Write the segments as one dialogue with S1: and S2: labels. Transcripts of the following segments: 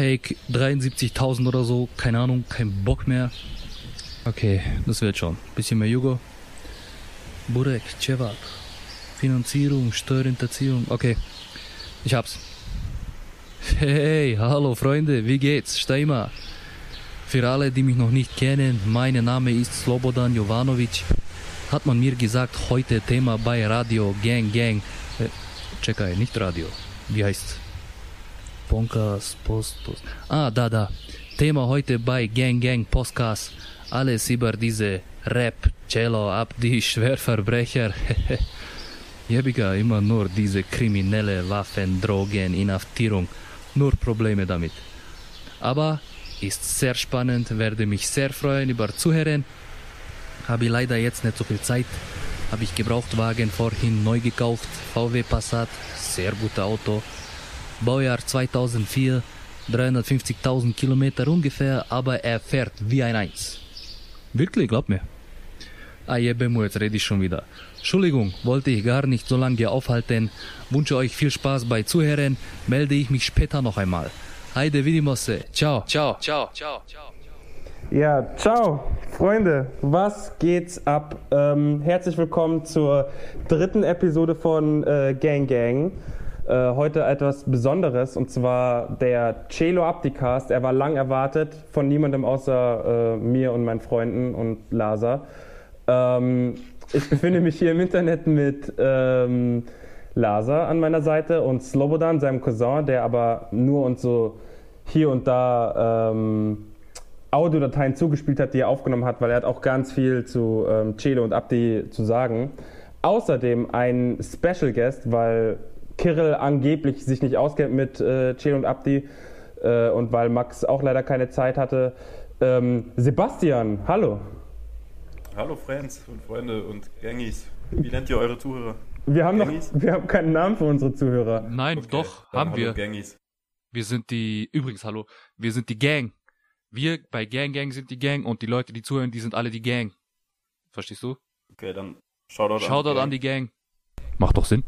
S1: Take 73.000 oder so, keine Ahnung, kein Bock mehr. Okay, das wird schon. Bisschen mehr Jugo. Burek, Cevap. Finanzierung, Steuerhinterziehung. Okay, ich hab's. Hey, hallo Freunde, wie geht's? Steimer. Für alle, die mich noch nicht kennen, mein Name ist Slobodan Jovanovic. Hat man mir gesagt, heute Thema bei Radio Gang Gang. Äh, Czekaj, nicht Radio. Wie heißt's? Ponkas, Post, Post. Ah, da, da. Thema heute bei Gang Gang Podcast. Alles über diese Rap, Cello, ab die Schwerverbrecher. Jebiga immer nur diese kriminelle Waffen, Drogen, Inhaftierung. Nur Probleme damit. Aber ist sehr spannend, werde mich sehr freuen über Zuhören. Habe leider jetzt nicht so viel Zeit. Habe ich Gebrauchtwagen vorhin neu gekauft. VW Passat, sehr gutes Auto. Baujahr 2004, 350.000 Kilometer ungefähr, aber er fährt wie ein Eins. Wirklich, glaub mir. Ah, Bemo, jetzt rede ich schon wieder. Entschuldigung, wollte ich gar nicht so lange aufhalten. Wünsche euch viel Spaß bei Zuhören. Melde ich mich später noch einmal. Heide Vidimosse. Ciao. Ciao. Ciao. Ciao. Ciao.
S2: Ja, ciao, Freunde. Was geht's ab? Ähm, herzlich willkommen zur dritten Episode von äh, Gang Gang. Äh, heute etwas Besonderes und zwar der Celo Abdicast. Er war lang erwartet von niemandem außer äh, mir und meinen Freunden und Lasa. Ähm, ich befinde mich hier im Internet mit ähm, Lasa an meiner Seite und Slobodan, seinem Cousin, der aber nur und so hier und da ähm, Audiodateien zugespielt hat, die er aufgenommen hat, weil er hat auch ganz viel zu ähm, Celo und Abdi zu sagen. Außerdem ein Special Guest, weil Kirill angeblich sich nicht auskennt mit äh, Celo und Abdi äh, und weil Max auch leider keine Zeit hatte. Ähm, Sebastian, hallo.
S3: Hallo Friends und Freunde und Gangis. Wie nennt ihr eure Zuhörer?
S2: Wir haben Gangis? noch, wir haben keinen Namen für unsere Zuhörer.
S1: Nein, okay, doch, haben wir.
S3: Gangis.
S1: Wir sind die, übrigens, hallo, wir sind die Gang. Wir bei Gang Gang sind die Gang und die Leute, die zuhören, die sind alle die Gang. Verstehst du?
S3: Okay, dann Shoutout,
S1: Shoutout an, die Gang. Macht doch Sinn.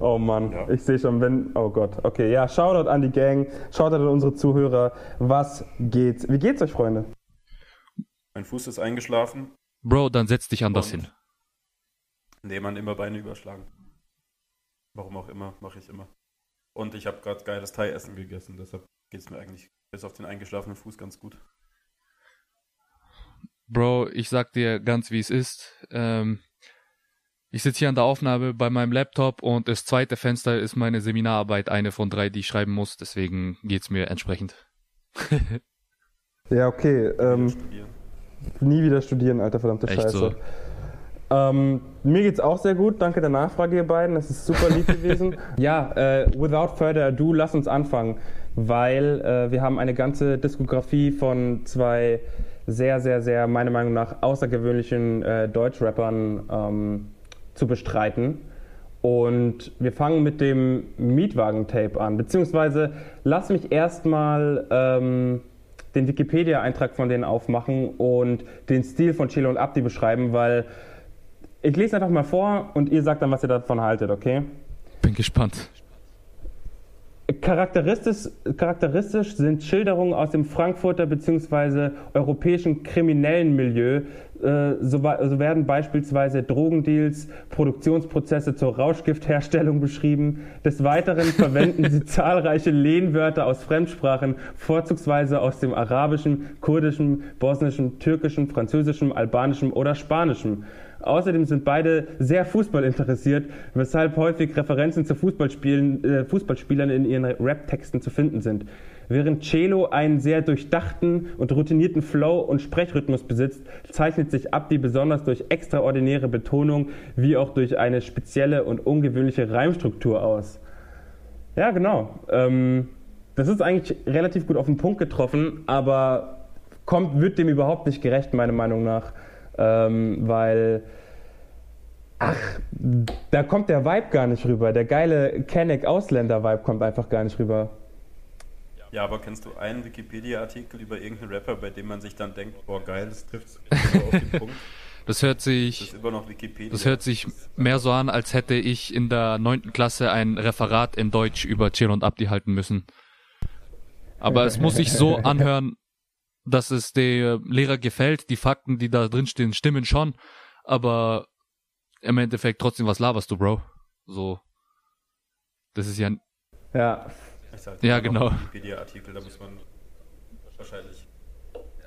S2: Oh Mann, ja. ich sehe schon, wenn. Oh Gott. Okay, ja, Shoutout an die Gang, Shoutout an unsere Zuhörer. Was geht's? Wie geht's euch, Freunde?
S3: Mein Fuß ist eingeschlafen.
S1: Bro, dann setz dich anders hin.
S3: Nee, man immer Beine überschlagen. Warum auch immer, mache ich immer. Und ich habe gerade geiles Thai-Essen gegessen, deshalb geht es mir eigentlich bis auf den eingeschlafenen Fuß ganz gut.
S1: Bro, ich sag dir ganz wie es ist. Ähm, ich sitze hier an der Aufnahme bei meinem Laptop und das zweite Fenster ist meine Seminararbeit, eine von drei, die ich schreiben muss. Deswegen geht's mir entsprechend.
S2: ja, okay. Ähm, nie wieder studieren, alter verdammte Echt Scheiße. So? Ähm, mir geht's auch sehr gut. Danke der Nachfrage, ihr beiden. Das ist super lieb gewesen. ja, äh, without further ado, lass uns anfangen, weil äh, wir haben eine ganze Diskografie von zwei sehr, sehr, sehr, meiner Meinung nach, außergewöhnlichen äh, Deutschrappern ähm, zu bestreiten. Und wir fangen mit dem Mietwagen-Tape an. Beziehungsweise lass mich erstmal ähm, den Wikipedia-Eintrag von denen aufmachen und den Stil von Chilo und Abdi beschreiben, weil ich lese einfach mal vor und ihr sagt dann, was ihr davon haltet, okay?
S1: Bin gespannt.
S2: Charakteristisch, charakteristisch sind Schilderungen aus dem Frankfurter bzw. europäischen kriminellen Milieu. Äh, so, so, werden beispielsweise Drogendeals, Produktionsprozesse zur Rauschgiftherstellung beschrieben. Des Weiteren verwenden sie zahlreiche Lehnwörter aus Fremdsprachen, vorzugsweise aus dem Arabischen, Kurdischen, Bosnischen, Türkischen, Französischen, Albanischen oder Spanischen. Außerdem sind beide sehr Fußball interessiert, weshalb häufig Referenzen zu Fußballspielen, äh, Fußballspielern in ihren Rap-Texten zu finden sind. Während Celo einen sehr durchdachten und routinierten Flow und Sprechrhythmus besitzt, zeichnet sich Abdi besonders durch extraordinäre Betonung wie auch durch eine spezielle und ungewöhnliche Reimstruktur aus. Ja, genau. Ähm, das ist eigentlich relativ gut auf den Punkt getroffen, aber kommt, wird dem überhaupt nicht gerecht, meiner Meinung nach ähm, weil ach, da kommt der Vibe gar nicht rüber. Der geile Kenneck-Ausländer-Vibe kommt einfach gar nicht rüber.
S3: Ja, aber kennst du einen Wikipedia-Artikel über irgendeinen Rapper, bei dem man sich dann denkt, boah geil, das trifft so auf den Punkt?
S1: Das hört sich, das, das hört sich mehr so an, als hätte ich in der neunten Klasse ein Referat in Deutsch über Chill und Abdi halten müssen. Aber es muss sich so anhören, dass es der Lehrer gefällt. Die Fakten, die da drin stehen, stimmen schon. Aber im Endeffekt trotzdem, was laberst du, Bro? So. Das ist ja.
S2: Ja.
S3: Halt
S1: ja, genau.
S3: Wikipedia-Artikel, da muss man wahrscheinlich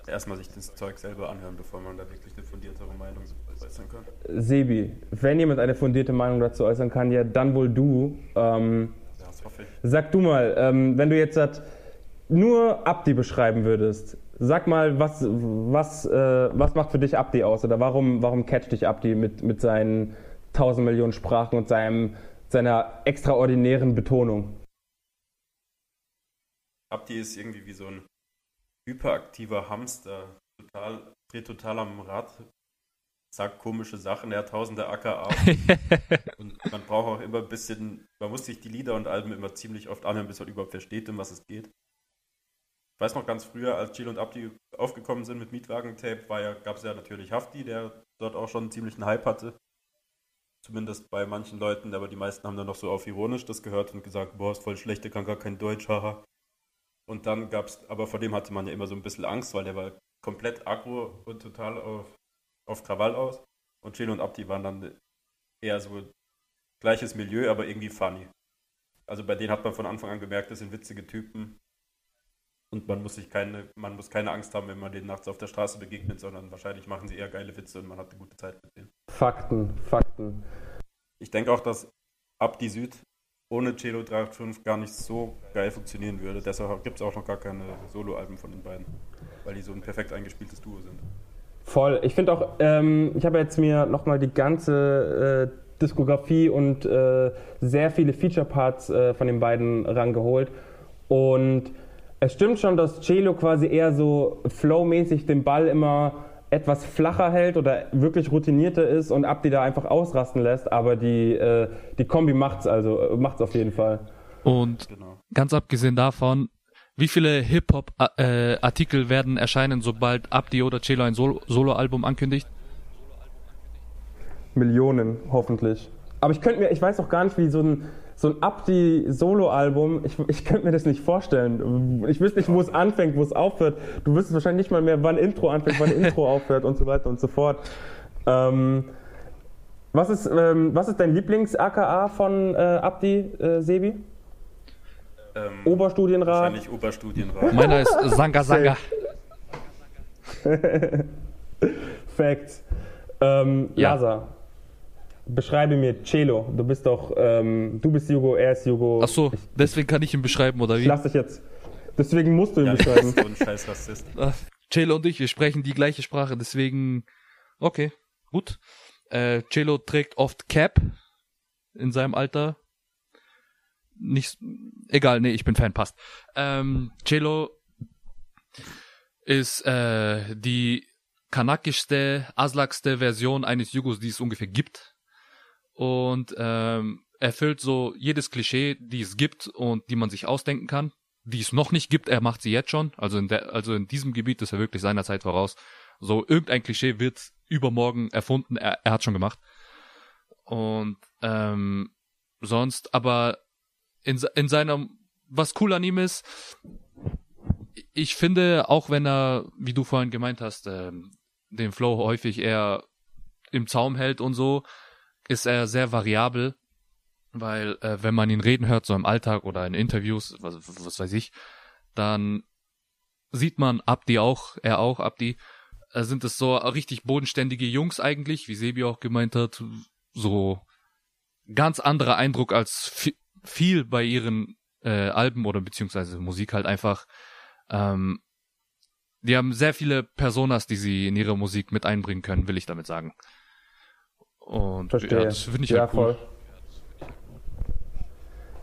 S3: erstmal sich das Zeug selber anhören, bevor man da wirklich eine fundiertere Meinung äußern kann.
S2: Sebi, wenn jemand eine fundierte Meinung dazu äußern kann, ja, dann wohl du. Ähm,
S3: ja, das hoffe ich.
S2: Sag du mal, ähm, wenn du jetzt halt nur Abdi beschreiben würdest, sag mal, was, was, äh, was macht für dich Abdi aus? Oder warum, warum catcht dich Abdi mit, mit seinen tausend Millionen Sprachen und seinem, seiner extraordinären Betonung?
S3: Abdi ist irgendwie wie so ein hyperaktiver Hamster, total, dreht total am Rad, sagt komische Sachen, er hat tausende AKA. und man braucht auch immer ein bisschen, man muss sich die Lieder und Alben immer ziemlich oft anhören, bis man überhaupt versteht, um was es geht. Ich weiß noch ganz früher, als Chill und Abdi aufgekommen sind mit Mietwagen-Tape, ja, gab es ja natürlich Hafti, der dort auch schon einen ziemlichen Hype hatte. Zumindest bei manchen Leuten, aber die meisten haben dann noch so auf ironisch das gehört und gesagt, boah, ist voll schlecht, der kann gar kein Deutsch, haha. Und dann gab es, aber vor dem hatte man ja immer so ein bisschen Angst, weil der war komplett aggro und total auf, auf Krawall aus. Und Chill und Abdi waren dann eher so gleiches Milieu, aber irgendwie funny. Also bei denen hat man von Anfang an gemerkt, das sind witzige Typen. Und man muss sich keine, man muss keine Angst haben, wenn man denen nachts auf der Straße begegnet, sondern wahrscheinlich machen sie eher geile Witze und man hat eine gute Zeit mit denen.
S2: Fakten, Fakten.
S3: Ich denke auch, dass Abdi Süd ohne Cello 385 gar nicht so geil funktionieren würde. Deshalb gibt es auch noch gar keine Soloalben von den beiden, weil die so ein perfekt eingespieltes Duo sind.
S2: Voll. Ich finde auch, ähm, ich habe jetzt mir nochmal die ganze äh, Diskografie und äh, sehr viele Feature-Parts äh, von den beiden rangeholt. Und es stimmt schon, dass Celo quasi eher so flowmäßig den Ball immer etwas flacher hält oder wirklich routinierter ist und Abdi da einfach ausrasten lässt, aber die, äh, die Kombi macht's also, macht's auf jeden Fall.
S1: Und genau. ganz abgesehen davon, wie viele Hip-Hop-Artikel äh, werden erscheinen, sobald Abdi oder Celo ein Sol Solo-Album ankündigt?
S2: Millionen, hoffentlich. Aber ich könnte mir, ich weiß auch gar nicht, wie so ein so ein Abdi-Solo-Album, ich, ich könnte mir das nicht vorstellen. Ich wüsste nicht, wo es anfängt, wo es aufhört. Du wüsstest wahrscheinlich nicht mal mehr, wann Intro anfängt, wann Intro aufhört und so weiter und so fort. Ähm, was, ist, ähm, was ist dein Lieblings-AKA von äh, Abdi, äh, Sebi? Ähm, Oberstudienrat?
S3: Wahrscheinlich Oberstudienrat.
S1: Meiner ist Sanga Sanga.
S2: Facts. Ähm, ja. Lasa, Beschreibe mir Celo. Du bist doch, ähm, du bist Jugo, er ist Jugo.
S1: Ach so, ich, deswegen kann ich ihn beschreiben, oder wie?
S2: Ich lass dich jetzt. Deswegen musst du ihn ja, beschreiben.
S3: So ein scheiß Rassist.
S1: Celo und ich, wir sprechen die gleiche Sprache, deswegen, okay, gut. Äh, Celo trägt oft Cap in seinem Alter. Nicht, egal, nee, ich bin Fan, passt. Ähm, Celo ist äh, die kanakischste, aslakste Version eines Jugos, die es ungefähr gibt und ähm, erfüllt so jedes Klischee, die es gibt und die man sich ausdenken kann, die es noch nicht gibt, er macht sie jetzt schon. Also in der, also in diesem Gebiet ist er wirklich seiner Zeit voraus. So irgendein Klischee wird übermorgen erfunden, er, er hat schon gemacht. Und ähm, sonst, aber in, in seinem, was cool an ihm ist, ich finde, auch wenn er, wie du vorhin gemeint hast, ähm, den Flow häufig eher im Zaum hält und so, ist er sehr variabel, weil äh, wenn man ihn reden hört, so im Alltag oder in Interviews, was, was weiß ich, dann sieht man Abdi auch, er auch, Abdi, äh, sind es so richtig bodenständige Jungs eigentlich, wie Sebi auch gemeint hat, so ganz anderer Eindruck als viel bei ihren äh, Alben oder beziehungsweise Musik halt einfach. Ähm, die haben sehr viele Personas, die sie in ihre Musik mit einbringen können, will ich damit sagen. Und
S2: Verstehe.
S1: Ja, das finde ich ja, halt cool. Voll.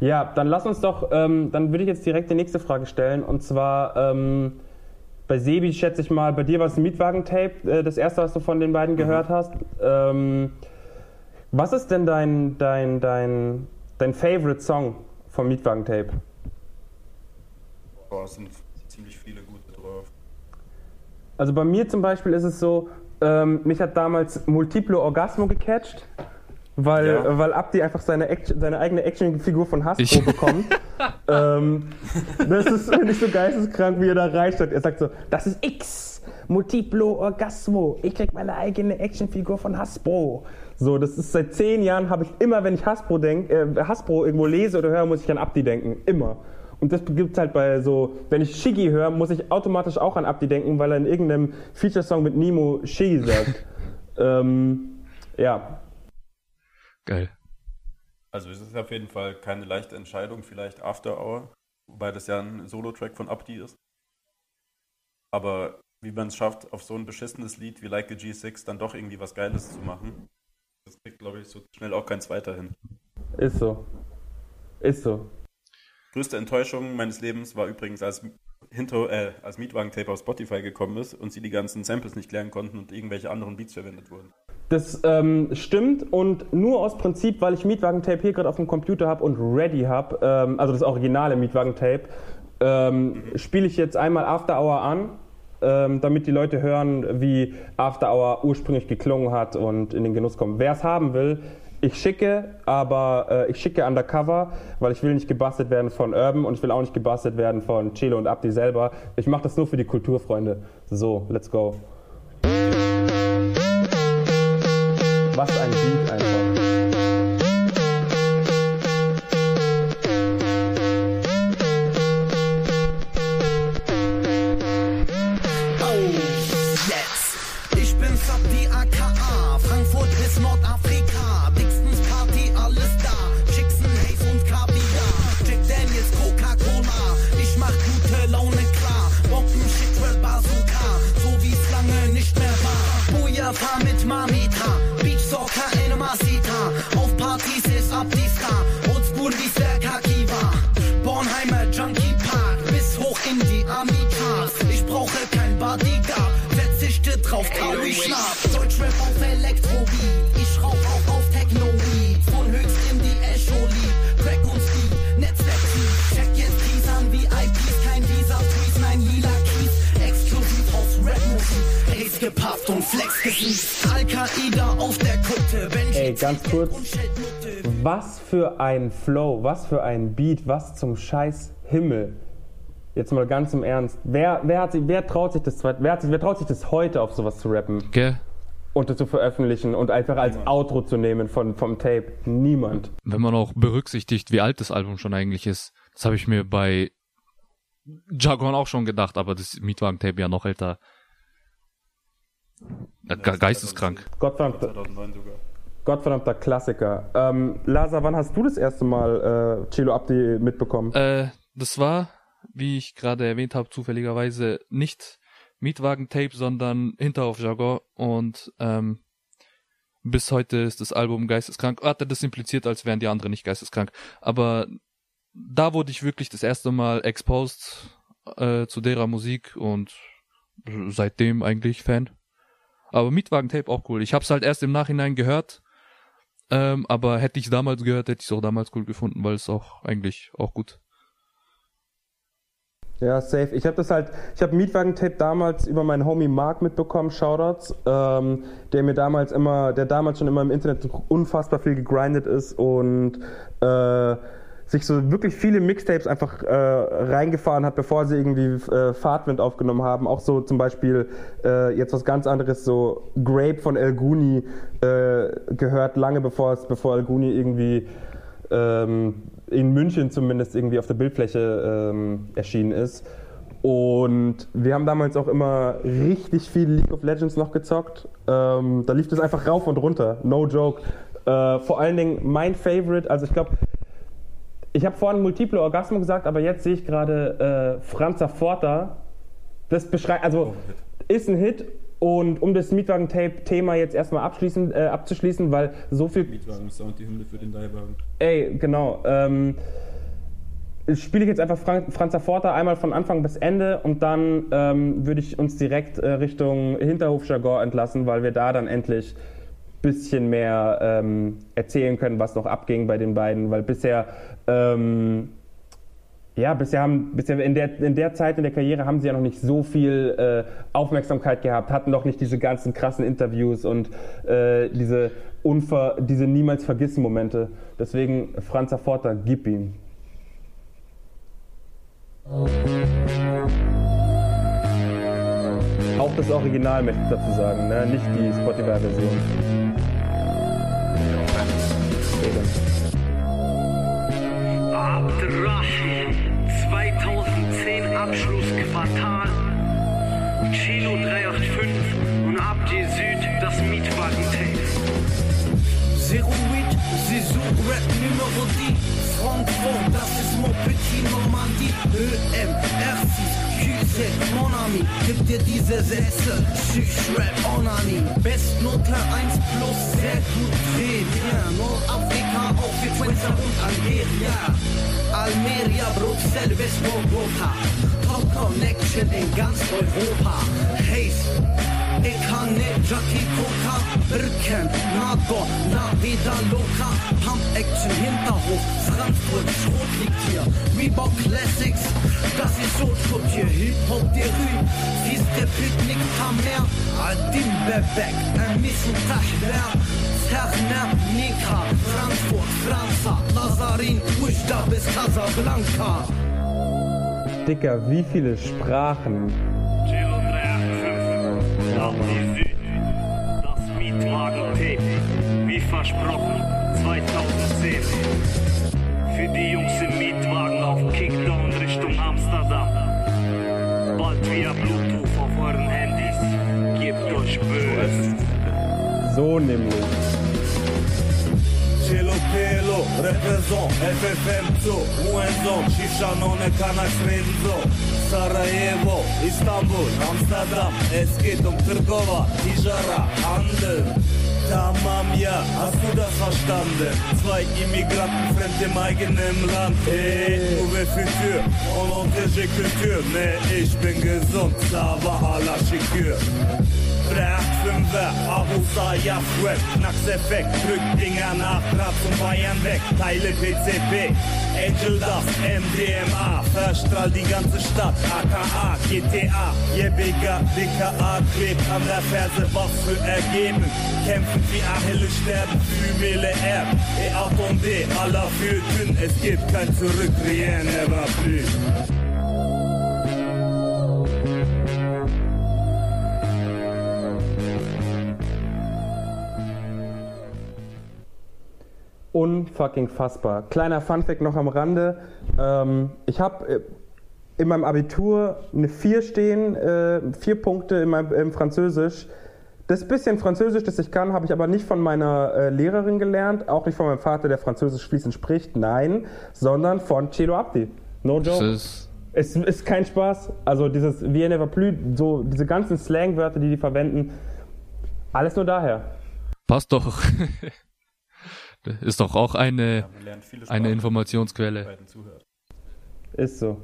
S2: Ja, dann lass uns doch, ähm, dann würde ich jetzt direkt die nächste Frage stellen. Und zwar, ähm, bei Sebi schätze ich mal, bei dir war es ein Mietwagen-Tape, äh, das erste, was du von den beiden mhm. gehört hast. Ähm, was ist denn dein, dein, dein, dein Favorite Song vom Mietwagen-Tape?
S3: Boah, es sind ziemlich viele gute drauf.
S2: Also bei mir zum Beispiel ist es so, ähm, mich hat damals Multiplo Orgasmo gecatcht. weil, ja. weil Abdi einfach seine, Action, seine eigene Actionfigur von Hasbro ich. bekommt. ähm, das ist nicht so geisteskrank, wie er da reinsteigt. Er sagt so, das ist X, Multiplo Orgasmo. Ich krieg meine eigene Actionfigur von Hasbro. So, das ist seit zehn Jahren, habe ich immer, wenn ich Hasbro, denk, äh, Hasbro irgendwo lese oder höre, muss ich an Abdi denken. Immer. Und das gibt es halt bei so, wenn ich Shiggy höre, muss ich automatisch auch an Abdi denken, weil er in irgendeinem Feature-Song mit Nemo Shiggy sagt. ähm, ja.
S1: Geil.
S3: Also es ist auf jeden Fall keine leichte Entscheidung, vielleicht After Hour, wobei das ja ein Solo-Track von Abdi ist. Aber wie man es schafft, auf so ein beschissenes Lied wie Like a G6 dann doch irgendwie was Geiles zu machen, das kriegt, glaube ich, so schnell auch kein zweiter hin.
S2: Ist so. Ist so.
S3: Größte Enttäuschung meines Lebens war übrigens, als, Hinter, äh, als Mietwagen-Tape auf Spotify gekommen ist und sie die ganzen Samples nicht klären konnten und irgendwelche anderen Beats verwendet wurden.
S2: Das ähm, stimmt und nur aus Prinzip, weil ich Mietwagen-Tape hier gerade auf dem Computer habe und ready habe, ähm, also das originale Mietwagen-Tape, ähm, mhm. spiele ich jetzt einmal After Hour an ähm, damit die Leute hören, wie After Hour ursprünglich geklungen hat und in den Genuss kommen. Wer es haben will, ich schicke, aber äh, ich schicke undercover, weil ich will nicht gebastelt werden von Urban und ich will auch nicht gebastelt werden von Chelo und Abdi selber. Ich mache das nur für die Kulturfreunde. So, let's go. Was ein Beat einfach. Ganz kurz. Was für ein Flow, was für ein Beat, was zum Scheiß Himmel. Jetzt mal ganz im Ernst. Wer, wer, hat sich, wer, traut, sich das, wer, hat sich, wer traut sich das heute auf sowas zu rappen?
S1: Okay.
S2: Und das zu veröffentlichen und einfach als Niemand. Outro zu nehmen von, vom Tape? Niemand.
S1: Wenn man auch berücksichtigt, wie alt das Album schon eigentlich ist. Das habe ich mir bei Jargon auch schon gedacht, aber das Mietwagen-Tape ja noch älter. Ja, geisteskrank.
S2: Gottverdammt. 2009 sogar. Gottverdammter Klassiker. Ähm, Lasa, wann hast du das erste Mal äh, Chilo Abdi mitbekommen?
S1: Äh, das war, wie ich gerade erwähnt habe, zufälligerweise nicht Mietwagen-Tape, sondern Hinterhof Jargon und ähm, bis heute ist das Album geisteskrank. Hat er das impliziert, als wären die anderen nicht geisteskrank. Aber da wurde ich wirklich das erste Mal exposed äh, zu derer Musik und seitdem eigentlich Fan. Aber Mietwagen-Tape auch cool. Ich hab's halt erst im Nachhinein gehört ähm, aber hätte ich damals gehört, hätte ich es auch damals cool gefunden, weil es auch eigentlich auch gut.
S2: Ja, safe. Ich habe das halt, ich habe Mietwagen-Tape damals über meinen Homie Mark mitbekommen, Shoutouts, ähm, der mir damals immer, der damals schon immer im Internet unfassbar viel gegrindet ist und äh, sich so wirklich viele Mixtapes einfach äh, reingefahren hat, bevor sie irgendwie äh, Fahrtwind aufgenommen haben. Auch so zum Beispiel äh, jetzt was ganz anderes, so Grape von El Guni äh, gehört, lange bevor es, bevor El Guni irgendwie ähm, in München zumindest irgendwie auf der Bildfläche ähm, erschienen ist. Und wir haben damals auch immer richtig viel League of Legends noch gezockt. Ähm, da lief das einfach rauf und runter, no joke. Äh, vor allen Dingen mein Favorite, also ich glaube, ich habe vorhin Multiple Orgasmo gesagt, aber jetzt sehe ich gerade äh, Franza Forta. Das beschreibt, also oh, ist ein Hit und um das Mietwagen-Tape-Thema jetzt erstmal abschließen, äh, abzuschließen, weil so viel.
S3: Mietwagen-Sound, die Hymne für den Leihwagen.
S2: Ey, genau. Ähm, spiele ich jetzt einfach Fran Franza Forta einmal von Anfang bis Ende und dann ähm, würde ich uns direkt äh, Richtung Hinterhof-Jargon entlassen, weil wir da dann endlich bisschen mehr ähm, erzählen können, was noch abging bei den beiden, weil bisher ähm, Ja, bisher haben, bisher in der, in der Zeit in der Karriere haben sie ja noch nicht so viel äh, Aufmerksamkeit gehabt, hatten noch nicht diese ganzen krassen Interviews und äh, diese, unver, diese niemals vergessen Momente. Deswegen Franz Forta, gib ihm. Auch das Original möchte ich dazu sagen, ne? nicht die Spotify-Version.
S3: Abdrache, 2010 Abschlussquartal. Kilo 385 und Abdi Süd das Mietwagen-Tape.
S4: Zero Weed, Saison Rap Numero 10 Frankfurt, das ist mon petit Normandie EM, R6, QZ, Mon Ami Gib dir diese Sätze, Psych Rap Onani Bestnote 1 plus, sehr gut drehen. Ja, Nordafrika, auch für Twinzer und Algeria. Almeria, Bruxelles bis Bogota Top Connection in ganz Europa. Haze nicht Jackie Coca, Birken, NATO, La Vida Loca, Pump Action, Hinterhof, Frankfurt, Schrot liegt hier, Reebok Classics, das ist so tot hier, Hip-Hop der Rue, Fies der Picknick, Tamer, Adim Bebek, Emissen Tahber, Terner, Nika, Frankfurt, Franza, Lazarin, Ujda bis Casablanca.
S2: Dicker, wie viele Sprachen?
S3: 385, Abdi Süd das Mietwagen-Tape. Wie versprochen, 2010. Für die Jungs im Mietwagen auf Kickdown via Bluetooth auf euren Handys. Gebt euch böse.
S2: So nämlich.
S5: Cielo pelo, reprezent, FFM zu, Uenzon, Shisha nonne Kanax reden so. Sarajevo, Istanbul, Amsterdam, es geht um Trgova, Tijara, Handel. Tamam, ja, hast du das verstanden? Zwei Immigranten fremd im eigenen Land. Uwe Futur, on j'ai Kultur. Nee, ich bin gesund, Sava à la Chikur. Bracht Fünfer, Abu Sayyaf Rap, Knacks Effekt, drückt Dinger nach, Draht zum Bayern weg, Teile PCP, Angel Dust, MDMA, verstrahlt die ganze Stadt, AKA, GTA, Jebiger, DKA, klebt an der Ferse, was für ergeben, kämpfen wie Achille, sterben für Mele R, et attendez, Allah für Tün, es gibt kein Zurück, rien ne va.
S2: Unfucking fassbar. Kleiner Funfact noch am Rande. Ähm, ich habe äh, in meinem Abitur eine 4 stehen, äh, vier Punkte in meinem, im Französisch. Das bisschen Französisch, das ich kann, habe ich aber nicht von meiner äh, Lehrerin gelernt, auch nicht von meinem Vater, der Französisch fließend spricht, nein, sondern von Celo Abdi. No joke.
S1: ist,
S2: Es ist kein Spaß. Also dieses Wie never plus, so diese ganzen Slangwörter, die die verwenden, alles nur daher.
S1: passt doch. Das ist doch auch eine,
S6: Ja,
S1: eine Informationsquelle.
S2: Ist so.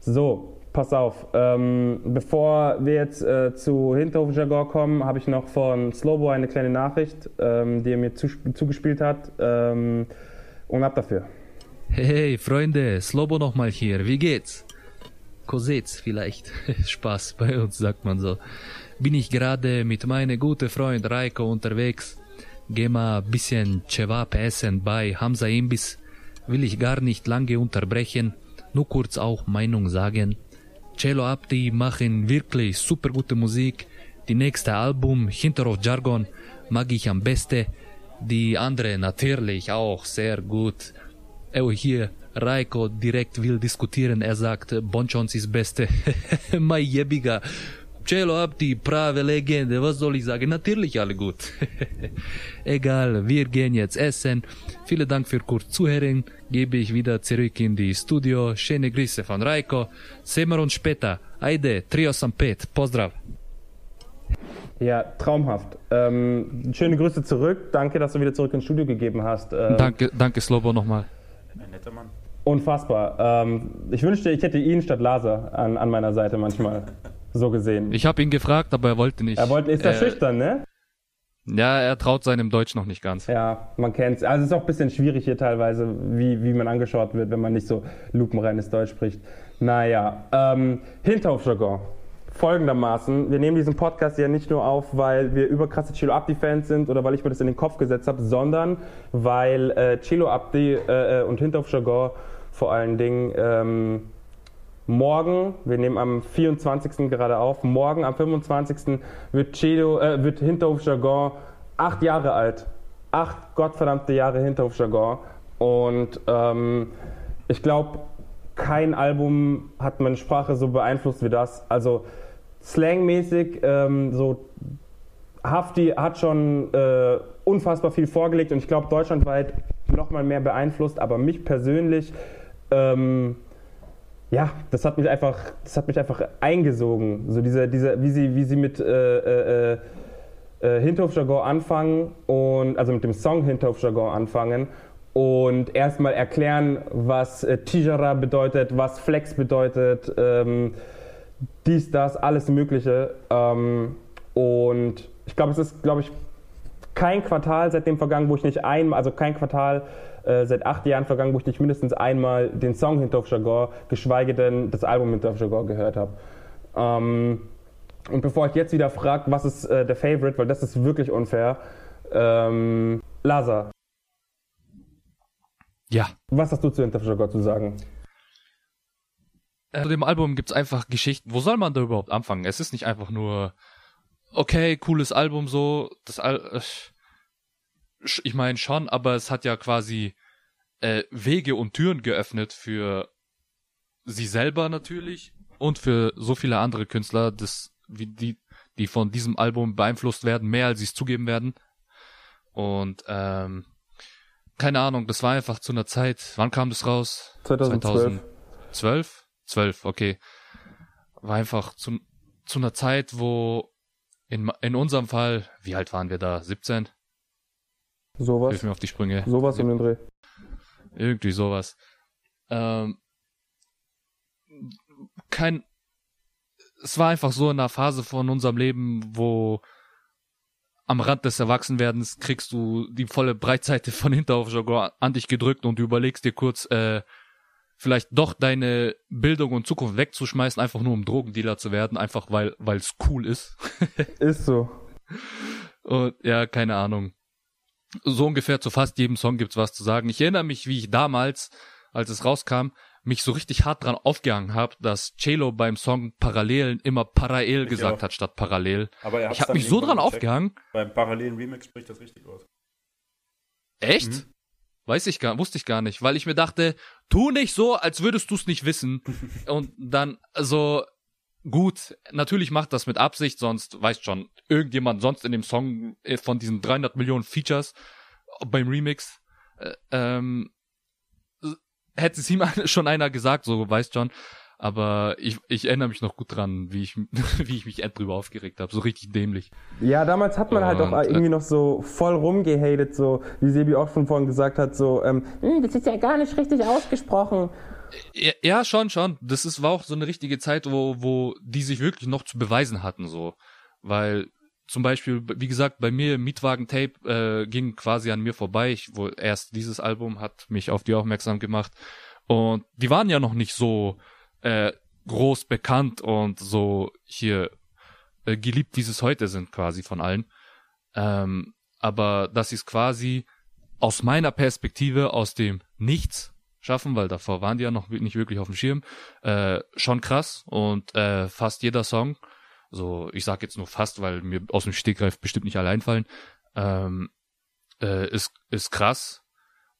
S2: So, pass auf. Ähm, bevor wir jetzt äh, zu Hinterhof Jaguar kommen, habe ich noch von Slowbo eine kleine Nachricht, ähm, die er mir zus- zugespielt hat. Ähm, und ab dafür.
S1: Hey Freunde, Slobo nochmal hier, wie geht's? Kosetz vielleicht. Spaß, bei uns sagt man so. Bin ich gerade mit meinem guten Freund Reiko unterwegs. Geh mal bisschen Cevap essen bei Hamza Imbis. Will ich gar nicht lange unterbrechen, nur kurz auch Meinung sagen. Cello Abdi machen wirklich super gute Musik. Die nächste Album, Hinterhof Jargon, mag ich am besten. Die andere natürlich auch sehr gut. Oh, hier, Raiko direkt will diskutieren. Er sagt, Bonchons ist Beste. Mai jebiga. Cello Abdi, prave Legende. Was soll ich sagen? Natürlich alle gut. Egal, wir gehen jetzt essen. Vielen Dank für kurz Zuhören. Gebe ich wieder zurück in die Studio. Schöne Grüße von Raiko. Sehen wir uns später. Ajde, Trio Sampet. Pozdrav.
S2: Ja, traumhaft. Ähm, schöne Grüße zurück. Danke, dass du wieder zurück ins Studio gegeben hast. Ähm,
S1: Danke, danke Slobo nochmal.
S6: Ein netter Mann.
S2: Unfassbar. Ähm, ich wünschte, ich hätte ihn statt Laser an, an meiner Seite manchmal. So gesehen.
S1: Ich habe ihn gefragt, aber er wollte nicht.
S2: er wollte, ist er
S1: Äh,
S2: schüchtern, ne?
S1: Ja, er traut seinem Deutsch noch nicht ganz.
S2: Ja, man kennt's. Also es ist auch ein bisschen schwierig hier teilweise, wie, wie man angeschaut wird, wenn man nicht so lupenreines Deutsch spricht. Naja, ähm, Hinterhofjargon. Folgendermaßen, wir nehmen diesen Podcast ja nicht nur auf, weil wir überkrasse Chilo Abdi-Fans sind oder weil ich mir das in den Kopf gesetzt habe, sondern weil äh, Chilo Abdi äh, und Hinterhofjargon vor allen Dingen ähm, morgen, wir nehmen am 24. gerade auf, morgen am 25. wird, Chelo, äh, wird Hinterhofjargon acht Jahre alt. Acht gottverdammte Jahre Hinterhofjargon. Und ähm, ich glaube, kein Album hat meine Sprache so beeinflusst wie das. Also slangmäßig, ähm, so Hafti hat schon äh, unfassbar viel vorgelegt und ich glaube deutschlandweit nochmal mehr beeinflusst, aber mich persönlich, ähm, ja, das hat mich einfach, das hat mich einfach eingesogen. So diese, diese, wie sie, wie sie mit äh, äh, äh, Hinterhofjargon anfangen und also mit dem Song Hinterhofjargon anfangen und erstmal erklären, was äh, Tijara bedeutet, was Flex bedeutet, ähm, dies, das, alles Mögliche. Ähm, und ich glaube, es ist, glaube ich, kein Quartal seitdem vergangen, wo ich nicht einmal, also kein Quartal äh, seit acht Jahren vergangen, wo ich nicht mindestens einmal den Song Hinterhof Jagor, geschweige denn das Album Hinterhof Jagor gehört habe. Ähm, und bevor ich jetzt wieder frage, was ist äh, der Favorite, weil das ist wirklich unfair, ähm, Lazar.
S1: Ja.
S2: Was hast du zu Hinterhof Jagor zu sagen?
S1: Zu dem Album gibt's einfach Geschichten. Wo soll man da überhaupt anfangen? Es ist nicht einfach nur, okay, cooles Album so. Das Al ich meine schon, aber es hat ja quasi äh, Wege und Türen geöffnet für sie selber natürlich und für so viele andere Künstler, das, wie die, die von diesem Album beeinflusst werden, mehr als sie es zugeben werden. Und ähm, keine Ahnung, das war einfach zu einer Zeit. Wann kam das raus?
S2: 2012.
S1: 2012? 12, okay. War einfach zu, zu einer Zeit, wo in, in unserem Fall, wie alt waren wir da? 17?
S2: Sowas.
S1: Hilf mir auf die Sprünge.
S2: Sowas um den Dreh.
S1: Irgendwie sowas. Ähm, kein, es war einfach so in einer Phase von unserem Leben, wo am Rand des Erwachsenwerdens kriegst du die volle Breitseite von Hinterhofjargon an dich gedrückt und du überlegst dir kurz, äh, vielleicht doch deine Bildung und Zukunft wegzuschmeißen, einfach nur um Drogendealer zu werden, einfach weil weil es cool ist.
S2: ist so.
S1: Und ja, keine Ahnung. So ungefähr zu fast jedem Song gibt's was zu sagen. Ich erinnere mich, wie ich damals, als es rauskam, mich so richtig hart dran aufgehangen habe, dass Chelo beim Song Parallelen immer parallel
S3: Ich
S1: gesagt
S3: auch.
S1: hat statt parallel.
S3: Aber er
S1: Ich habe mich so dran
S3: gecheckt.
S1: aufgehangen.
S3: Beim parallelen Remix spricht das richtig aus.
S1: Echt?
S3: Mhm.
S1: Weiß ich gar, wusste ich gar nicht, weil ich mir dachte, tu nicht so, als würdest du es nicht wissen. Und dann so gut, natürlich macht das mit Absicht, sonst weißt schon, irgendjemand sonst in dem Song äh, von diesen 300 Millionen Features beim Remix äh, ähm, hätte es ihm schon einer gesagt, so weißt schon. Aber ich, ich erinnere mich noch gut dran, wie ich, wie ich mich end drüber aufgeregt habe. So richtig dämlich.
S2: Ja, damals hat man halt auch
S1: Und, äh,
S2: irgendwie noch so voll rumgehatet, so wie Sebi auch schon vorhin gesagt hat, so, ähm, "Hm, das ist ja gar nicht richtig ausgesprochen.
S1: Ja, schon, schon. Das ist, war auch so eine richtige Zeit, wo, wo die sich wirklich noch zu beweisen hatten, so. Weil zum Beispiel, wie gesagt, bei mir Mietwagen-Tape äh, ging quasi an mir vorbei. Ich, wo erst dieses Album hat mich auf die aufmerksam gemacht. Und die waren ja noch nicht so äh, groß bekannt und so hier äh, geliebt, wie sie es heute sind, quasi von allen. Ähm, aber sie es quasi aus meiner Perspektive, aus dem Nichts schaffen, weil davor waren die ja noch nicht wirklich auf dem Schirm, äh, schon krass und äh, fast jeder Song, so ich sag jetzt nur fast, weil mir aus dem Stegreif bestimmt nicht alle einfallen, ähm, äh, ist, ist krass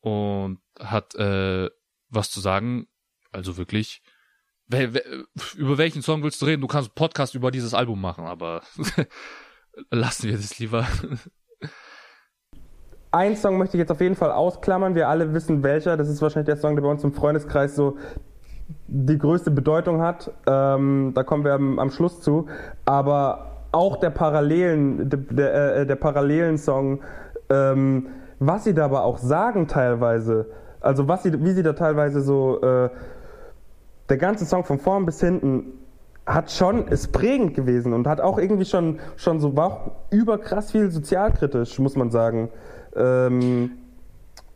S1: und hat äh, was zu sagen, also wirklich, wer, wer, über welchen Song willst du reden? Du kannst Podcast über dieses Album machen, aber lassen wir das lieber.
S2: Ein Song möchte ich jetzt auf jeden Fall ausklammern. Wir alle wissen welcher. Das ist wahrscheinlich der Song, der bei uns im Freundeskreis so die größte Bedeutung hat. Ähm, da kommen wir am, am Schluss zu. Aber auch der Parallelen, der, der, äh, der parallelen Song, ähm, was sie da aber auch sagen teilweise, also was sie, wie sie da teilweise so, äh, der ganze Song von vorn bis hinten hat schon, ist prägend gewesen und hat auch irgendwie schon, schon so, war auch überkrass viel sozialkritisch, muss man sagen. Ähm,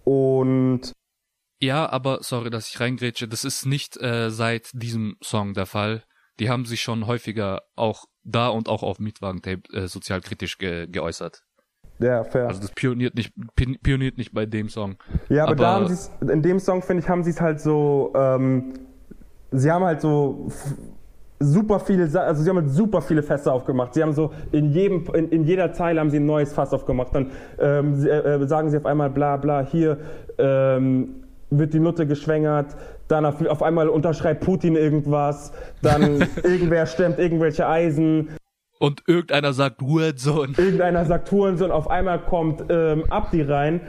S2: und
S1: Ja, aber sorry, dass ich reingrätsche. Das ist nicht äh, seit diesem Song der Fall. Die haben sich schon häufiger auch da und auch auf Mietwagentape äh, sozialkritisch ge geäußert.
S2: ja, fair.
S1: Also das pioniert nicht, pi- pioniert nicht bei dem Song.
S2: Ja, aber,
S1: Aber-
S2: da haben sie in dem Song, finde ich, haben sie es halt so, ähm, sie haben halt so super viele, also sie haben halt super viele Fässer aufgemacht. Sie haben so in jedem, in, in jeder Zeile haben sie ein neues Fass aufgemacht. Dann ähm, sie, äh, sagen sie auf einmal bla bla, hier ähm, wird die Nutte geschwängert, dann auf, auf einmal unterschreibt Putin irgendwas, dann irgendwer stemmt irgendwelche Eisen,
S1: Und irgendeiner sagt Hurensohn.
S2: irgendeiner sagt Hurensohn, auf einmal kommt ähm, Abdi rein,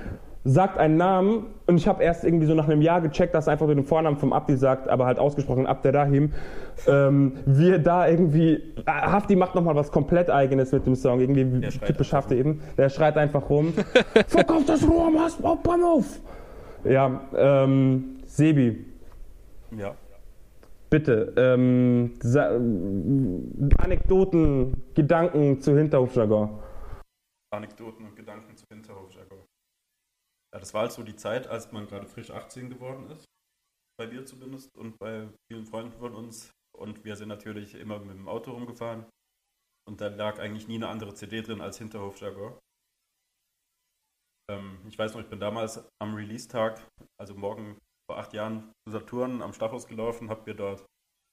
S2: sagt einen Namen und ich habe erst irgendwie so nach einem Jahr gecheckt, dass er einfach nur den Vornamen vom Abdi sagt, aber halt ausgesprochen Abderrahim. Ähm, wir da irgendwie, äh, Hafti macht nochmal was komplett eigenes mit dem Song, irgendwie typisch Hafti eben. Der schreit einfach rum, verkauf das Rohr am Hauptbahnhof! Ja, ähm, Sebi,
S3: Ja.
S2: bitte, ähm, Anekdoten, Gedanken zu Hinterhofjargon.
S3: Anekdoten und Gedanken zu Hinterhofjargon. Ja, das war halt so die Zeit, als man gerade frisch 18 geworden ist. Bei mir zumindest und bei vielen Freunden von uns. Und wir sind natürlich immer mit dem Auto rumgefahren. Und da lag eigentlich nie eine andere CD drin als Hinterhofjargon. Ähm, ich weiß noch, ich bin damals am Release-Tag, also morgen vor acht Jahren, zu Saturn am Stachus gelaufen, hab mir dort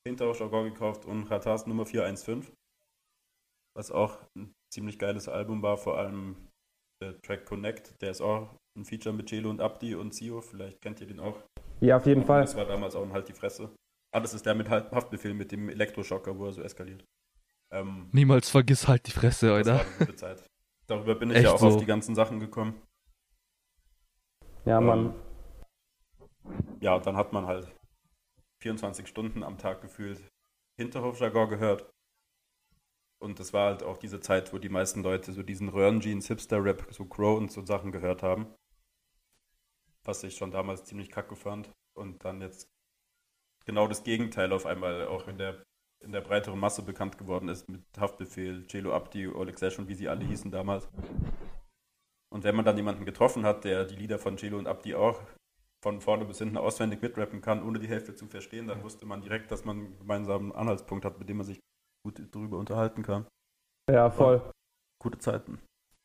S3: Hinterhofjargon gekauft und Ratas Nummer 415. Was auch ein ziemlich geiles Album war, vor allem der Track Connect, der ist auch ein Feature mit Celo und Abdi und Sio, vielleicht kennt ihr den auch.
S2: Ja, auf jeden Fall.
S3: Das war damals auch ein Halt die Fresse. Ah, das ist der mit Haftbefehl mit dem Elektroschocker, wo er so eskaliert. Ähm,
S1: Niemals vergiss halt die Fresse,
S3: das
S1: Alter.
S3: war eine gute Zeit. Darüber bin ich
S1: Echt
S3: ja auch
S1: so.
S3: auf die ganzen Sachen gekommen.
S2: Ja, Mann.
S3: Ähm, ja, und dann hat man halt 24 Stunden am Tag gefühlt Hinterhofjargon gehört. Und das war halt auch diese Zeit, wo die meisten Leute so diesen Röhrenjeans, Hipster-Rap, so Crow und so Sachen gehört haben. Was ich schon damals ziemlich kacke fand. Und dann jetzt genau das Gegenteil auf einmal auch in der, in der breiteren Masse bekannt geworden ist mit Haftbefehl, Celo Abdi, Oleg und wie sie alle hießen damals. Und wenn man dann jemanden getroffen hat, der die Lieder von Celo und Abdi auch von vorne bis hinten auswendig mitrappen kann, ohne die Hälfte zu verstehen, dann wusste man direkt, dass man einen gemeinsamen Anhaltspunkt hat, mit dem man sich gut darüber unterhalten kann.
S2: Ja, voll.
S3: Gute Zeiten.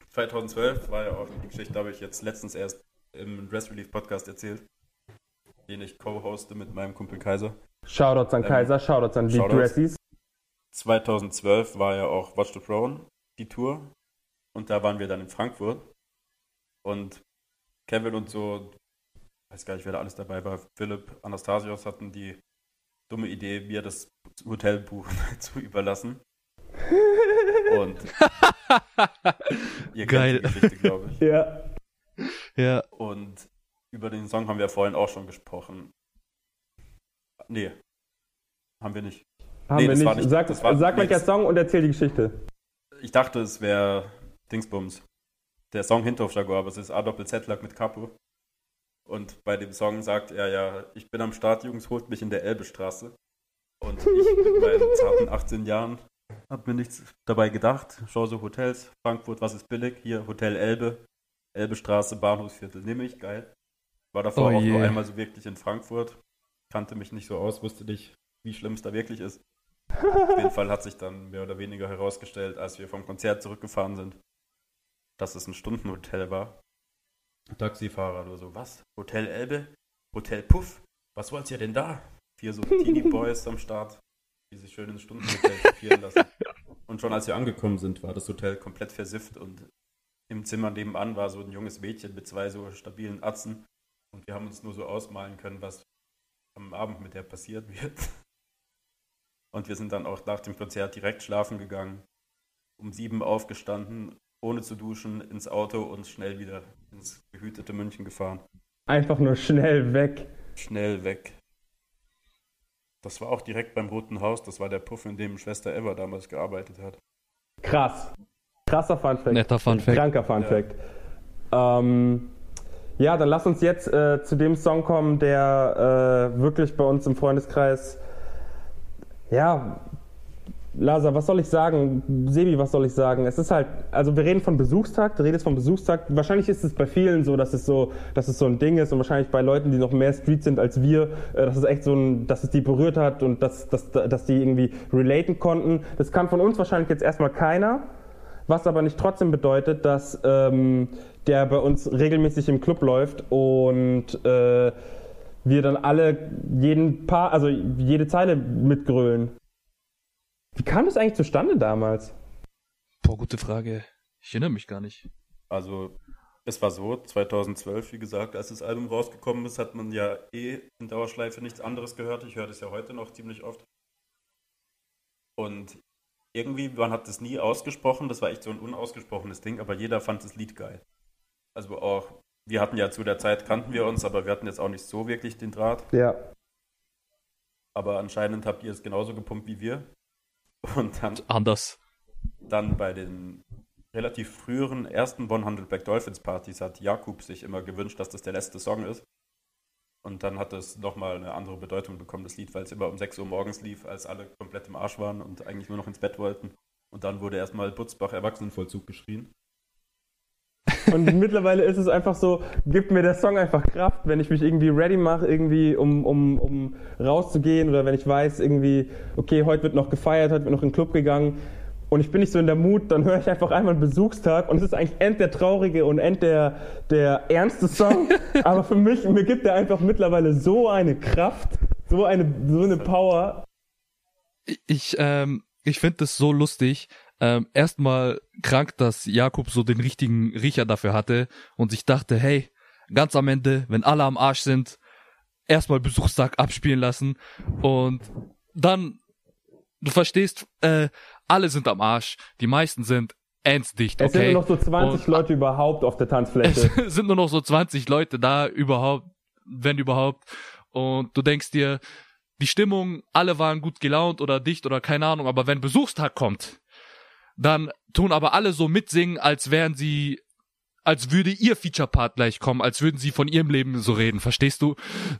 S3: 2012 war ja auch die Geschichte, habe ich jetzt letztens erst im Dress Relief Podcast erzählt, den ich co-hoste mit meinem Kumpel Kaiser.
S2: Shoutouts an
S3: Ähm,
S2: Kaiser, Shoutouts an die
S3: Shoutouts.
S2: Dressies.
S3: 2012 war ja auch Watch the Throne, die Tour. Und da waren wir dann in Frankfurt. Und Kevin und so, weiß gar nicht, wer da alles dabei war, Philipp, Anastasios hatten die dumme Idee, mir das Hotelbuch zu überlassen. Und ihr
S1: Geil.
S3: kennt die Geschichte, glaube ich.
S2: Ja.
S1: Ja.
S3: Und über den Song haben wir vorhin auch schon gesprochen. Nee, haben wir nicht.
S2: Haben
S3: Nee,
S2: wir
S3: das
S2: nicht.
S3: war nicht-
S2: Sag,
S3: das war-
S2: sag
S3: nee,
S2: welcher
S3: das-
S2: Song und erzähl die Geschichte.
S3: Ich dachte, es wäre Dingsbums. Der Song Hinterhof Jaguar, aber es ist A Doppel Z lag mit Capo. Und bei dem Song sagt er ja, ich bin am Start, Jungs, holt mich in der Elbestraße. Und ich mit meinen zarten 18 Jahren hab mir nichts dabei gedacht. Schau so Hotels, Frankfurt, was ist billig? Hier Hotel Elbe, Elbestraße, Bahnhofsviertel, nehme ich, geil. War davor
S1: Oh
S3: auch nur einmal so wirklich in Frankfurt. Kannte mich nicht so aus, wusste nicht, wie schlimm es da wirklich ist. Auf jeden Fall hat sich dann mehr oder weniger herausgestellt, als wir vom Konzert zurückgefahren sind, dass es ein Stundenhotel war. Taxifahrer nur so, was? Hotel Elbe? Hotel Puff? Was wollt ihr denn da? Vier so Teenie Boys am Start, die sich schön ins Stundenhotel kopieren lassen. Und schon als wir angekommen sind, war das Hotel komplett versifft und im Zimmer nebenan war so ein junges Mädchen mit zwei so stabilen Atzen und wir haben uns nur so ausmalen können, was am Abend mit der passiert wird. Und wir sind dann auch nach dem Konzert direkt schlafen gegangen, um sieben aufgestanden, ohne zu duschen, ins Auto und schnell wieder ins behütete München gefahren.
S2: Einfach nur schnell weg.
S3: Schnell weg. Das war auch direkt beim Roten Haus, das war der Puff, in dem Schwester Eva damals gearbeitet hat.
S2: Krass. Krasser Funfact.
S1: Netter Funfact.
S2: Kranker Funfact. Ja. Ähm, ja, dann lass uns jetzt äh, zu dem Song kommen, der äh, wirklich bei uns im Freundeskreis ja Lasa, was soll ich sagen? Sebi, was soll ich sagen? Es ist halt, also wir reden von Besuchstag, du redest von Besuchstag. Wahrscheinlich ist es bei vielen so, dass es so, dass es so ein Ding ist und wahrscheinlich bei Leuten, die noch mehr Street sind als wir, äh, dass es echt so ein, dass es die berührt hat und dass, dass, dass die irgendwie relaten konnten. Das kann von uns wahrscheinlich jetzt erstmal keiner, was aber nicht trotzdem bedeutet, dass ähm, der bei uns regelmäßig im Club läuft und äh, wir dann alle jeden Paar, also jede Zeile mitgrölen. Wie kam das eigentlich zustande damals?
S1: Boah, gute Frage. Ich erinnere mich gar nicht.
S3: Also, es war so, 2012, wie gesagt, als das Album rausgekommen ist, hat man ja eh in Dauerschleife nichts anderes gehört. Ich höre das ja heute noch ziemlich oft. Und irgendwie, man hat das nie ausgesprochen, das war echt so ein unausgesprochenes Ding, aber jeder fand das Lied geil. Also auch, wir hatten ja zu der Zeit, kannten wir uns, aber wir hatten jetzt auch nicht so wirklich den Draht.
S2: Ja.
S3: Aber anscheinend habt ihr es genauso gepumpt wie wir. Und dann,
S1: Anders.
S3: dann bei den relativ früheren ersten 100 Black Dolphins Partys hat Jakub sich immer gewünscht, dass das der letzte Song ist. Und dann hat es nochmal eine andere Bedeutung bekommen, das Lied, weil es immer um 6 Uhr morgens lief, als alle komplett im Arsch waren und eigentlich nur noch ins Bett wollten. Und dann wurde erstmal Butzbach Erwachsenenvollzug geschrien.
S2: Und mittlerweile ist es einfach so, gibt mir der Song einfach Kraft, wenn ich mich irgendwie ready mache, irgendwie um, um, um rauszugehen oder wenn ich weiß, irgendwie, okay, heute wird noch gefeiert, heute wird noch in den Club gegangen und ich bin nicht so in der Mut, dann höre ich einfach einmal einen Besuchstag und es ist eigentlich end der traurige und end der, der ernste Song, aber für mich, mir gibt er einfach mittlerweile so eine Kraft, so eine, so eine Power.
S1: Ich, ähm, ich finde das so lustig. Ähm, erstmal krank, dass Jakob so den richtigen Riecher dafür hatte und sich dachte, hey, ganz am Ende, wenn alle am Arsch sind, erstmal Besuchstag abspielen lassen und dann, du verstehst, äh, alle sind am Arsch, die meisten sind enddicht,
S2: Es sind
S1: okay?
S2: nur noch so 20
S1: Und-
S2: Leute überhaupt auf der Tanzfläche.
S1: Es sind nur noch so 20 Leute da überhaupt, wenn überhaupt. Und du denkst dir, die Stimmung, alle waren gut gelaunt oder dicht oder keine Ahnung, aber wenn Besuchstag kommt, dann tun aber alle so mitsingen, als wären sie, als würde ihr Feature-Part gleich kommen, als würden sie von ihrem Leben so reden, verstehst du?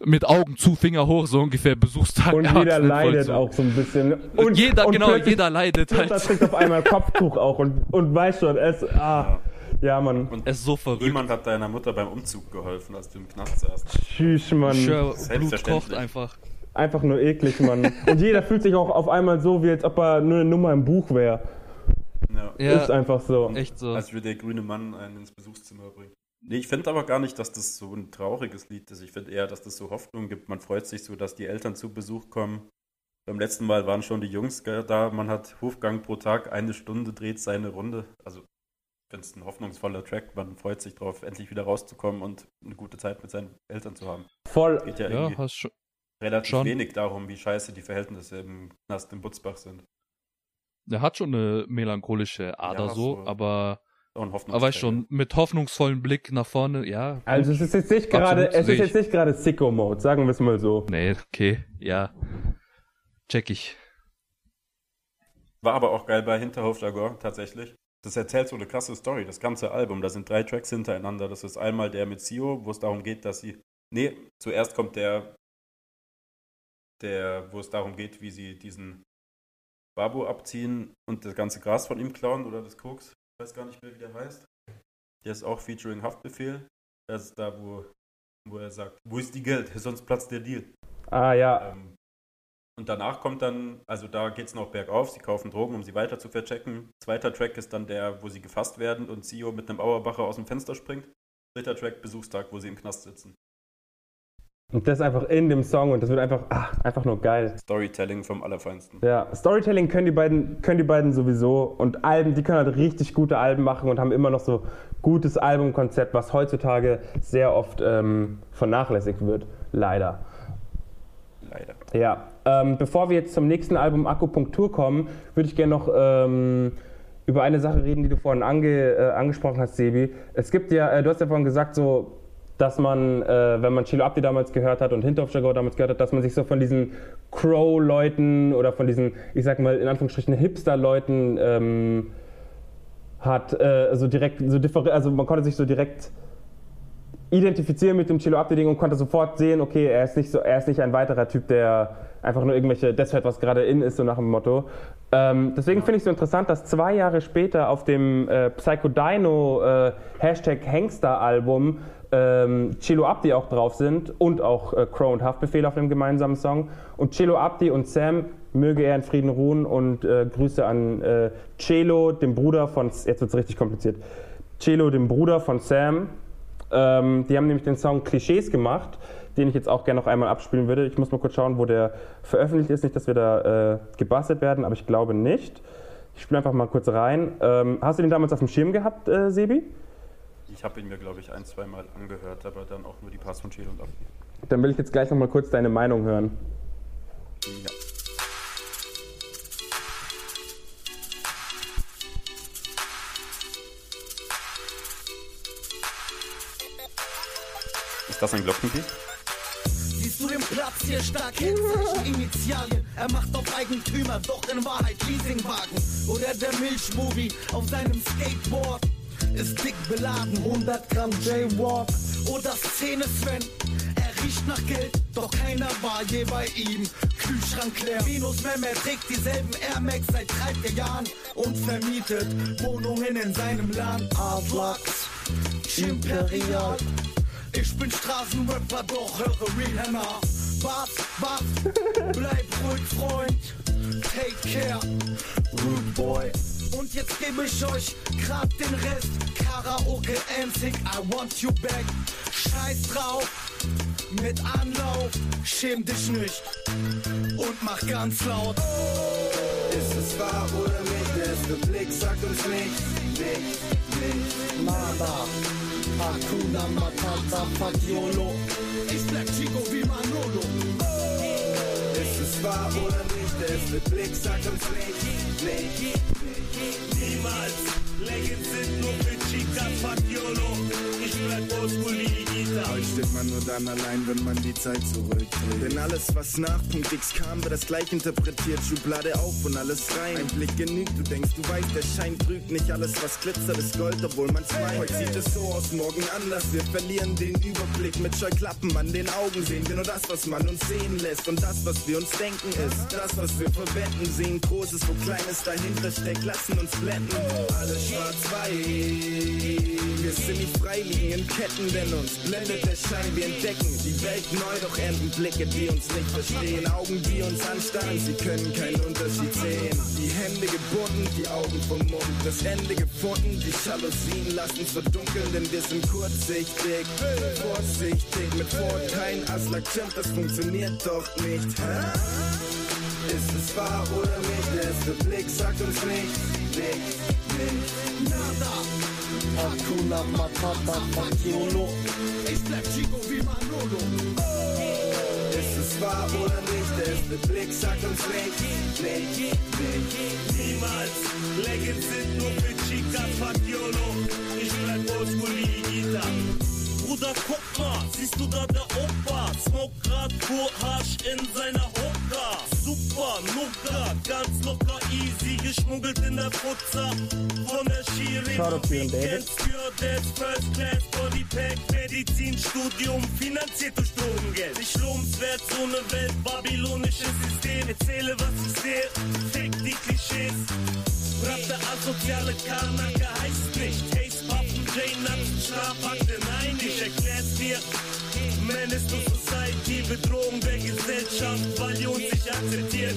S1: Mit Augen zu, Finger hoch, so ungefähr Besuchstag.
S2: Und jeder
S1: Erwachsenenvollzug.
S2: leidet auch so ein bisschen.
S1: Und, jeder, genau,
S2: plötzlich-
S1: jeder leidet halt.
S2: trägt auf einmal Kopftuch auch und, und weiß schon, es, ah, ja, Mann.
S3: Und
S1: Es ist so verrückt.
S3: niemand hat deiner Mutter beim Umzug geholfen, als du im Knast saßt.
S2: Tschüss, Mann.
S1: Sure, Blut kocht einfach.
S2: Einfach nur eklig, Mann. Und jeder fühlt sich auch auf einmal so, wie als ob er nur eine Nummer im Buch wäre.
S3: Ja.
S1: Ja,
S2: Ist einfach so.
S1: echt so.
S3: Als würde der grüne Mann einen ins Besuchszimmer bringen. Nee, ich finde aber gar nicht, dass das so ein trauriges Lied ist. Ich finde eher, dass das so Hoffnung gibt. Man freut sich so, dass die Eltern zu Besuch kommen. Beim letzten Mal waren schon die Jungs da. Man hat Hofgang pro Tag, eine Stunde dreht seine Runde. Also, ich finde es ein hoffnungsvoller Track. Man freut sich drauf, endlich wieder rauszukommen und eine gute Zeit mit seinen Eltern zu haben.
S2: Voll.
S3: Geht ja,
S1: Ja,
S3: irgendwie
S1: hast schon.
S3: relativ
S1: schon.
S3: wenig darum, wie scheiße die Verhältnisse im Knast in Butzbach sind.
S1: Der hat schon eine melancholische Ader
S3: Ja,
S1: so,
S3: so.
S1: aber, aber weißt schon, mit hoffnungsvollem Blick nach vorne, ja.
S2: Also es ist jetzt nicht gerade, es ist jetzt nicht gerade Sicko-Mode, sagen wir es mal so.
S1: Nee, okay, ja. Check ich.
S3: War aber auch geil bei Hinterhof Jargon, tatsächlich. Das erzählt so eine krasse Story, das ganze Album. Da sind drei Tracks hintereinander. Das ist einmal der mit Sio, wo es darum geht, dass sie. Nee, zuerst kommt der, der, wo es darum geht, wie sie diesen Babu abziehen und das ganze Gras von ihm klauen oder das Koks. Ich weiß gar nicht mehr, wie der heißt. Der ist auch featuring Haftbefehl. Das ist da, wo, wo er sagt, wo ist die Geld? Sonst platzt der Deal.
S2: Ah ja,
S3: Ähm, und danach kommt dann, also da geht es noch bergauf, sie kaufen Drogen, um sie weiter zu verchecken. Zweiter Track ist dann der, wo sie gefasst werden und Sio mit einem Auerbacher aus dem Fenster springt. Dritter Track, Besuchstag, wo sie im Knast sitzen.
S2: Und das einfach in dem Song und das wird einfach, ah, einfach nur geil.
S3: Storytelling vom Allerfeinsten.
S2: Ja, Storytelling können die beiden, können die beiden sowieso und Alben, die können halt richtig gute Alben machen und haben immer noch so gutes Albumkonzept, was heutzutage sehr oft ähm, vernachlässigt wird, leider.
S3: Leider.
S2: Ja, ähm, bevor wir jetzt zum nächsten Album Akupunktur kommen, würde ich gerne noch ähm, über eine Sache reden, die du vorhin ange, äh, angesprochen hast, Sebi. Es gibt ja, äh, du hast ja vorhin gesagt, so, dass man, äh, wenn man Chilo Abdi damals gehört hat und Hinterhof Jagau damals gehört hat, dass man sich so von diesen Crow-Leuten oder von diesen, ich sag mal in Anführungsstrichen Hipster-Leuten ähm, hat, äh, so direkt, so differ also man konnte sich so direkt identifizieren mit dem Chilo Abdi-Ding und konnte sofort sehen, okay, er ist nicht so, er ist nicht ein weiterer Typ, der, einfach nur irgendwelche, das hört, was gerade in ist, so nach dem Motto. Ähm, deswegen finde ich es so interessant, dass zwei Jahre später auf dem äh, Psychodino äh, Hashtag Hengster Album ähm, Chilo Abdi auch drauf sind und auch äh, Crow und Haftbefehl auf dem gemeinsamen Song. Und Chilo Abdi und Sam möge er in Frieden ruhen und äh, Grüße an äh, Chelo, dem Bruder von, jetzt wird es richtig kompliziert, Chelo, dem Bruder von Sam. Ähm, die haben nämlich den Song Klischees gemacht, den ich jetzt auch gerne noch einmal abspielen würde. Ich muss mal kurz schauen, wo der veröffentlicht ist. Nicht, dass wir da äh, gebastelt werden, aber ich glaube nicht. Ich spiele einfach mal kurz rein. Ähm, hast du den damals auf dem Schirm gehabt, äh, Sebi?
S3: Ich habe ihn mir, glaube ich, ein, zweimal angehört, aber dann auch nur die Parts von Chelo und Abdi.
S2: Dann will ich jetzt gleich noch mal kurz deine Meinung hören.
S3: Ja. Ist das ein Glockenbeat?
S4: Siehst du den Platz hier stark Kennzeichen, Initialien? Er macht auf Eigentümer, doch in Wahrheit Leasingwagen. Oder der Milchmovie auf seinem Skateboard ist dick beladen, 100 Gramm J-Walk. Oder Szene Sven, er riecht nach Geld, doch keiner war je bei ihm. Kühlschrank leer, Venus Memme trägt dieselben Air Max seit drei, vier Jahren und vermietet Wohnungen in seinem Land. Adlachs, Imperial. Ich bin Straßenrapper, doch höre Rihanna. Was, was? Bleib ruhig, Freund. Take care, Rude Boy. Und jetzt gebe ich euch grad den Rest. Karaoke Antic, I want you back. Scheiß drauf, mit Anlauf. Schäm dich nicht und mach ganz laut.
S7: Ist es wahr oder nicht? Der erste Blick sagt uns nichts, nichts, nichts.
S4: Nada, Hakuna Matata, Fagiolo. Ich bleib Chico wie Manolo.
S7: Ist es wahr oder nicht? Der erste Blick sagt uns nichts, nichts.
S5: Niemals. Legends sind nur für Chicas, fuck
S8: Heute steht man nur dann allein, wenn man die Zeit zurückdreht. Denn alles, was nach Punkt X kam, wird das gleich interpretiert. Schublade auf und alles rein. Ein Blick genügt, du denkst, du weißt, der Schein trügt. Nicht alles, was glitzert, ist Gold, obwohl man's meint. Heute sieht es so aus, morgen anders. Wir verlieren den Überblick mit Scheuklappen an den Augen. Sehen wir nur das, was man uns sehen lässt. Und das, was wir uns denken, ist das, was wir verwenden. Sehen Großes, wo Kleines dahinter steckt. Lassen uns blenden. Alles schwarz-weiß. Wir sind nicht frei, liegen in Ketten, denn uns blendet der Schein. Wir entdecken die Welt neu, doch ernten Blicke, die uns nicht verstehen. Augen, die uns anstarren, sie können keinen Unterschied sehen. Die Hände gebunden, die Augen vom Mund. Das Ende gefunden, die Jalousien lassen uns verdunkeln, denn wir sind kurzsichtig. Vorsichtig, mit Vorurteilen, Aslak Chimp, das funktioniert doch nicht.
S7: Ist es wahr oder nicht? Der erste Blick sagt uns nichts, nichts, nichts.
S4: Nada, Hakuna Matata, Fagiolo. Ich bleib Chico.
S7: Ist wahr oder nicht? Der erste Blick sagt uns nichts.
S5: Niemals. Legends sind nur für Chicas, fuck. Ich bleib oldschool wie Igita. Bruder, guck mal, siehst du da der Opa? Smoke grad pur Hasch in seiner Hoka. Super, Nuka, ganz locker, easy, geschmuggelt in der Putzer. Von der Schiri,
S2: you, David.
S5: Stewardess, First Class, Bodypack, Medizinstudium, finanziert durch Drogengeld. Nicht lohnenswert, so eine Welt, babylonisches System. Erzähle, was ich sehe, fick die Klischees. Rap der asoziale Kanake heißt nicht Taste Pappen, J-Nuts, Schlafakte, nein, ich dir. Menace to Society, Bedrohung der Gesellschaft, weil die uns nicht akzeptiert.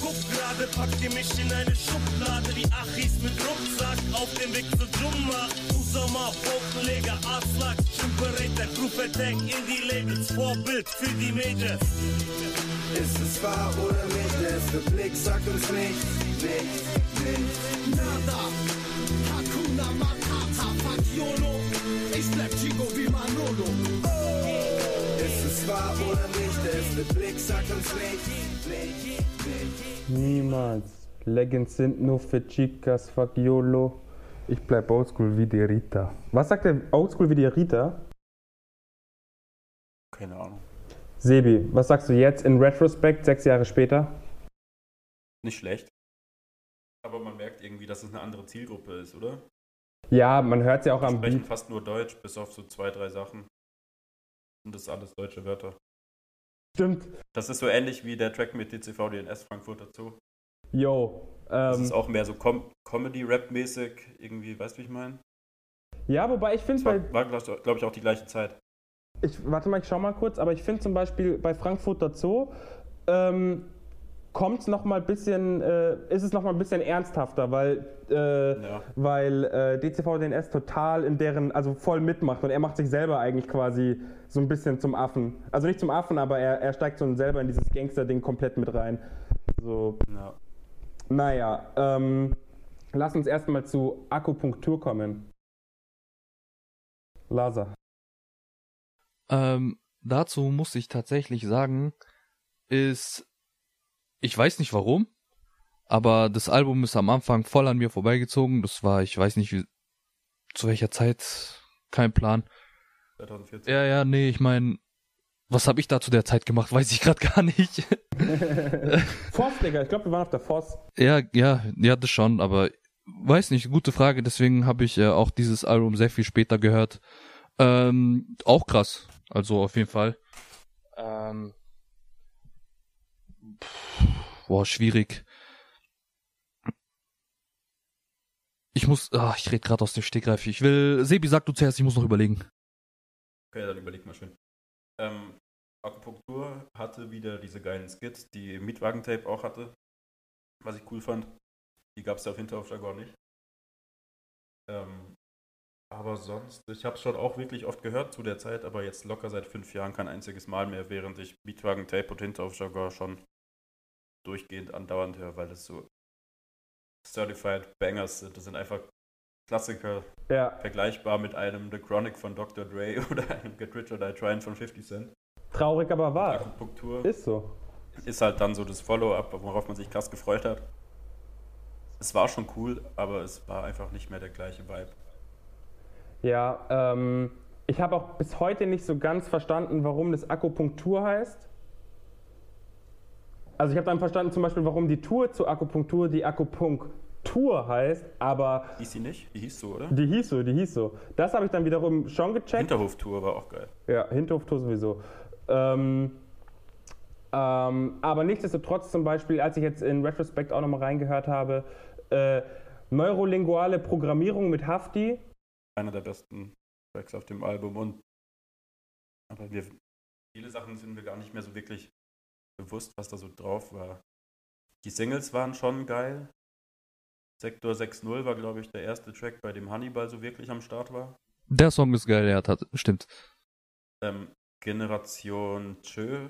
S5: Guck gerade, packt ihr mich in eine Schublade, die Achis mit Rucksack auf dem Weg zur Jumma. Usama, Botenleger, Aslak, Chimperator, Group Attack, Indie-Labels, Vorbild für die Majors.
S7: Ist es wahr oder nicht? Der erste Blick sagt uns nichts, nichts, nichts.
S4: Nada, Hakuna Matata, Fagiolo. Ich bleib
S7: erste Blick sagt uns.
S2: Niemals. Legends sind nur für Chicas, fuck YOLO. Ich bleib oldschool wie die Rita. Was sagt der oldschool wie die Rita?
S3: Keine Ahnung.
S2: Sebi, was sagst du jetzt in Retrospect, sechs Jahre später?
S3: Nicht schlecht. Aber man merkt irgendwie, dass es eine andere Zielgruppe ist, oder?
S2: Ja, man hört es ja auch
S3: Die
S2: am
S3: sprechen
S2: Beat.
S3: fast nur Deutsch, bis auf so zwei, drei Sachen. Und das alles deutsche Wörter.
S2: Stimmt.
S3: Das ist so ähnlich wie der Track mit DCV DNS Frankfurter Zoo.
S2: Yo.
S3: Das
S2: Ähm,
S3: ist auch mehr so Com Comedy-Rap-mäßig, irgendwie, weißt du, wie ich meine?
S2: ja, wobei ich finde
S3: Das
S2: bei
S3: war, war glaube glaub ich, auch die gleiche Zeit.
S2: Ich, warte mal, ich schau mal kurz, aber ich finde zum Beispiel bei Frankfurter Zoo ähm, kommt noch mal ein bisschen, äh, ist es noch mal ein bisschen ernsthafter, weil, äh,
S3: Ja.
S2: weil äh, DCV DNS total in deren, also voll mitmacht und er macht sich selber eigentlich quasi so ein bisschen zum Affen. Also nicht zum Affen, aber er, er steigt so selber in dieses Gangster-Ding komplett mit rein. So,
S3: Ja.
S2: naja, ähm, lass uns erstmal zu Akupunktur kommen. Lasa.
S1: Ähm, dazu muss ich tatsächlich sagen, ist, ich weiß nicht warum, aber das Album ist am Anfang voll an mir vorbeigezogen. Das war, ich weiß nicht, wie, zu welcher Zeit, kein Plan.
S3: 2014.
S1: Ja, ja, nee, ich meine, was habe ich da zu der Zeit gemacht, weiß ich gerade gar nicht.
S2: Voss, Digga, ich glaube, wir waren auf der Voss.
S1: ja, ja, ja, das schon, aber weiß nicht, gute Frage. Deswegen habe ich äh, auch dieses Album sehr viel später gehört. Ähm, auch krass, also auf jeden Fall. Ähm, boah, schwierig. Ich muss, ah, ich rede gerade aus dem Stegreif. Ich will, Sebi, sag du zuerst, ich muss noch überlegen.
S3: Okay, dann überleg mal schön. Ähm, Akupunktur hatte wieder diese geilen Skits, die Mietwagentape auch hatte, was ich cool fand. Die gab es ja auf Hinterhofjargon nicht. Ähm, aber sonst, ich habe es schon auch wirklich oft gehört zu der Zeit, aber jetzt locker seit fünf Jahren kein einziges Mal mehr, während ich Mietwagentape und Hinterhofjargon schon durchgehend andauernd höre, weil das so Certified Bangers sind. Das sind einfach Klassiker,
S2: Ja,
S3: vergleichbar mit einem The Chronic von Dr. Dre oder einem Get Rich or Die Tryin' von 50 Cent.
S2: traurig, aber wahr.
S3: Akupunktur
S2: Ist so.
S3: ist halt dann so das Follow-up, worauf man sich krass gefreut hat. Es war schon cool, aber es war einfach nicht mehr der gleiche Vibe.
S2: Ja, ähm, ich habe auch bis heute nicht so ganz verstanden, warum das Akupunktur heißt. Also ich habe dann verstanden zum Beispiel, warum die Tour zur Akupunktur die Akupunktur heißt, aber
S3: Hieß sie nicht? Die hieß so, oder?
S2: die hieß so, die hieß so. Das habe ich dann wiederum schon gecheckt.
S3: Hinterhoftour war auch geil.
S2: Ja, Hinterhoftour sowieso. Ähm, ähm, aber nichtsdestotrotz zum Beispiel, als ich jetzt in Retrospect auch nochmal reingehört habe, äh, neurolinguale Programmierung mit Hafti,
S3: Einer der besten Tracks auf dem Album. Und aber wir, viele Sachen sind mir gar nicht mehr so wirklich bewusst, was da so drauf war. Die Singles waren schon geil. Sektor 6.0 war, glaube ich, der erste Track, bei dem Hannibal so wirklich am Start war.
S1: Der Song ist geil, ja, tat, stimmt.
S3: Ähm, Generation Chö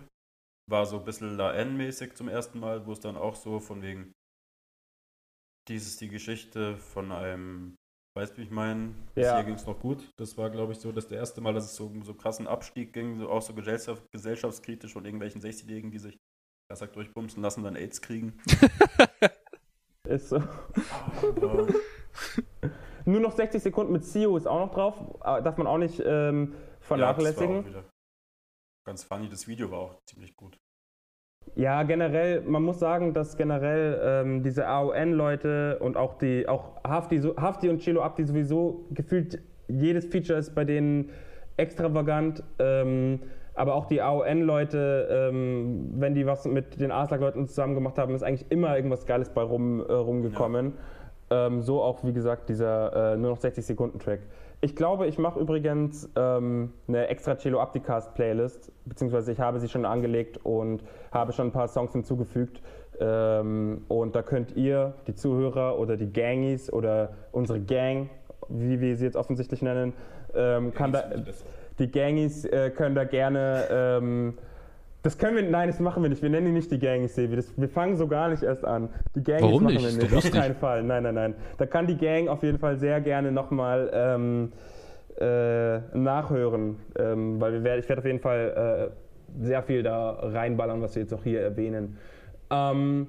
S3: war so ein bisschen La N-mäßig zum ersten Mal, wo es dann auch so von wegen dies ist die Geschichte von einem, weißt du, wie ich meine?
S2: Ja.
S3: hier ging es noch gut. Das war, glaube ich, so das erste Mal, dass es so um so krassen Abstieg ging, so auch so gesellschaft, gesellschaftskritisch von irgendwelchen 60-Jährigen, die sich Kassack durchbumsen lassen, dann AIDS kriegen.
S2: ist so.
S3: Aber
S2: Nur noch 60 Sekunden mit CEO ist auch noch drauf. äh, Darf man auch nicht ähm,
S3: ja, das
S2: vernachlässigen.
S3: war auch wieder ganz funny. Das Video war auch ziemlich gut.
S2: Ja, generell, man muss sagen, dass generell ähm, diese AON-Leute und auch die, auch Hafti, Hafti und Chelo Abdi sowieso gefühlt jedes Feature ist bei denen extravagant. Ähm, aber auch die AON-Leute, ähm, wenn die was mit den Aslak-Leuten zusammen gemacht haben, ist eigentlich immer irgendwas Geiles bei rum, äh, rumgekommen. Ähm, so auch, wie gesagt, dieser äh, nur noch 60 Sekunden Track. Ich glaube, ich mache übrigens ähm, eine extra Cello Abdicast Playlist, beziehungsweise ich habe sie schon angelegt und habe schon ein paar Songs hinzugefügt. Ähm, und da könnt ihr, die Zuhörer oder die Gangies oder unsere Gang, wie wir sie jetzt offensichtlich nennen, ähm, kann da, die Gangies äh, können da gerne. Das können wir, nein, das machen wir nicht. Wir nennen die nicht die Gangies, Sevi. Das, wir fangen so gar nicht erst an. Die Gangies
S1: Warum
S2: machen
S1: nicht?
S2: wir nicht. Auf keinen Fall. Nein, nein, nein. Da kann die Gang auf jeden Fall sehr gerne nochmal ähm, äh, nachhören, ähm, weil wir ich werde auf jeden Fall äh, sehr viel da reinballern, was wir jetzt auch hier erwähnen. Ähm,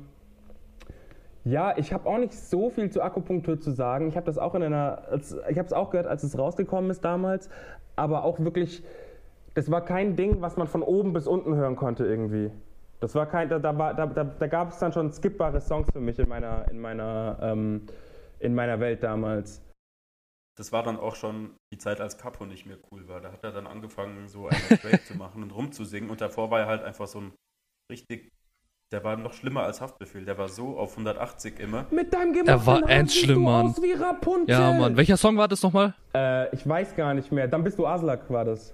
S2: ja, ich habe auch nicht so viel zu Akupunktur zu sagen. Ich habe das auch in einer, ich habe es auch gehört, als es rausgekommen ist damals, aber auch wirklich, das war kein Ding, was man von oben bis unten hören konnte irgendwie. Das war kein, da, da, war- da, da, da gab es dann schon skippbare Songs für mich in meiner, in meiner, ähm, in meiner Welt damals.
S3: das war dann auch schon die Zeit, als Capo nicht mehr cool war. Da hat er dann angefangen, so einen Break zu machen und rumzusingen. Und davor war er halt einfach so ein richtig, der war noch schlimmer als Haftbefehl. Der war so auf 180 immer.
S2: Mit deinem
S1: Er
S2: gemachten
S1: war
S2: Haar
S1: ernst schlimm, Mann.
S2: aus wie Rapunzel.
S1: Ja, Mann. Welcher Song war das nochmal?
S2: Äh, ich weiß gar nicht mehr. Dann bist du Aslak, war das.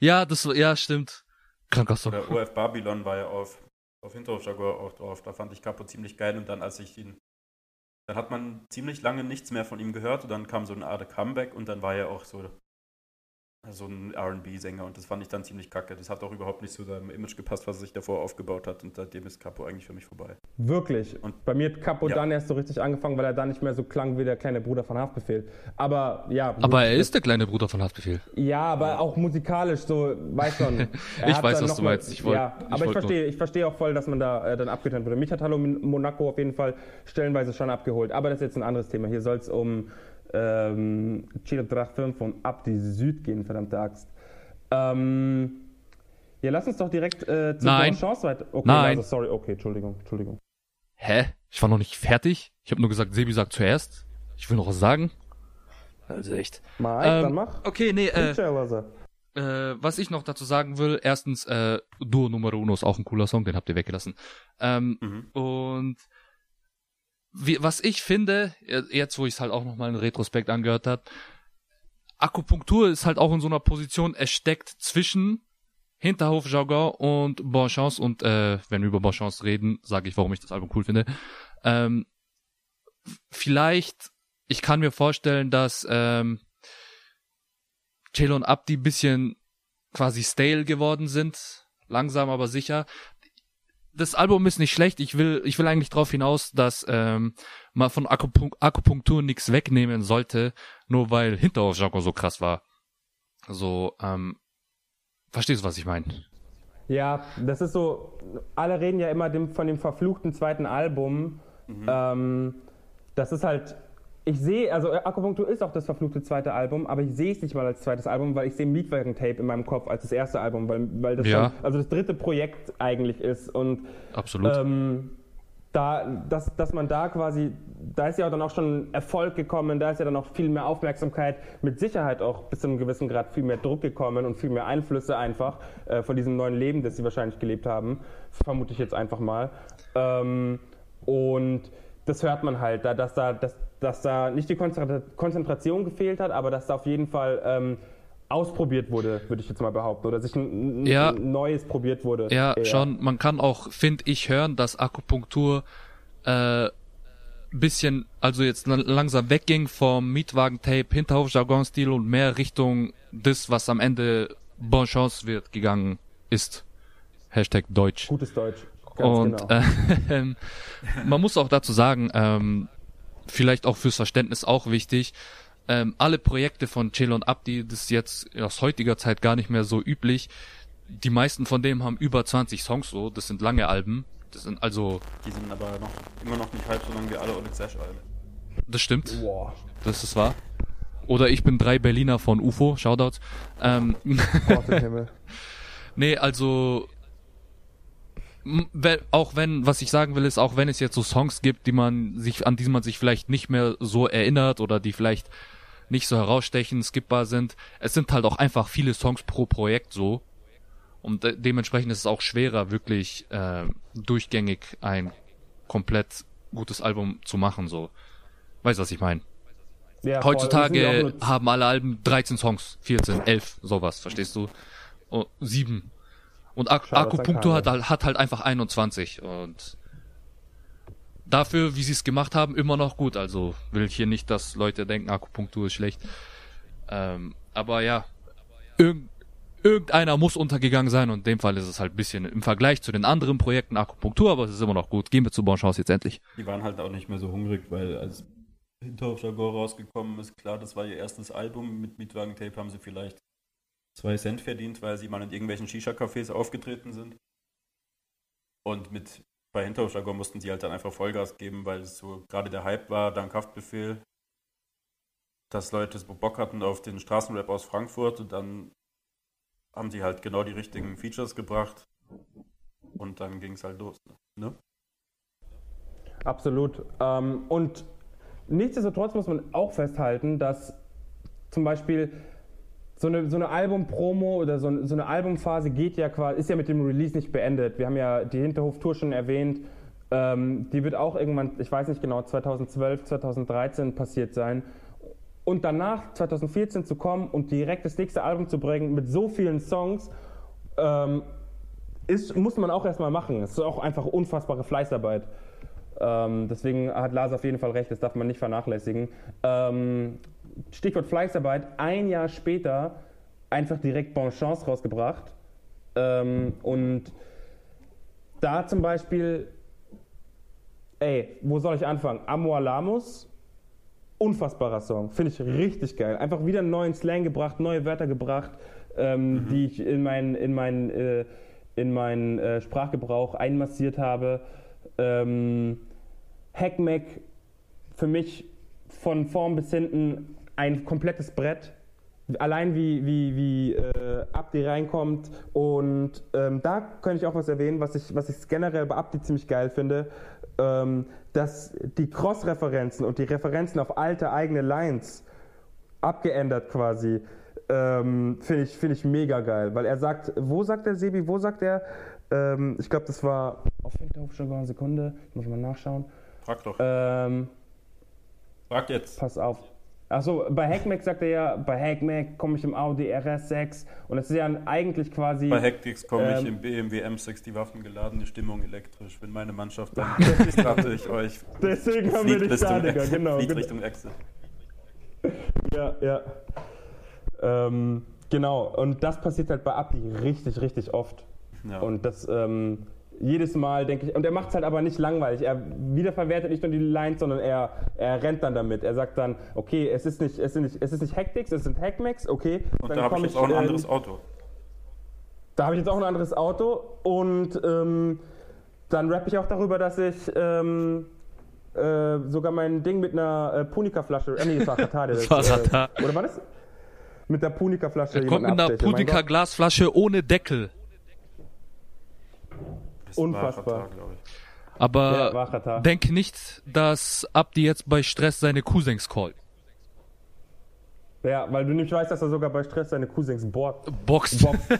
S1: Ja, das war, ja, stimmt. Kranker Song.
S3: Oder OF Babylon war ja auf, auf Hinterhof Jaguar auch drauf. Da fand ich Capo ziemlich geil. Und dann, als ich ihn. Dann hat man ziemlich lange nichts mehr von ihm gehört. Und dann kam so eine Art Comeback. Und dann war er auch so. So ein RB-Sänger. Und das fand ich dann ziemlich kacke. Das hat auch überhaupt nicht zu seinem Image gepasst, was er sich davor aufgebaut hat. Und seitdem ist Capo eigentlich für mich vorbei.
S2: Wirklich.
S3: Und-
S2: Bei mir hat Capo
S3: Ja.
S2: dann erst so richtig angefangen, weil er dann nicht mehr so klang wie der kleine Bruder von Haftbefehl. Aber ja.
S1: Aber er ist der kleine Bruder von Haftbefehl.
S2: Ja, aber auch musikalisch so, weiß schon.
S1: Ich weiß, was
S2: noch
S1: du meinst. Ich wollt-
S2: ja,
S1: ich
S2: aber ich verstehe, ich verstehe auch voll, dass man da äh, dann abgetrennt wurde. Mich hat Hallo Monaco auf jeden Fall stellenweise schon abgeholt. Aber das ist jetzt ein anderes Thema. Hier soll es um ähm, Chilo Drach 5 von Abdi Süd gehen, verdammte Axt. Ähm, ja, lass uns doch direkt äh, zu
S1: Nein.
S2: Chance weiter. Okay,
S1: Nein.
S2: Also, sorry, okay, Entschuldigung, Entschuldigung.
S1: Hä? Ich war noch nicht fertig. Ich habe nur gesagt, Sebi sagt zuerst. Ich will noch was sagen. Also echt.
S2: Mike,
S1: Ähm,
S2: dann mach.
S1: Okay, nee, äh,
S2: Äh,
S1: äh, was ich noch dazu sagen will, erstens, äh, Duo Numero Uno ist auch ein cooler Song, den habt ihr weggelassen. Ähm,
S3: Mhm.
S1: Und wie, was ich finde, äh, jetzt wo ich es halt auch nochmal in Retrospekt angehört hat, Akupunktur ist halt auch in so einer Position, es steckt zwischen Hinterhof Jargon und Bonchance und äh, wenn wir über Bonchance reden, sage ich, warum ich das Album cool finde. Ähm, vielleicht, ich kann mir vorstellen, dass ähm, Chelo und Abdi bisschen quasi stale geworden sind, langsam aber sicher. Das Album ist nicht schlecht. Ich will, ich will eigentlich darauf hinaus, dass ähm, man von Akupunk Akupunktur nichts wegnehmen sollte, nur weil Hinterhof Jargon so krass war. So, ähm, verstehst du, was ich meine?
S2: Ja, das ist so, alle reden ja immer dem, von dem verfluchten zweiten Album. Ähm, das ist halt, ich sehe, also Akupunktur ist auch das verfluchte zweite Album, aber ich sehe es nicht mal als zweites Album, weil ich sehe Mietwagen-Tape in meinem Kopf als das erste Album, weil, weil das
S1: Ja.
S2: schon, also das dritte Projekt eigentlich ist und
S1: Absolut.
S2: ähm, da, dass, dass man da quasi, da ist ja auch dann auch schon Erfolg gekommen, da ist ja dann auch viel mehr Aufmerksamkeit, mit Sicherheit auch bis zu einem gewissen Grad viel mehr Druck gekommen und viel mehr Einflüsse einfach äh, von diesem neuen Leben, das sie wahrscheinlich gelebt haben, vermute ich jetzt einfach mal. Ähm, und das hört man halt, da, dass, da, dass, dass da nicht die Konzentra- Konzentration gefehlt hat, aber dass da auf jeden Fall ähm, ausprobiert wurde, würde ich jetzt mal behaupten, oder sich ein,
S1: Ja.
S2: Neues probiert wurde.
S1: Ja,
S2: eher.
S1: schon. Man kann auch, finde ich, hören, dass Akupunktur äh, bisschen, also jetzt la- langsam wegging vom Mietwagen-Tape, Hinterhof-Jargon-Stil und mehr Richtung das, was am Ende Bonchance wird, gegangen ist. Hashtag Deutsch.
S2: Gutes Deutsch. Ganz
S1: Und
S2: genau.
S1: äh, man muss auch dazu sagen, ähm, vielleicht auch fürs Verständnis auch wichtig, ähm, alle Projekte von Chill und Abdi, das ist jetzt aus heutiger Zeit gar nicht mehr so üblich. Die meisten von dem haben über 20 Songs so, das sind lange Alben. Das sind also,
S3: Die sind aber noch, immer noch nicht halb so lang wie alle Oleg Sesh-Alben.
S1: das stimmt,
S2: Boah.
S1: das ist wahr. Oder ich bin drei Berliner von UFO, Shoutouts. Ähm,
S2: Himmel.
S1: Nee, also auch wenn, was ich sagen will, ist, auch wenn es jetzt so Songs gibt, die man sich, an die man sich vielleicht nicht mehr so erinnert oder die vielleicht nicht so herausstechen, skippbar sind, es sind halt auch einfach viele Songs pro Projekt so. Und de dementsprechend ist es auch schwerer, wirklich äh, durchgängig ein komplett gutes Album zu machen, so. Weißt du, was ich meine?
S2: Ja,
S1: Heutzutage haben alle Alben 13 Songs, 14, 11, sowas, verstehst du? Oh, sieben. Und Ak
S2: Schade,
S1: Akupunktur hat, halt- hat halt einfach 21 und dafür, wie sie es gemacht haben, immer noch gut. Also will ich hier nicht, dass Leute denken, Akupunktur ist schlecht. Ähm, aber ja, irgend, irgendeiner muss untergegangen sein und in dem Fall ist es halt ein bisschen im Vergleich zu den anderen Projekten Akupunktur, aber es ist immer noch gut. Gehen wir zu Bonchance jetzt endlich.
S3: Die waren halt auch nicht mehr so hungrig, weil als Hinterhof Jaguar rausgekommen ist, klar, das war ihr erstes Album. Mit Mietwagen Tape haben sie vielleicht zwei Cent verdient, weil sie mal in irgendwelchen Shisha-Cafés aufgetreten sind. Und mit bei Hinterhof Jaguar mussten sie halt dann einfach Vollgas geben, weil es so gerade der Hype war, dank Haftbefehl, dass Leute so Bock hatten auf den Straßenrap aus Frankfurt und dann haben sie halt genau die richtigen Features gebracht und dann ging es halt los. Ne?
S2: Absolut. Ähm, und nichtsdestotrotz muss man auch festhalten, dass zum Beispiel so eine, so eine Album-Promo oder so, so eine Albumphase geht ja quasi, ist ja mit dem Release nicht beendet. Wir haben ja die Hinterhof-Tour schon erwähnt. Ähm, die wird auch irgendwann, ich weiß nicht genau, 2012, 2013 passiert sein. Und danach, 2014 zu kommen und direkt das nächste Album zu bringen mit so vielen Songs, ähm, ist, muss man auch erstmal machen. Es ist auch einfach unfassbare Fleißarbeit. Ähm, deswegen hat Lars auf jeden Fall recht, das darf man nicht vernachlässigen. Ähm, Stichwort Fleißarbeit, ein Jahr später einfach direkt Bon Chance rausgebracht. Ähm, und da zum Beispiel, ey, wo soll ich anfangen? Amor Lamus, unfassbarer Song, finde ich richtig geil. Einfach wieder einen neuen Slang gebracht, neue Wörter gebracht, ähm, mhm. die ich in meinen in mein, äh, in mein, äh, Sprachgebrauch einmassiert habe. Ähm, Hackmack für mich von vorn bis hinten ein komplettes Brett. Allein wie, wie, wie äh, Abdi reinkommt. Und ähm, da könnte ich auch was erwähnen, was ich, was ich generell bei Abdi ziemlich geil finde. Ähm, dass die Cross-Referenzen und die Referenzen auf alte eigene Lines abgeändert quasi, ähm, finde ich, find ich mega geil. Weil er sagt, wo sagt der Sebi, wo sagt er? Ähm, ich glaube, das war auf Hinterhof schon eine Sekunde. Ich muss mal nachschauen.
S3: Frag doch.
S2: Ähm,
S3: Frag jetzt.
S2: Pass auf. Achso, bei Hackmack sagt er ja, bei Hackmack komme ich im Audi RS6 und das ist ja eigentlich quasi.
S3: Bei Hectix komme ähm, ich im BMW M6 die Waffen geladen, die Stimmung elektrisch. Wenn meine Mannschaft dann ist, rate ich euch.
S2: Deswegen haben wir dich da, genau.
S3: Fliegt Richtung Exit.
S2: Ja, ja. Ähm, genau, und das passiert halt bei Abdi richtig, richtig oft. Ja. Und das, ähm, jedes Mal denke ich, und er macht es halt aber nicht langweilig. Er wiederverwertet nicht nur die Lines, sondern er, er rennt dann damit. Er sagt dann, okay, es ist nicht, es sind nicht, es ist nicht Hactics, es sind Hackmax, okay.
S3: Und da habe ich jetzt auch ein anderes Auto.
S2: Da habe ich jetzt auch ein anderes Auto und ähm, dann rappe ich auch darüber, dass ich ähm, äh, sogar mein Ding mit einer äh, Punika-Flasche, äh, nee, das war Katar, das,
S1: war.
S2: Äh, oder war das? Mit der Punika-Flasche.
S1: Er kommt mit einer Punika-Glasflasche ohne Deckel.
S2: Unfassbar.
S1: Aber ja, denk nicht, dass Abdi jetzt bei Stress seine Cousins callt.
S2: Ja, weil du nicht weißt, dass er sogar bei Stress seine Cousins board.
S1: Boxt. Boxt.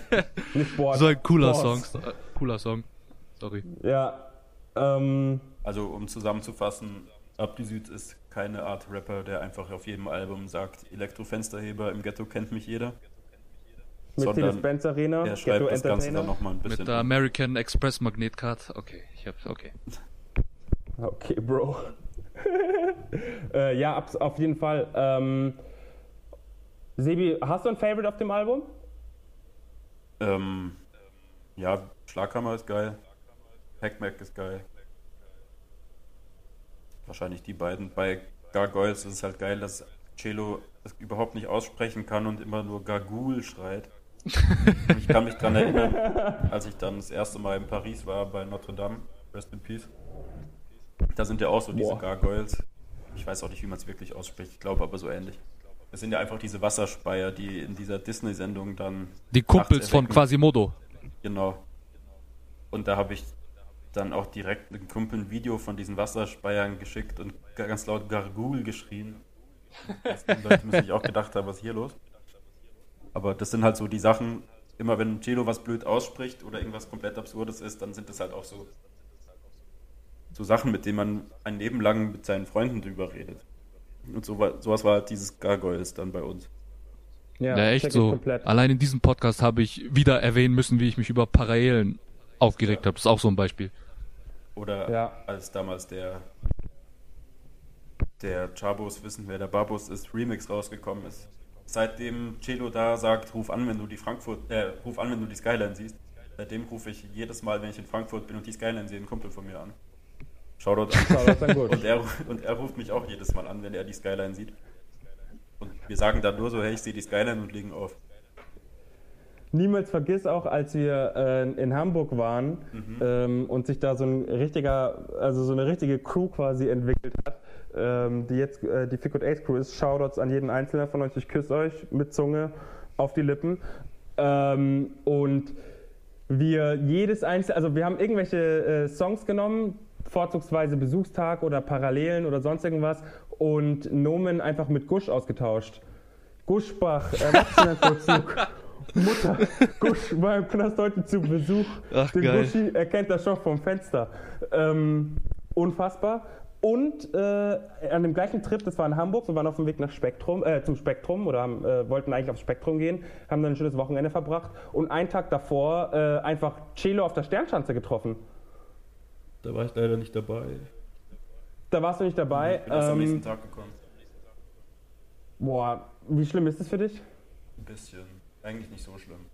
S1: nicht board. So ein cooler Boxt. Song. Cooler Song. Sorry.
S2: Ja. Ähm,
S3: also um zusammenzufassen, Abdi Süd ist keine Art Rapper, der einfach auf jedem Album sagt, Elektrofensterheber im Ghetto kennt mich jeder.
S2: Mercedes-Benz Arena,
S3: er schreibt Ghetto das Ganze dann noch mal ein bisschen.
S1: Mit der American Express Magnetcard. Okay, ich hab's, okay.
S2: Okay, Bro. äh, ja, auf jeden Fall. Ähm, Sebi, hast du ein Favorite auf dem Album?
S3: Ähm, ja, Schlaghammer ist geil. Hackmack ist geil. Wahrscheinlich die beiden. Bei Gargoyles ist es halt geil, dass Cello das überhaupt nicht aussprechen kann und immer nur Gargul schreit. Ich kann mich daran erinnern, als ich dann das erste Mal in Paris war bei Notre Dame, Rest in Peace. Da sind ja auch so diese Boah. Gargoyles. Ich weiß auch nicht, wie man es wirklich ausspricht. Ich glaube aber so ähnlich. Das sind ja einfach diese Wasserspeier, die in dieser Disney-Sendung dann.
S1: Die Kumpels von Quasimodo.
S3: Genau. Und da habe ich dann auch direkt einem Kumpel ein Video von diesen Wasserspeiern geschickt und ganz laut Gargul geschrien. Die Leute müssen sich auch gedacht haben, was ist hier los? Aber das sind halt so die Sachen, immer wenn Celo was blöd ausspricht oder irgendwas komplett Absurdes ist, dann sind das halt auch so, so Sachen, mit denen man ein Leben lang mit seinen Freunden drüber redet. Und so war, sowas war halt dieses Gargoyles dann bei uns.
S1: Ja, ja echt so. Allein in diesem Podcast habe ich wieder erwähnen müssen, wie ich mich über Parallelen aufgeregt ja. habe. Das ist auch so ein Beispiel.
S3: Oder ja. als damals der der Chabos wissen, wer der Babus ist, Remix rausgekommen ist seitdem Celo da sagt, ruf an, wenn du die Frankfurt, äh, ruf an, wenn du die Skyline siehst. Seitdem rufe ich jedes Mal, wenn ich in Frankfurt bin und die Skyline sehe, einen Kumpel von mir an. Shoutout an. Und er, und er ruft mich auch jedes Mal an, wenn er die Skyline sieht. Und wir sagen dann nur so, hey, ich sehe die Skyline und legen auf.
S2: Niemals vergiss auch, als wir äh, in Hamburg waren mhm. ähm, und sich da so ein richtiger, also so eine richtige Crew quasi entwickelt hat, ähm, die jetzt äh, die Fick und Ace Crew ist. Shoutouts an jeden Einzelnen von euch. Ich küsse euch mit Zunge auf die Lippen. Ähm, und wir jedes einzelne, also wir haben irgendwelche äh, Songs genommen, vorzugsweise Besuchstag oder Parallelen oder sonst irgendwas und Nomen einfach mit Gusch ausgetauscht. Guschbach, Erwachsenenvollzug. Mutter, Gusch war im Knast heute zu Besuch.
S1: Ach,
S2: Den
S1: geil.
S2: Guschi erkennt das schon vom Fenster. Ähm, unfassbar. Und äh, an dem gleichen Trip, das war in Hamburg, wir waren auf dem Weg nach Spektrum, äh, zum Spektrum oder haben, äh, wollten eigentlich aufs Spektrum gehen, haben dann ein schönes Wochenende verbracht und einen Tag davor äh, einfach Celo auf der Sternschanze getroffen.
S3: Da war ich leider nicht dabei.
S2: Da warst du nicht dabei.
S3: Ich bin erst am nächsten
S2: Ähm,
S3: Tag gekommen.
S2: boah, wie schlimm ist das für dich?
S3: Ein bisschen. Eigentlich nicht so schlimm.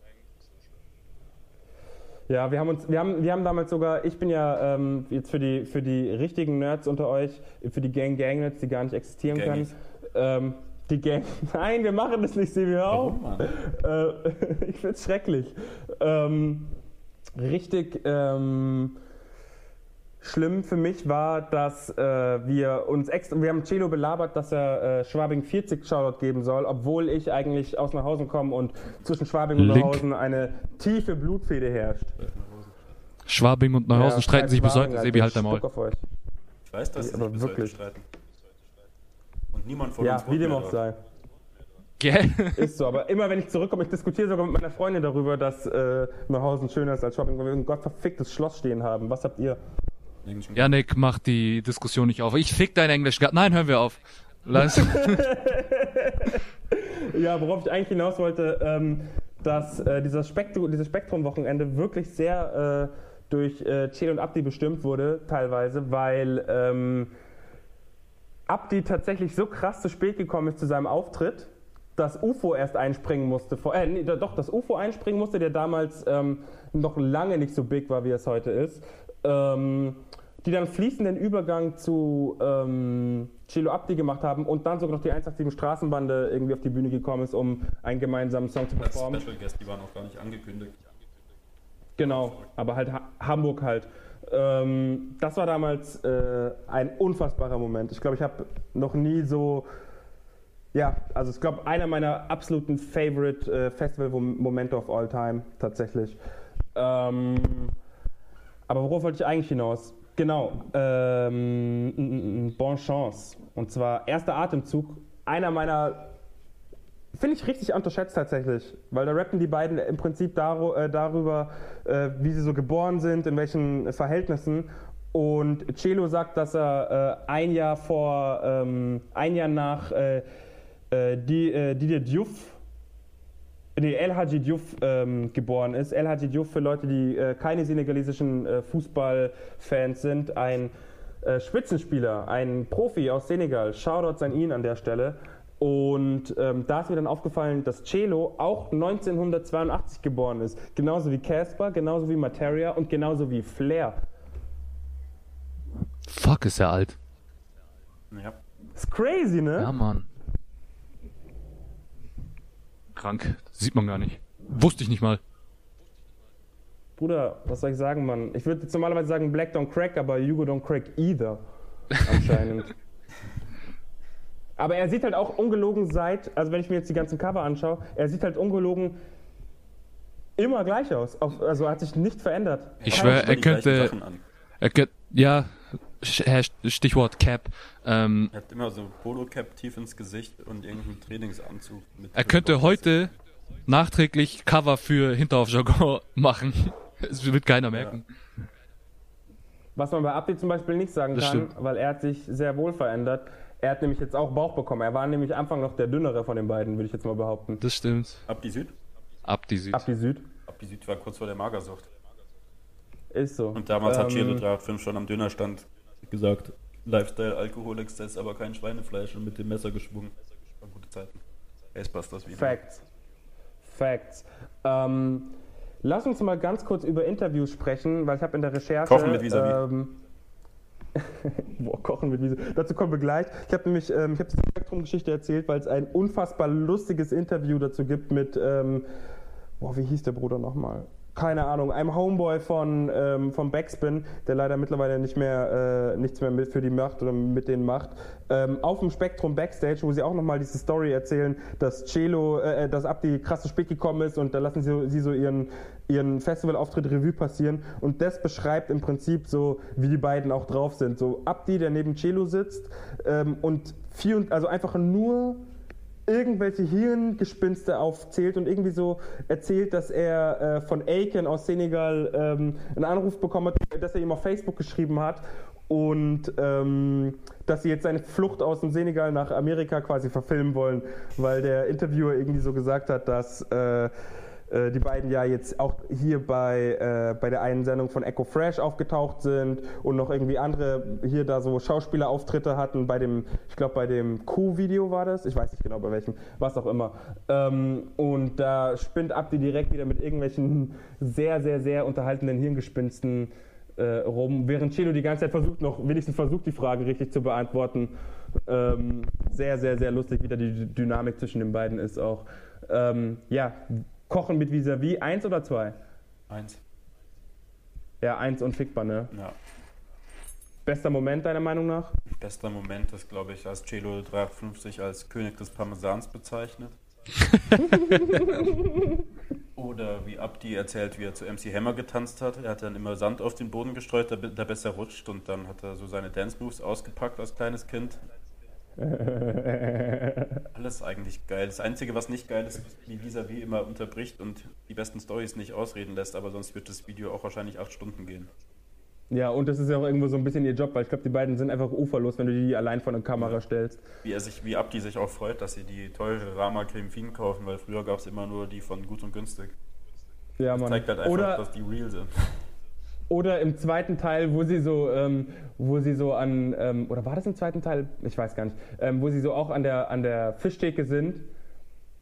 S2: Ja, wir haben uns, wir haben, wir haben damals sogar, ich bin ja ähm, jetzt für die, für die richtigen Nerds unter euch, für die Gang Gang Nerds, die gar nicht existieren
S3: Gangies.
S2: können. Ähm, die Gang. Nein, wir machen das nicht, Sebi, hör auf. Äh, ich find's schrecklich. Ähm, richtig ähm, schlimm für mich war, dass äh, wir uns extra, wir haben Celo belabert, dass er äh, Schwabing 40 Shoutout geben soll, obwohl ich eigentlich aus Nachhausen komme und zwischen Schwabing und
S1: Link.
S2: Nachhausen eine tiefe Blutfede herrscht.
S1: Schwabing und Neuhausen
S2: Ja,
S1: streiten sich bis
S2: Schwabing,
S1: heute. Sebi,
S2: Alter,
S1: halt
S2: euch.
S3: Ich weiß, dass sie
S2: Aber
S3: sich bis heute
S2: wirklich.
S3: streiten. Und niemand von
S2: Ja,
S3: uns
S2: wie
S3: wohnt
S2: dem auch sei.
S1: Gell?
S2: Ist so, aber immer wenn ich zurückkomme, ich diskutiere sogar mit meiner Freundin darüber, dass äh, Neuhausen schöner ist als Shopping, weil wir ein gottverficktes Schloss stehen haben. Was habt ihr?
S3: Eigentlich schon-
S1: Janik, mach die Diskussion nicht auf. Ich fick dein Englisch. Nein, hören wir auf. Lass.
S2: Ja, worauf ich eigentlich hinaus wollte, ähm, dass äh, dieser Spektrum, dieses Spektrum-Wochenende wirklich sehr äh, durch äh, Chel und Abdi bestimmt wurde, teilweise, weil ähm, Abdi tatsächlich so krass zu spät gekommen ist zu seinem Auftritt, dass UFO erst einspringen musste. Vor, äh, nee, doch, dass UFO einspringen musste, der damals ähm, noch lange nicht so big war, wie es heute ist. Ähm, die dann fließenden Übergang zu ähm, Chilo Abdi gemacht haben und dann sogar noch die 187 Straßenbande irgendwie auf die Bühne gekommen ist, um einen gemeinsamen Song zu performen.
S3: Special Guest, die waren auch gar nicht angekündigt.
S2: Genau, aber halt ha Hamburg halt. Ähm, das war damals äh, ein unfassbarer Moment. Ich glaube, ich habe noch nie so, ja, also ich glaube, einer meiner absoluten Favorite äh, Festival-Momente of all time, tatsächlich. Ähm, aber worauf wollte ich eigentlich hinaus? Genau, ähm, Bon Chance. Und zwar erster Atemzug, einer meiner Finde ich richtig unterschätzt tatsächlich, weil da rappen die beiden im Prinzip daru äh, darüber, äh, wie sie so geboren sind, in welchen Verhältnissen. Und Celo sagt, dass er äh, ein Jahr vor, ähm, ein Jahr nach äh, äh, äh, Didier Diouf, nee, El Hadji Diouf ähm, geboren ist. El Hadji Diouf für Leute, die äh, keine senegalesischen äh, Fußballfans sind, ein äh, Spitzenspieler, ein Profi aus Senegal. Shoutouts an ihn an der Stelle. Und ähm, da ist mir dann aufgefallen, dass Celo auch 1982 geboren ist. Genauso wie Casper, genauso wie Materia und genauso wie Flair.
S1: Fuck, ist er alt.
S3: Ja.
S2: Ist crazy, ne?
S1: Ja, Mann. Krank. Sieht man gar nicht. Wusste ich nicht mal.
S2: Bruder, was soll ich sagen, Mann? Ich würde jetzt normalerweise sagen Black don't crack, aber Hugo don't crack either. Anscheinend. aber er sieht halt auch ungelogen seit, also wenn ich mir jetzt die ganzen Cover anschaue, er sieht halt ungelogen immer gleich aus. Auf, also hat sich nicht verändert.
S1: Ich
S3: Hat
S1: schwör,
S3: immer
S1: er könnte, er könnte, ja, Stichwort Cap. Ähm,
S3: Er hat immer so Polo-Cap tief ins Gesicht und irgendeinen Trainingsanzug. Mit
S1: er könnte heute nachträglich Cover für Hinterhof Jargon machen. Es wird keiner merken.
S2: Was man bei Abdi zum Beispiel nicht sagen
S1: Das
S2: kann,
S1: stimmt.
S2: weil er hat sich sehr wohl verändert. Er hat nämlich jetzt auch Bauch bekommen. Er war nämlich Anfang noch der dünnere von den beiden, würde ich jetzt mal behaupten.
S1: Das stimmt.
S3: Ab die Süd?
S1: Ab die Süd.
S2: Abdi Süd.
S3: Ab die Süd war kurz vor der Magersucht.
S2: Ist so.
S3: Und damals hat
S2: Ähm,
S3: Chelo 385 schon am Dönerstand gesagt, Lifestyle, Alkoholexzess, aber kein Schweinefleisch und mit dem Messer geschwungen. War gute Zeiten. Acebusters wieder.
S2: Facts. Facts. Ähm, lass uns mal ganz kurz über Interviews sprechen, weil ich habe in der Recherche.
S3: Kochen mit Vis-à-vis.
S2: Ähm, Boah, Kochen mit Vis-à-vis. Dazu kommen wir gleich. Ich habe nämlich, ähm, ich habe die Spektrum-Geschichte erzählt, weil es ein unfassbar lustiges Interview dazu gibt mit, ähm, boah, wie hieß der Bruder nochmal? Keine Ahnung, einem Homeboy von, ähm, von Backspin, der leider mittlerweile nicht mehr, äh, nichts mehr mit für die macht oder mit denen macht, ähm, auf dem Spektrum Backstage, wo sie auch nochmal diese Story erzählen, dass Celo, äh, dass Abdi krass zu spät gekommen ist und da lassen sie, sie so ihren, ihren Festivalauftritt Revue passieren und das beschreibt im Prinzip so, wie die beiden auch drauf sind. So Abdi, der neben Celo sitzt ähm, und vier, also einfach nur irgendwelche Hirngespinste aufzählt und irgendwie so erzählt, dass er äh, von Aiken aus Senegal ähm, einen Anruf bekommen hat, dass er ihm auf Facebook geschrieben hat und ähm, dass sie jetzt seine Flucht aus dem Senegal nach Amerika quasi verfilmen wollen, weil der Interviewer irgendwie so gesagt hat, dass äh, die beiden ja jetzt auch hier bei, äh, bei der einen Sendung von Echo Fresh aufgetaucht sind und noch irgendwie andere hier da so Schauspielerauftritte hatten bei dem, ich glaube bei dem Q-Video war das, ich weiß nicht genau bei welchem, was auch immer. Ähm, und da spinnt Abdi direkt wieder mit irgendwelchen sehr, sehr, sehr unterhaltenden Hirngespinsten äh, rum, während Chelo die ganze Zeit versucht, noch wenigstens versucht, die Frage richtig zu beantworten. Ähm, sehr, sehr, sehr lustig, wie da die Dynamik zwischen den beiden ist auch. Ähm, ja, Kochen mit Vis-a-vis, eins oder zwei?
S3: Eins.
S2: Ja, eins unfickbar, ne?
S3: Ja.
S2: Bester Moment deiner Meinung nach?
S3: Bester Moment ist, glaube ich, als Celo 350 als König des Parmesans bezeichnet. Oder wie Abdi erzählt, wie er zu MC Hammer getanzt hat. Er hat dann immer Sand auf den Boden gestreut, damit er besser rutscht und dann hat er so seine Dance Moves ausgepackt als kleines Kind. Alles eigentlich geil. Das Einzige, was nicht geil ist, wie Vis-a-vis immer unterbricht und die besten Stories nicht ausreden lässt, aber sonst wird das Video auch wahrscheinlich acht Stunden gehen.
S2: Ja, und das ist ja auch irgendwo so ein bisschen ihr Job, weil ich glaube, die beiden sind einfach uferlos, wenn du die allein vor eine Kamera stellst.
S3: Wie er sich, wie Abdi sich auch freut, dass sie die teure Rama Creme Fin kaufen, weil früher gab es immer nur die von gut und günstig.
S2: Ja,
S3: Das
S2: Mann.
S3: zeigt halt einfach,
S2: Oder,
S3: dass die real sind.
S2: Oder im zweiten Teil, wo sie so, ähm, wo sie so an, ähm, oder war das im zweiten Teil? Ich weiß gar nicht. Ähm, wo sie so auch an der, an der Fischtheke sind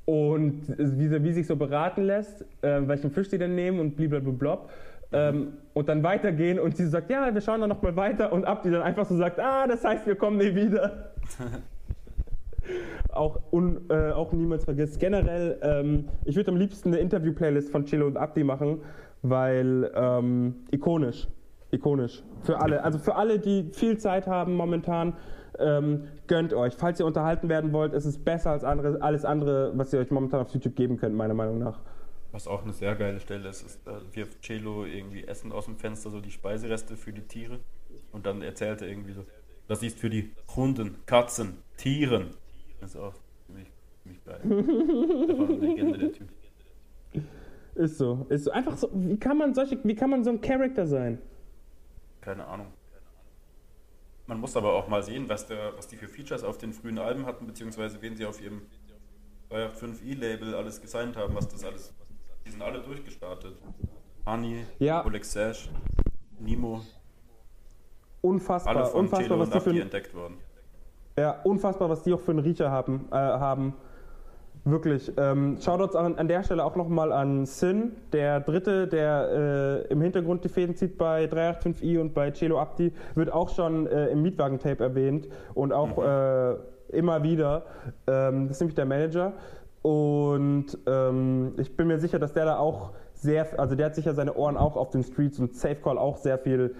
S2: und wie sie wie sich so beraten lässt, äh, welchen Fisch sie denn nehmen und blablabla. Ähm, und dann weitergehen und sie sagt, ja, wir schauen dann nochmal weiter und ab, die dann einfach so sagt, ah, das heißt, wir kommen nie wieder. auch, un, äh, auch niemals vergisst. Generell, ähm, ich würde am liebsten eine Interview-Playlist von Chilo und Abdi machen, weil ähm, ikonisch. Ikonisch. Für alle. Also für alle, die viel Zeit haben momentan, ähm, gönnt euch. Falls ihr unterhalten werden wollt, ist es besser als andere, alles andere, was ihr euch momentan auf YouTube geben könnt, meiner Meinung nach.
S3: Was auch eine sehr geile Stelle ist, ist, da wirft Celo irgendwie Essen aus dem Fenster, so die Speisereste für die Tiere. Und dann erzählt er irgendwie so, das ist für die Hunden, Katzen, Tieren. Das ist auch ziemlich, ziemlich geil. Einfach eine Legende, der Typ.
S2: Ist so. Ist so. Einfach so. Wie kann man solche, wie kann man so ein Charakter sein?
S3: Keine Ahnung. Man muss aber auch mal sehen, was, der, was die für Features auf den frühen Alben hatten, beziehungsweise wen sie auf ihrem 5i-Label alles gesigned haben, was das alles. Die sind alle durchgestartet. Hani,
S2: Ja.
S3: Oleg Sash, Nemo,
S2: Unfassbar.
S3: alle von
S2: unfassbar,
S3: Celo
S2: was die für
S3: entdeckt worden.
S2: ja, unfassbar, was die auch für einen Riecher haben. Äh, haben. Wirklich. Ähm, Shoutouts an, an der Stelle auch nochmal an Sin, der Dritte, der äh, im Hintergrund die Fäden zieht bei 385i und bei Celo Abdi, wird auch schon äh, im Mietwagen-Tape erwähnt und auch äh, immer wieder. Ähm, das ist nämlich der Manager. Und ähm, ich bin mir sicher, dass der da auch sehr, also der hat sicher seine Ohren auch auf den Streets und Safe Call auch sehr viel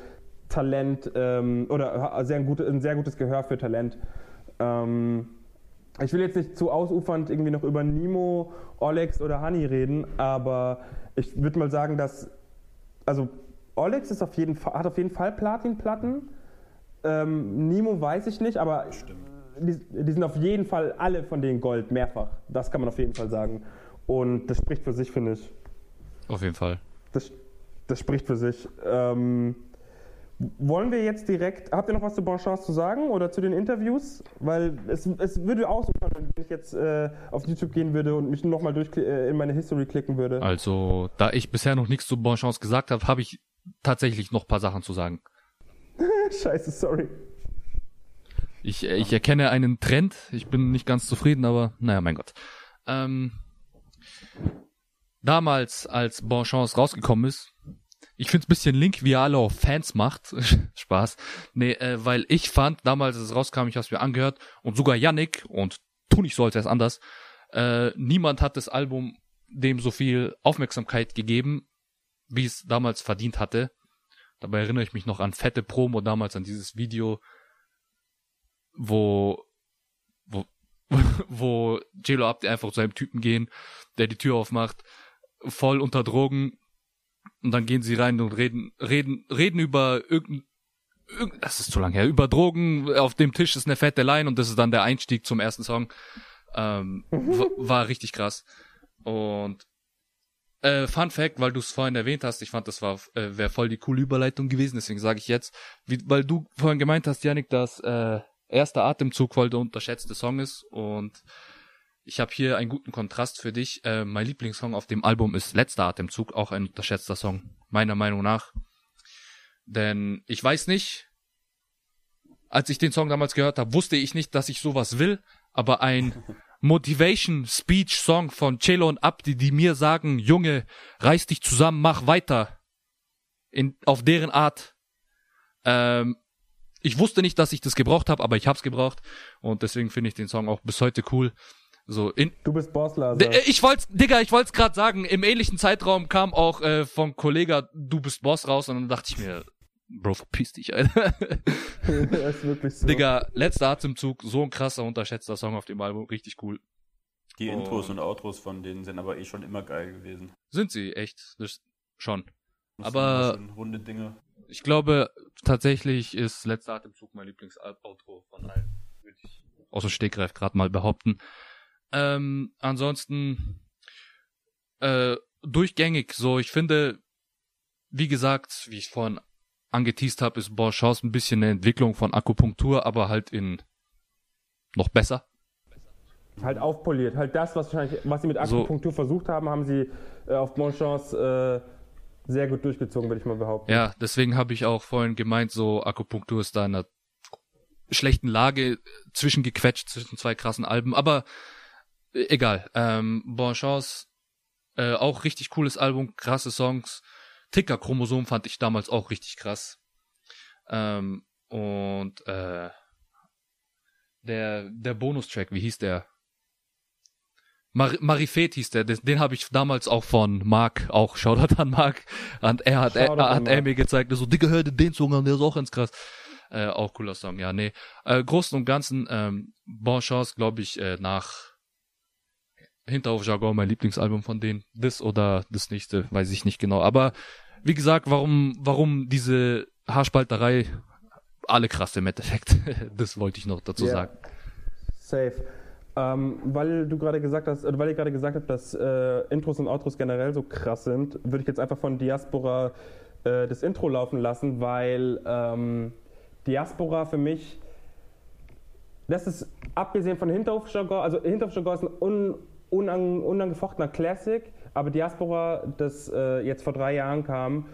S2: Talent ähm, oder sehr ein, gute, ein sehr gutes Gehör für Talent. Ähm, ich will jetzt nicht zu ausufernd irgendwie noch über Nemo, Olex oder Honey reden, aber ich würde mal sagen, dass also Olex ist auf jeden Fall, hat auf jeden Fall Platinplatten. Ähm, Nemo weiß ich nicht, aber die, die sind auf jeden Fall alle von denen Gold, mehrfach. Das kann man auf jeden Fall sagen. Und das spricht für sich, finde ich.
S1: Auf jeden Fall.
S2: Das, das spricht für sich. Ähm, wollen wir jetzt direkt, habt ihr noch was zu Bonchance zu sagen oder zu den Interviews? Weil es, es würde auch so sein, wenn ich jetzt äh, auf YouTube gehen würde und mich nochmal durch äh, in meine History klicken würde.
S1: Also, da ich bisher noch nichts zu Bonchance gesagt habe, habe ich tatsächlich noch ein paar Sachen zu sagen.
S2: Scheiße, sorry.
S1: Ich, äh, ich erkenne einen Trend. Ich bin nicht ganz zufrieden, aber naja, mein Gott. Ähm, damals, als Bonchance rausgekommen ist, ich find's bisschen link, wie er alle auf Fans macht. Spaß. Nee, äh, weil ich fand, damals, als es rauskam, ich hab's mir angehört, und sogar Yannick, und tu nicht so, als wär's anders, äh, niemand hat das Album dem so viel Aufmerksamkeit gegeben, wie es damals verdient hatte. Dabei erinnere ich mich noch an fette Promo damals, an dieses Video, wo, wo, wo Jelo Abdi einfach zu einem Typen gehen, der die Tür aufmacht, voll unter Drogen, und dann gehen sie rein und reden, reden, reden über irgendein, irgend, das ist zu lang her, über Drogen, auf dem Tisch ist eine fette Line und das ist dann der Einstieg zum ersten Song. Ähm, war richtig krass. Und äh, Fun Fact, weil du es vorhin erwähnt hast, ich fand, das war äh, wäre voll die coole Überleitung gewesen, deswegen sage ich jetzt, wie, weil du vorhin gemeint hast, Janik, dass äh, erster Atemzug voll der unterschätzte Song ist und ich habe hier einen guten Kontrast für dich. Äh, mein Lieblingssong auf dem Album ist Letzter Atemzug, auch ein unterschätzter Song, meiner Meinung nach. Denn ich weiß nicht, als ich den Song damals gehört habe, wusste ich nicht, dass ich sowas will, aber ein Motivation Speech Song von Celo und Abdi, die mir sagen, Junge, reiß dich zusammen, mach weiter. In, auf deren Art. Ähm, ich wusste nicht, dass ich das gebraucht habe, aber ich hab's gebraucht und deswegen finde ich den Song auch bis heute cool. So in
S2: Du bist Boss, Laser.
S1: D- äh, Ich wollte, Digga, ich wollte es gerade sagen, im ähnlichen Zeitraum kam auch äh, vom Kollege Du bist Boss raus und dann dachte ich mir, Bro, verpiss dich, Alter.
S2: das ist wirklich so.
S1: Digga, letzter Atemzug, so ein krasser, unterschätzter Song auf dem Album, richtig cool.
S3: Die Intros und Outros von denen sind aber eh schon immer geil gewesen.
S1: Sind sie, echt, das schon.
S3: Das
S1: Aber-
S3: schon runde Dinge.
S1: Ich glaube, tatsächlich ist letzter Atemzug mein Lieblings-Outro von allen. Würde ich aus dem Stegreif gerade mal behaupten. Ähm, ansonsten äh, durchgängig so. Ich finde, wie gesagt, wie ich vorhin angeteased habe, ist Borchhaus ein bisschen eine Entwicklung von Akupunktur, aber halt in noch besser.
S2: Halt aufpoliert. Halt das, was, wahrscheinlich, was sie mit
S1: So.
S2: Akupunktur versucht haben, haben sie äh, auf Bonchance äh, sehr gut durchgezogen, würde ich mal behaupten.
S1: Ja, deswegen habe ich auch vorhin gemeint, so Akupunktur ist da in einer schlechten Lage zwischengequetscht zwischen zwei krassen Alben, aber egal. Ähm, Bonne Chance, äh, auch richtig cooles Album, krasse Songs. Ticker Chromosom fand ich damals auch richtig krass. Ähm, und äh, der der Bonustrack, wie hieß der? Mar Marifet hieß der, den, den habe ich damals auch von Mark, auch Shoutout an Mark, und er hat, er, hat er mir gezeigt, so, Digga, hör den Song an, der ist auch ganz krass. Äh, auch cooler Song, ja, nee. Äh, Großen und Ganzen, ähm, Bon Chance, glaube ich, äh, nach Hinterhof Jargon, mein Lieblingsalbum von denen. Das oder das nächste, weiß ich nicht genau. Aber wie gesagt, warum, warum diese Haarspalterei, alle krass im Endeffekt. das wollte ich noch dazu
S2: Ja.
S1: sagen.
S2: Safe. Ähm, weil du gerade gesagt hast, oder weil ihr gerade gesagt habt, dass äh, Intros und Outros generell so krass sind, würde ich jetzt einfach von Diaspora äh, das Intro laufen lassen, weil ähm, Diaspora für mich, das ist abgesehen von Hinterhofjargon, also Hinterhofjargon ist ein un, unang, unangefochtener Classic, aber Diaspora, das äh, jetzt vor drei Jahren kam,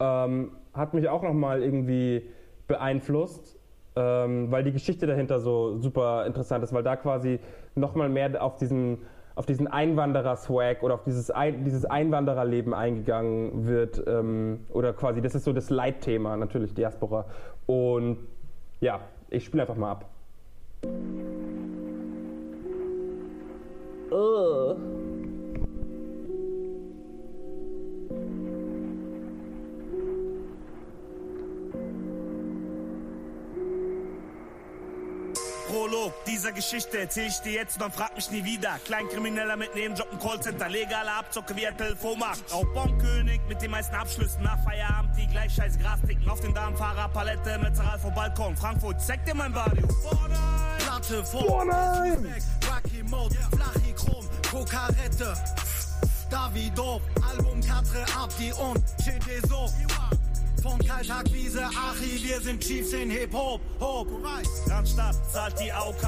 S2: ähm, hat mich auch nochmal irgendwie beeinflusst, ähm, weil die Geschichte dahinter so super interessant ist, weil da quasi nochmal mehr auf diesen, auf diesen Einwanderer-Swag oder auf dieses, Ein dieses Einwandererleben eingegangen wird. Ähm, oder quasi, das ist so das Leitthema, natürlich Diaspora. Und ja, ich spiele einfach mal ab.
S5: Prolog dieser Geschichte erzähl ich dir jetzt und dann frag mich nie wieder. Kleinkrimineller mit Nebenjob im Callcenter, legale Abzocke wie er Telefonmarkt. Auch Bonkönig mit den meisten Abschlüssen nach Feierabend, die gleich scheiß Gras ticken. Auf den Darmfahrer, Palette Metzeral vor Balkon. Frankfurt, zeig dir mein Barrio.
S4: Platte vor, Rocky Mode, Chrom, Kokarette, Davido, Album Katre Abdi und CD Von Kaltakquise, Achi, wir sind Chiefs in Hip-Hop, Hop.
S5: Randstadt zahlt die AOK,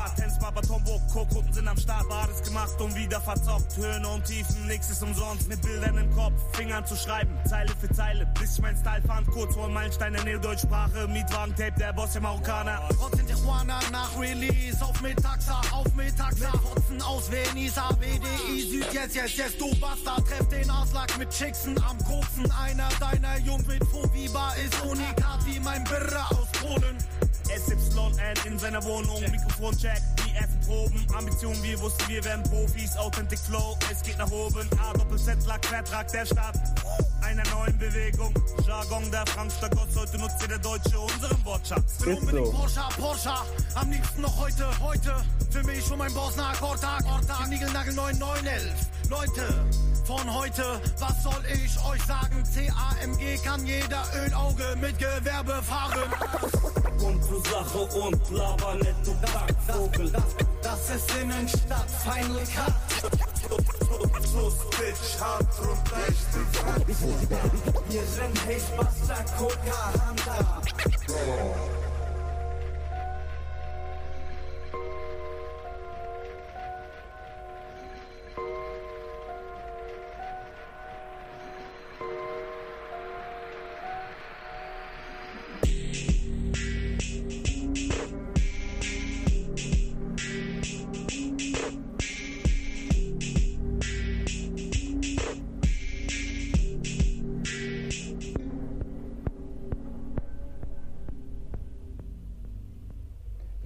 S5: bei Tomburg, Co-Kunden sind am Start, Bades gemacht und wieder verzockt. Höhen und Tiefen, nix ist umsonst, mit Bildern im Kopf, Fingern zu schreiben, Zeile für Zeile, bis ich mein Style fand, kurz vor Meilensteine, Neo-Deutschsprache, Mietwagen-Tape, der Boss, der Marokkaner.
S4: Trotz in Tijuana nach Release, auf Metaxa, auf Metaxa. Fotzen aus Venice, ABDI, Süd, yes, yes, yes, du Bastard. Treff den Auslag mit Chicksen am Koksen. Einer deiner Jungs mit Fobiba ist unikat wie mein Birre aus Polen.
S5: SYN in seiner Wohnung, Mikrofoncheck, die ersten Proben, Ambitionen, wir wussten, wir werden Profis, Authentic Flow, es geht nach oben, A, Doppel-Z, Lack, Vertrag der Stadt. einer neuen Bewegung. Jargon der Frankster Gott, heute nutzt ihr der Deutsche unseren Wortschatz.
S2: Ist so.
S4: Porsche, Porsche, am liebsten noch heute, heute. Für mich schon mein Boss nach Ortag, Ortag, Nigelnagel 9911. Leute, von heute, was soll ich euch sagen? CAMG kann jeder Ölauge mit Gewerbe fahren.
S7: Komm zur Sache und laber nicht, du Kackvogel.
S4: Das ist Innenstadt, Feindlich hat.
S7: Plus, Bitch, Hand runter.
S4: Wir sind Hechbuster, Coca, Hunter.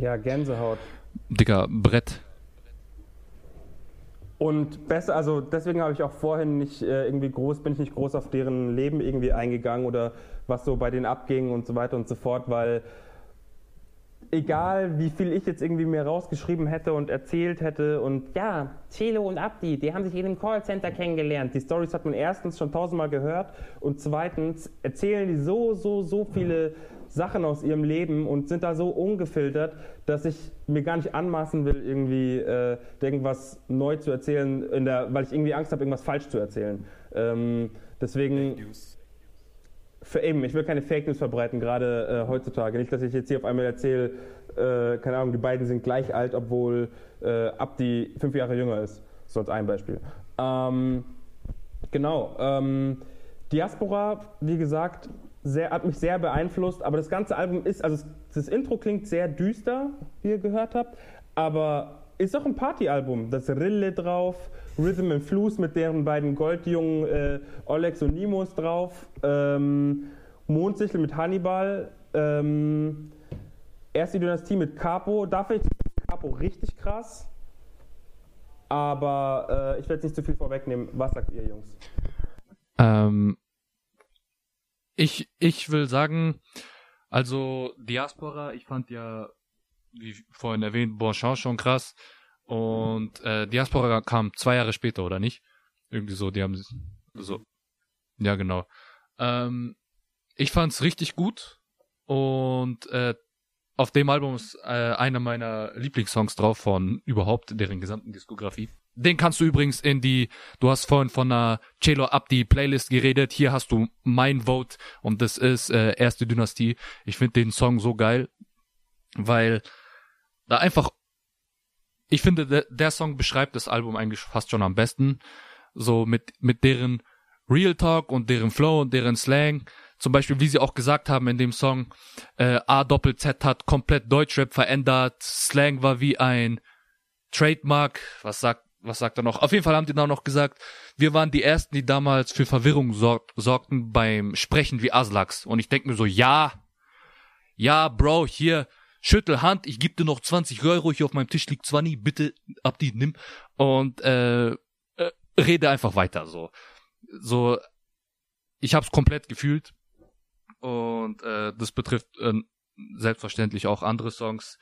S2: Ja, Gänsehaut.
S1: Digga, Brett.
S2: Und besser, also deswegen habe ich auch vorhin nicht äh, irgendwie groß, bin ich nicht groß auf deren Leben irgendwie eingegangen oder was so bei denen abging und so weiter und so fort, weil egal wie viel ich jetzt irgendwie mir rausgeschrieben hätte und erzählt hätte und ja, Celo und Abdi, die haben sich in einem Callcenter kennengelernt. Die Stories hat man erstens schon tausendmal gehört und zweitens erzählen die so, so, so viele Sachen aus ihrem Leben und sind da so ungefiltert, dass ich mir gar nicht anmaßen will, irgendwie äh, irgendwas neu zu erzählen, in der, weil ich irgendwie Angst habe, irgendwas falsch zu erzählen. Ähm, deswegen
S3: News.
S2: für eben, ich will keine Fake News verbreiten, gerade äh, heutzutage. Nicht, dass ich jetzt hier auf einmal erzähle, äh, keine Ahnung, die beiden sind gleich alt, obwohl äh, Abdi fünf Jahre jünger ist. So als ein Beispiel. Ähm, genau. Ähm, Diaspora, wie gesagt, sehr, hat mich sehr beeinflusst, aber das ganze Album ist, also das Intro klingt sehr düster, wie ihr gehört habt, aber ist auch ein Partyalbum. Da ist Rille drauf, Rhythm and Flues mit deren beiden Goldjungen äh, Olex und Nimos drauf, ähm, Mondsichel mit Hannibal, ähm, erste Dynastie mit Capo. Da finde ich Capo richtig krass. Aber äh, ich werde jetzt nicht zu viel vorwegnehmen. Was sagt ihr, Jungs?
S1: Ähm, ich, ich will sagen, also Diaspora, ich fand ja, wie vorhin erwähnt, Bonchamp schon krass. Und äh, Diaspora kam zwei Jahre später, oder nicht? Irgendwie so, die haben so. Ja, genau. Ähm, ich fand's richtig gut. Und äh, auf dem Album ist äh, einer meiner Lieblingssongs drauf von überhaupt deren gesamten Diskografie. Den kannst du übrigens in die, du hast vorhin von einer Celo Abdi Playlist geredet, hier hast du mein Vote und das ist äh, Erste Dynastie. Ich finde den Song so geil, weil da einfach, ich finde, der, der Song beschreibt das Album eigentlich fast schon am besten. So mit, mit deren Real Talk und deren Flow und deren Slang. Zum Beispiel, wie sie auch gesagt haben in dem Song, äh, A Doppel Z hat komplett Deutschrap verändert, Slang war wie ein Trademark, was sagt, was sagt er noch? Auf jeden Fall haben die dann noch gesagt, wir waren die ersten, die damals für Verwirrung sorg sorgten beim Sprechen wie Aslaks. Und ich denke mir so, ja, ja, Bro, hier, schüttel Hand, ich gebe dir noch 20 Euro, hier auf meinem Tisch liegt 20, bitte, ab die, nimm. Und äh, äh, rede einfach weiter, so. So, ich hab's komplett gefühlt. Und äh, das betrifft äh, selbstverständlich auch andere Songs.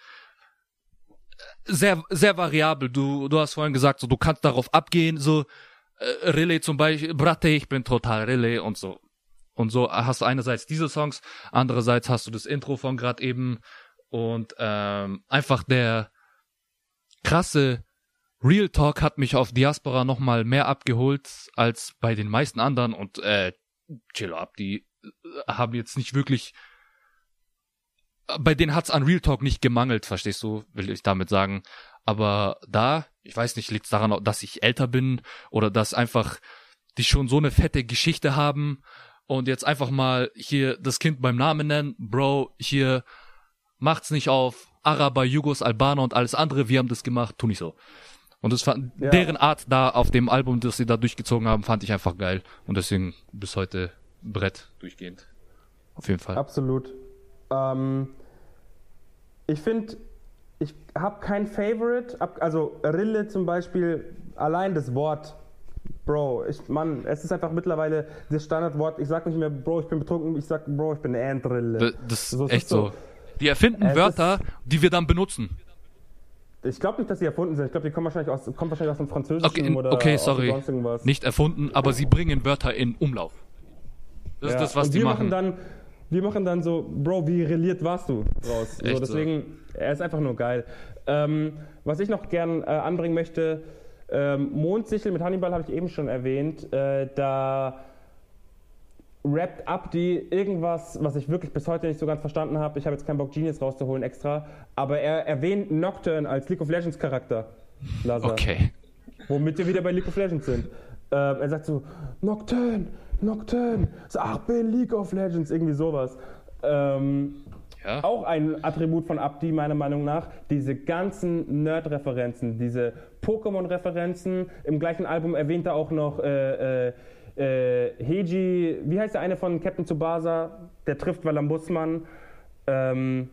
S1: Sehr, sehr variabel. Du, du hast vorhin gesagt, so du kannst darauf abgehen, so äh, Relay zum Beispiel, Bratte, ich bin total Relay und so. Und so hast du einerseits diese Songs, andererseits hast du das Intro von gerade eben und ähm, einfach der krasse Real Talk hat mich auf Diaspora nochmal mehr abgeholt als bei den meisten anderen und äh, Chill ab, die äh, haben jetzt nicht wirklich bei denen hat's an Real Talk nicht gemangelt, verstehst du, will ich damit sagen. Aber da, ich weiß nicht, liegt's daran, dass ich älter bin oder dass einfach die schon so eine fette Geschichte haben und jetzt einfach mal hier das Kind beim Namen nennen, Bro, hier macht's nicht auf Araber, Jugos, Albaner und alles andere, wir haben das gemacht, tu nicht so. Und das fand,
S2: Ja.
S1: deren Art da auf dem Album, das sie da durchgezogen haben, fand ich einfach geil. Und deswegen bis heute Brett durchgehend. Auf jeden Fall.
S2: Absolut. Ähm, ich finde, ich habe kein Favorite. Also Rille zum Beispiel, allein das Wort Bro, ich, Mann, es ist einfach mittlerweile das Standardwort. Ich sag nicht mehr, Bro, ich bin betrunken, ich sag, Bro, ich bin eine Andrille.
S1: D- Das ist
S2: So,
S1: echt so.
S2: so.
S1: Die erfinden
S2: Es
S1: Wörter, die wir dann benutzen.
S2: Ich glaube nicht, dass sie erfunden sind. Ich glaube, die kommen wahrscheinlich aus, kommen wahrscheinlich aus dem Französischen
S1: Okay, in-
S2: oder
S1: okay sorry. Nicht erfunden, aber sie bringen Wörter in Umlauf. Das
S2: Ja,
S1: ist das, was
S2: und
S1: die
S2: wir
S1: machen.
S2: dann, wir machen dann so, Bro, wie reliert warst du draus? So,
S1: Echt so.
S2: deswegen, er ist einfach nur geil. Ähm, was ich noch gern äh, anbringen möchte, ähm, Mondsichel mit Hannibal habe ich eben schon erwähnt. Äh, da rappt Abdi irgendwas, was ich wirklich bis heute nicht so ganz verstanden habe. Ich habe jetzt keinen Bock, Genius rauszuholen extra. Aber er erwähnt Nocturne als League of Legends Charakter. Lazar.
S1: okay.
S2: Womit wir wieder bei League of Legends sind. Ähm, er sagt so, Nocturne, Nocturne, so, ach, bin League of Legends, irgendwie sowas. Ähm,
S1: Ja.
S2: auch ein Attribut von Abdi, meiner Meinung nach, diese ganzen Nerd-Referenzen, diese Pokémon-Referenzen. Im gleichen Album erwähnt er auch noch äh, äh, äh, Heiji, wie heißt der eine von Captain Tsubasa? Der trifft Walambussmann. Ähm,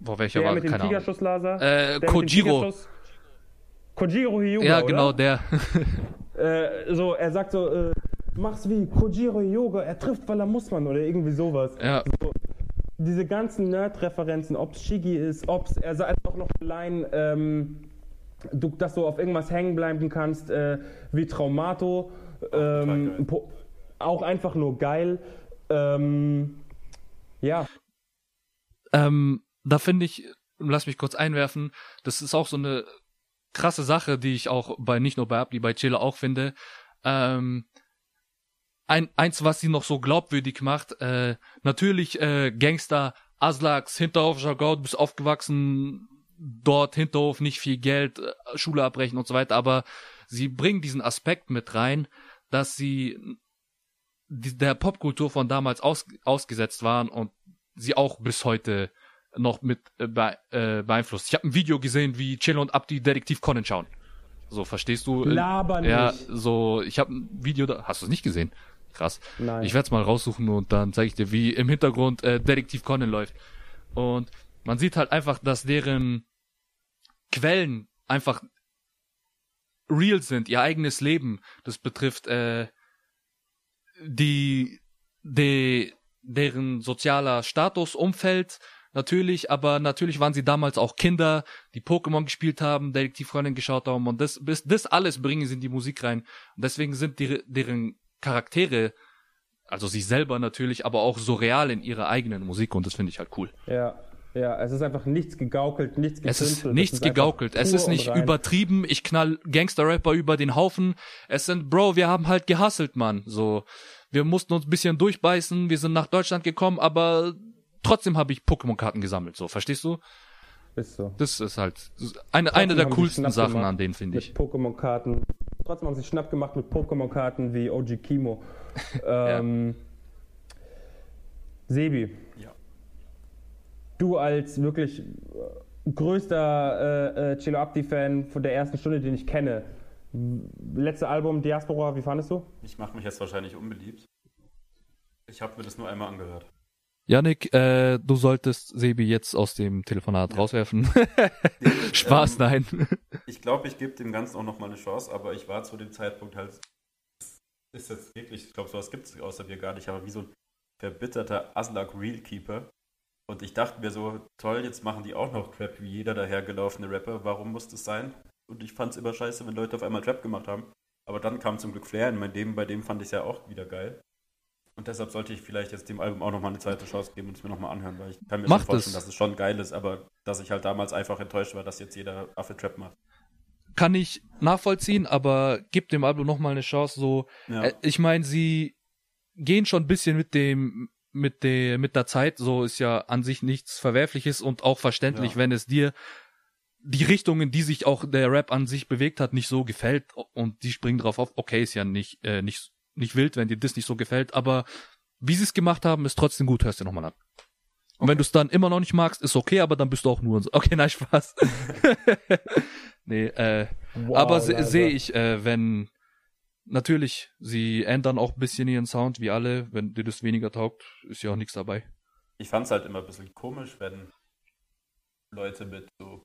S1: Boah, welcher
S2: der
S1: war?
S2: mit dem
S1: Keine.
S2: Tigerschuss-Laser.
S1: Äh,
S2: Der mit dem
S1: Kojiro.
S2: Kojiro Hyuga,
S1: Ja,
S2: oder?
S1: genau, der.
S2: Äh, so, er sagt so, äh, mach's wie Kojiro Yoga, er trifft, weil er muss man oder irgendwie sowas.
S1: ja.
S2: Diese ganzen Nerd-Referenzen, ob's Shigi ist, ob's, er sagt auch noch Line, ähm, du, dass du auf irgendwas hängen bleiben kannst, äh, wie Traumato, ähm, auch einfach nur geil. Ähm, ja,
S1: Ähm, da finde ich, lass mich kurz einwerfen, das ist auch so eine krasse Sache, die ich auch bei, nicht nur bei Abdi, bei Chile auch finde. Ähm, ein, eins, was sie noch so glaubwürdig macht, äh, natürlich äh, Gangster, Aslaks, Hinterhof, Jargon, du bist aufgewachsen, dort Hinterhof, nicht viel Geld, äh, Schule abbrechen und so weiter, aber sie bringen diesen Aspekt mit rein, dass sie die, der Popkultur von damals aus, ausgesetzt waren und sie auch bis heute noch mit äh, bee äh, beeinflusst. Ich habe ein Video gesehen, wie Chill und Abdi Detektiv Conan schauen. So, verstehst du?
S2: Laber
S1: Ja,
S2: nicht.
S1: so, ich habe ein Video da. Hast du es nicht gesehen? Krass.
S2: Nein.
S1: Ich werde es mal raussuchen und dann zeige ich dir, wie im Hintergrund äh, Detektiv Conan läuft. Und man sieht halt einfach, dass deren Quellen einfach real sind, ihr eigenes Leben. Das betrifft äh, die, die deren sozialer Status, Umfeld natürlich, aber natürlich waren sie damals auch Kinder, die Pokémon gespielt haben, Detektivfreundin geschaut haben und das, das, das alles bringen sie in die Musik rein. Und deswegen sind die, deren Charaktere, also sie selber natürlich, aber auch so real in ihrer eigenen Musik und das finde ich halt cool.
S2: ja, ja, es ist einfach nichts gegaukelt, nichts
S1: Es ist nichts
S2: ist
S1: gegaukelt. Es ist nicht übertrieben. Ich knall Gangster-Rapper über den Haufen. Es sind, Bro, wir haben halt gehustelt, Mann. So, wir mussten uns ein bisschen durchbeißen. Wir sind nach Deutschland gekommen, aber trotzdem habe ich Pokémon-Karten gesammelt. So, verstehst du?
S2: Ist so.
S1: Das ist halt eine, eine der coolsten Sachen
S2: gemacht
S1: an denen, finde
S2: mit
S1: ich.
S2: Pokémon-Karten. Trotzdem haben sie Schnapp gemacht mit Pokémon-Karten wie OG Kimo. ähm, Sebi.
S3: Ja.
S2: Du als wirklich äh, größter äh, äh, Chilo Abdi-Fan von der ersten Stunde, den ich kenne. Letzte Album Diaspora, wie fandest du?
S3: Ich mache mich jetzt wahrscheinlich unbeliebt. Ich habe mir das nur einmal angehört.
S1: Janik, äh, du solltest Sebi jetzt aus dem Telefonat rauswerfen. Spaß, nein.
S3: Ich glaube, ich gebe dem Ganzen auch noch mal eine Chance, aber ich war zu dem Zeitpunkt halt. Ist jetzt wirklich, ich glaube, sowas gibt es außer mir gar nicht, aber wie so ein verbitterter Aslak Realkeeper. Und ich dachte mir so, toll, jetzt machen die auch noch Trap wie jeder dahergelaufene Rapper. Warum muss das sein? Und ich fand es immer scheiße, wenn Leute auf einmal Trap gemacht haben. Aber dann kam zum Glück Flair in mein Leben, bei dem fand ich es ja auch wieder geil. Und deshalb sollte ich vielleicht jetzt dem Album auch nochmal eine zweite Chance geben und es mir nochmal anhören, weil ich kann mir
S1: Macht
S3: schon vorstellen,
S1: es.
S3: dass es schon geil ist, aber dass ich halt damals einfach enttäuscht war, dass jetzt jeder Affe Trap macht.
S1: Kann ich nachvollziehen, aber gib dem Album noch mal eine Chance. So,
S3: Ja.
S1: Äh, ich meine, sie gehen schon ein bisschen mit dem mit der mit der Zeit. So ist ja an sich nichts Verwerfliches und auch verständlich,
S3: Ja.
S1: wenn es dir die Richtung, in die sich auch der Rap an sich bewegt hat, nicht so gefällt und die springen drauf auf. Okay, ist ja nicht äh, nicht nicht wild, wenn dir das nicht so gefällt, aber wie sie es gemacht haben, ist trotzdem gut. Hörst dir noch mal an. Und wenn du es dann immer noch nicht magst, ist okay, aber dann bist du auch nur so. Okay, nein, Spaß. nee, äh,
S2: Wow,
S1: aber se- sehe ich, äh, wenn natürlich, sie ändern auch ein bisschen ihren Sound, wie alle. Wenn dir das weniger taugt, ist ja auch nichts dabei.
S3: Ich fand es halt immer ein bisschen komisch, wenn Leute mit so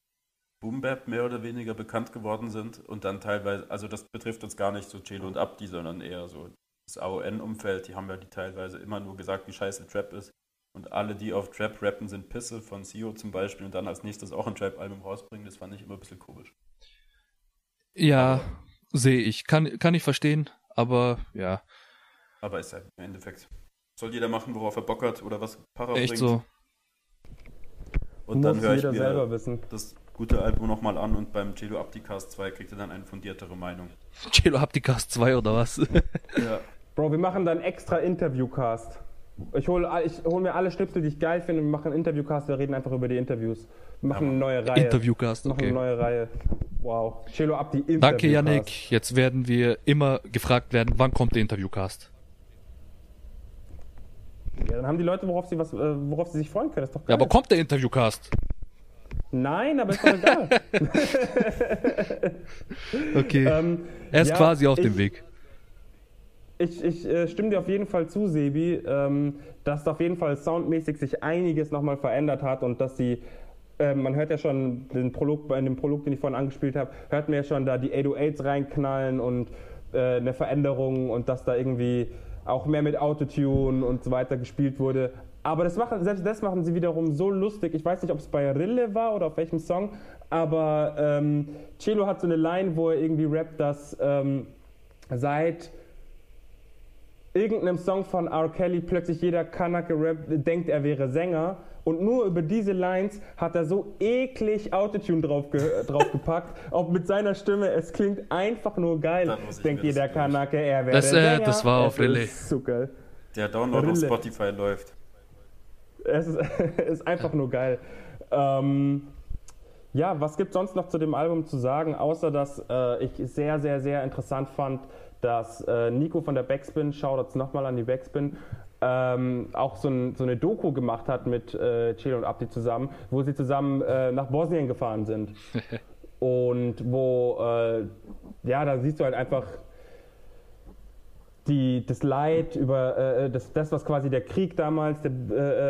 S3: Boom Bap mehr oder weniger bekannt geworden sind und dann teilweise, also das betrifft uns gar nicht so Chelo und Abdi, sondern eher so das AON-Umfeld, die haben ja die teilweise immer nur gesagt, wie scheiße Trap ist. Und alle, die auf Trap rappen, sind Pisse von CEO zum Beispiel und dann als nächstes auch ein Trap-Album rausbringen, das fand ich immer ein bisschen komisch.
S1: Ja, sehe ich. Kann, kann ich verstehen, aber ja.
S3: Aber ist halt im Endeffekt. Soll jeder machen, worauf er Bock hat oder was Para
S1: Echt
S3: bringt.
S1: so.
S3: Und
S2: Muss
S3: dann höre ich
S2: jeder selber
S3: mir
S2: wissen.
S3: das gute Album nochmal an und beim Chelo Abdicast 2 kriegt ihr dann eine fundiertere Meinung.
S1: Cello Hapticast 2 oder was?
S3: Ja.
S2: Bro, wir machen dann extra Interviewcast. Ich hole ich hol mir alle Schnipsel, die ich geil finde, und wir machen einen Interviewcast, wir reden einfach über die Interviews. Wir machen eine neue Reihe.
S1: Interviewcast,
S2: Wir machen eine
S1: okay.
S2: neue Reihe. Wow. Cello ab die Interviewcast.
S1: Danke, Yannick. Jetzt werden wir immer gefragt werden, wann kommt der Interviewcast?
S2: Ja, dann haben die Leute, worauf sie, was, äh, worauf sie sich freuen können. Das ist doch geil.
S1: Ja, aber kommt der Interviewcast?
S2: Nein, aber ist doch egal.
S1: Okay.
S2: ähm,
S1: er ist
S2: ja,
S1: quasi auf
S2: ich-
S1: dem Weg.
S2: Ich, ich äh, stimme dir auf jeden Fall zu, Sebi, ähm, dass auf jeden Fall soundmäßig sich einiges nochmal verändert hat und dass die, äh, man hört ja schon den Prolog, bei dem Prolog, den ich vorhin angespielt habe, hört man ja schon da die 808s reinknallen und äh, eine Veränderung und dass da irgendwie auch mehr mit Autotune und so weiter gespielt wurde. Aber das machen, selbst das machen sie wiederum so lustig. Ich weiß nicht, ob es bei Rille war oder auf welchem Song, aber ähm, Cello hat so eine Line, wo er irgendwie rappt, dass ähm, seit irgendeinem Song von R. Kelly plötzlich jeder Kanake Rap denkt, er wäre Sänger. Und nur über diese Lines hat er so eklig Autotune draufge draufgepackt. Auch mit seiner Stimme, es klingt einfach nur geil. Denkt jeder. Kanake, er wäre
S1: Das, äh,
S2: Sänger.
S1: das war auf
S2: ist So geil.
S3: Der Download auf
S2: Rille.
S3: Spotify läuft.
S2: Es ist, ist einfach nur geil. Ähm, ja, was gibt sonst noch zu dem Album zu sagen, außer dass äh, ich sehr, sehr, sehr interessant fand, dass äh, Nico von der Backspin, Shoutouts nochmal an die Backspin, ähm, auch so, ein, so eine Doku gemacht hat mit äh, Chelo und Abdi zusammen, wo sie zusammen äh, nach Bosnien gefahren sind. und wo, äh, ja, da siehst du halt einfach die, das Leid über äh, das, das, was quasi der Krieg damals der,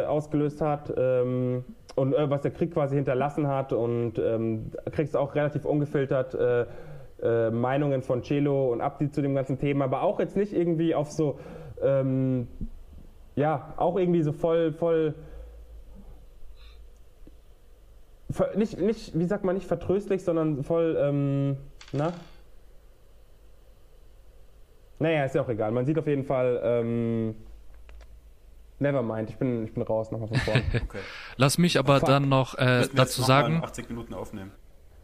S2: äh, ausgelöst hat ähm, und äh, was der Krieg quasi hinterlassen hat und ähm, kriegst auch relativ ungefiltert äh, Meinungen von Celo und Abdi zu dem ganzen Thema, aber auch jetzt nicht irgendwie auf so ähm, ja, auch irgendwie so voll, voll nicht, nicht, wie sagt man, nicht vertröstlich, sondern voll, ähm, na? Naja, ist ja auch egal. Man sieht auf jeden Fall, ähm, nevermind, ich bin, ich bin raus, nochmal von vorne.
S3: Okay.
S1: Lass mich aber
S2: Fuck.
S1: dann noch äh, dazu
S3: noch
S1: sagen.
S3: 80 Minuten aufnehmen.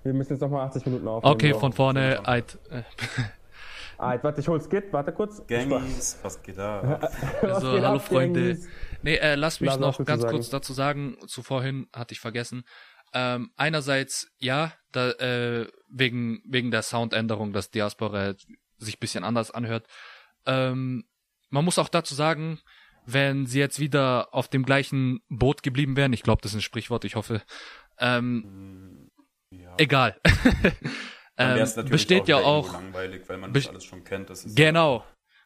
S2: Wir müssen jetzt nochmal 80 Minuten aufnehmen.
S1: Okay, von vorne. Eid,
S2: jetzt, warte, ich hol's Git, warte kurz.
S3: Gangies, was geht da?
S1: Also,
S2: geht
S1: hallo
S2: ab,
S1: Freunde.
S2: Gangies?
S1: Nee, äh, lass mich
S2: Lass
S1: noch ganz
S2: sagen.
S1: kurz dazu sagen. Zu vorhin hatte ich vergessen. Ähm, einerseits, ja, da, äh, wegen, wegen der Soundänderung, dass Diaspora sich bisschen anders anhört. Ähm, man muss auch dazu sagen, wenn sie jetzt wieder auf dem gleichen Boot geblieben wären, ich glaube, das ist ein Sprichwort, ich hoffe, ähm,
S3: Ja.
S1: Egal. Ähm, besteht ja
S3: wieder
S1: auch,
S3: langweilig, weil man das alles schon kennt. Das ist
S1: Genau.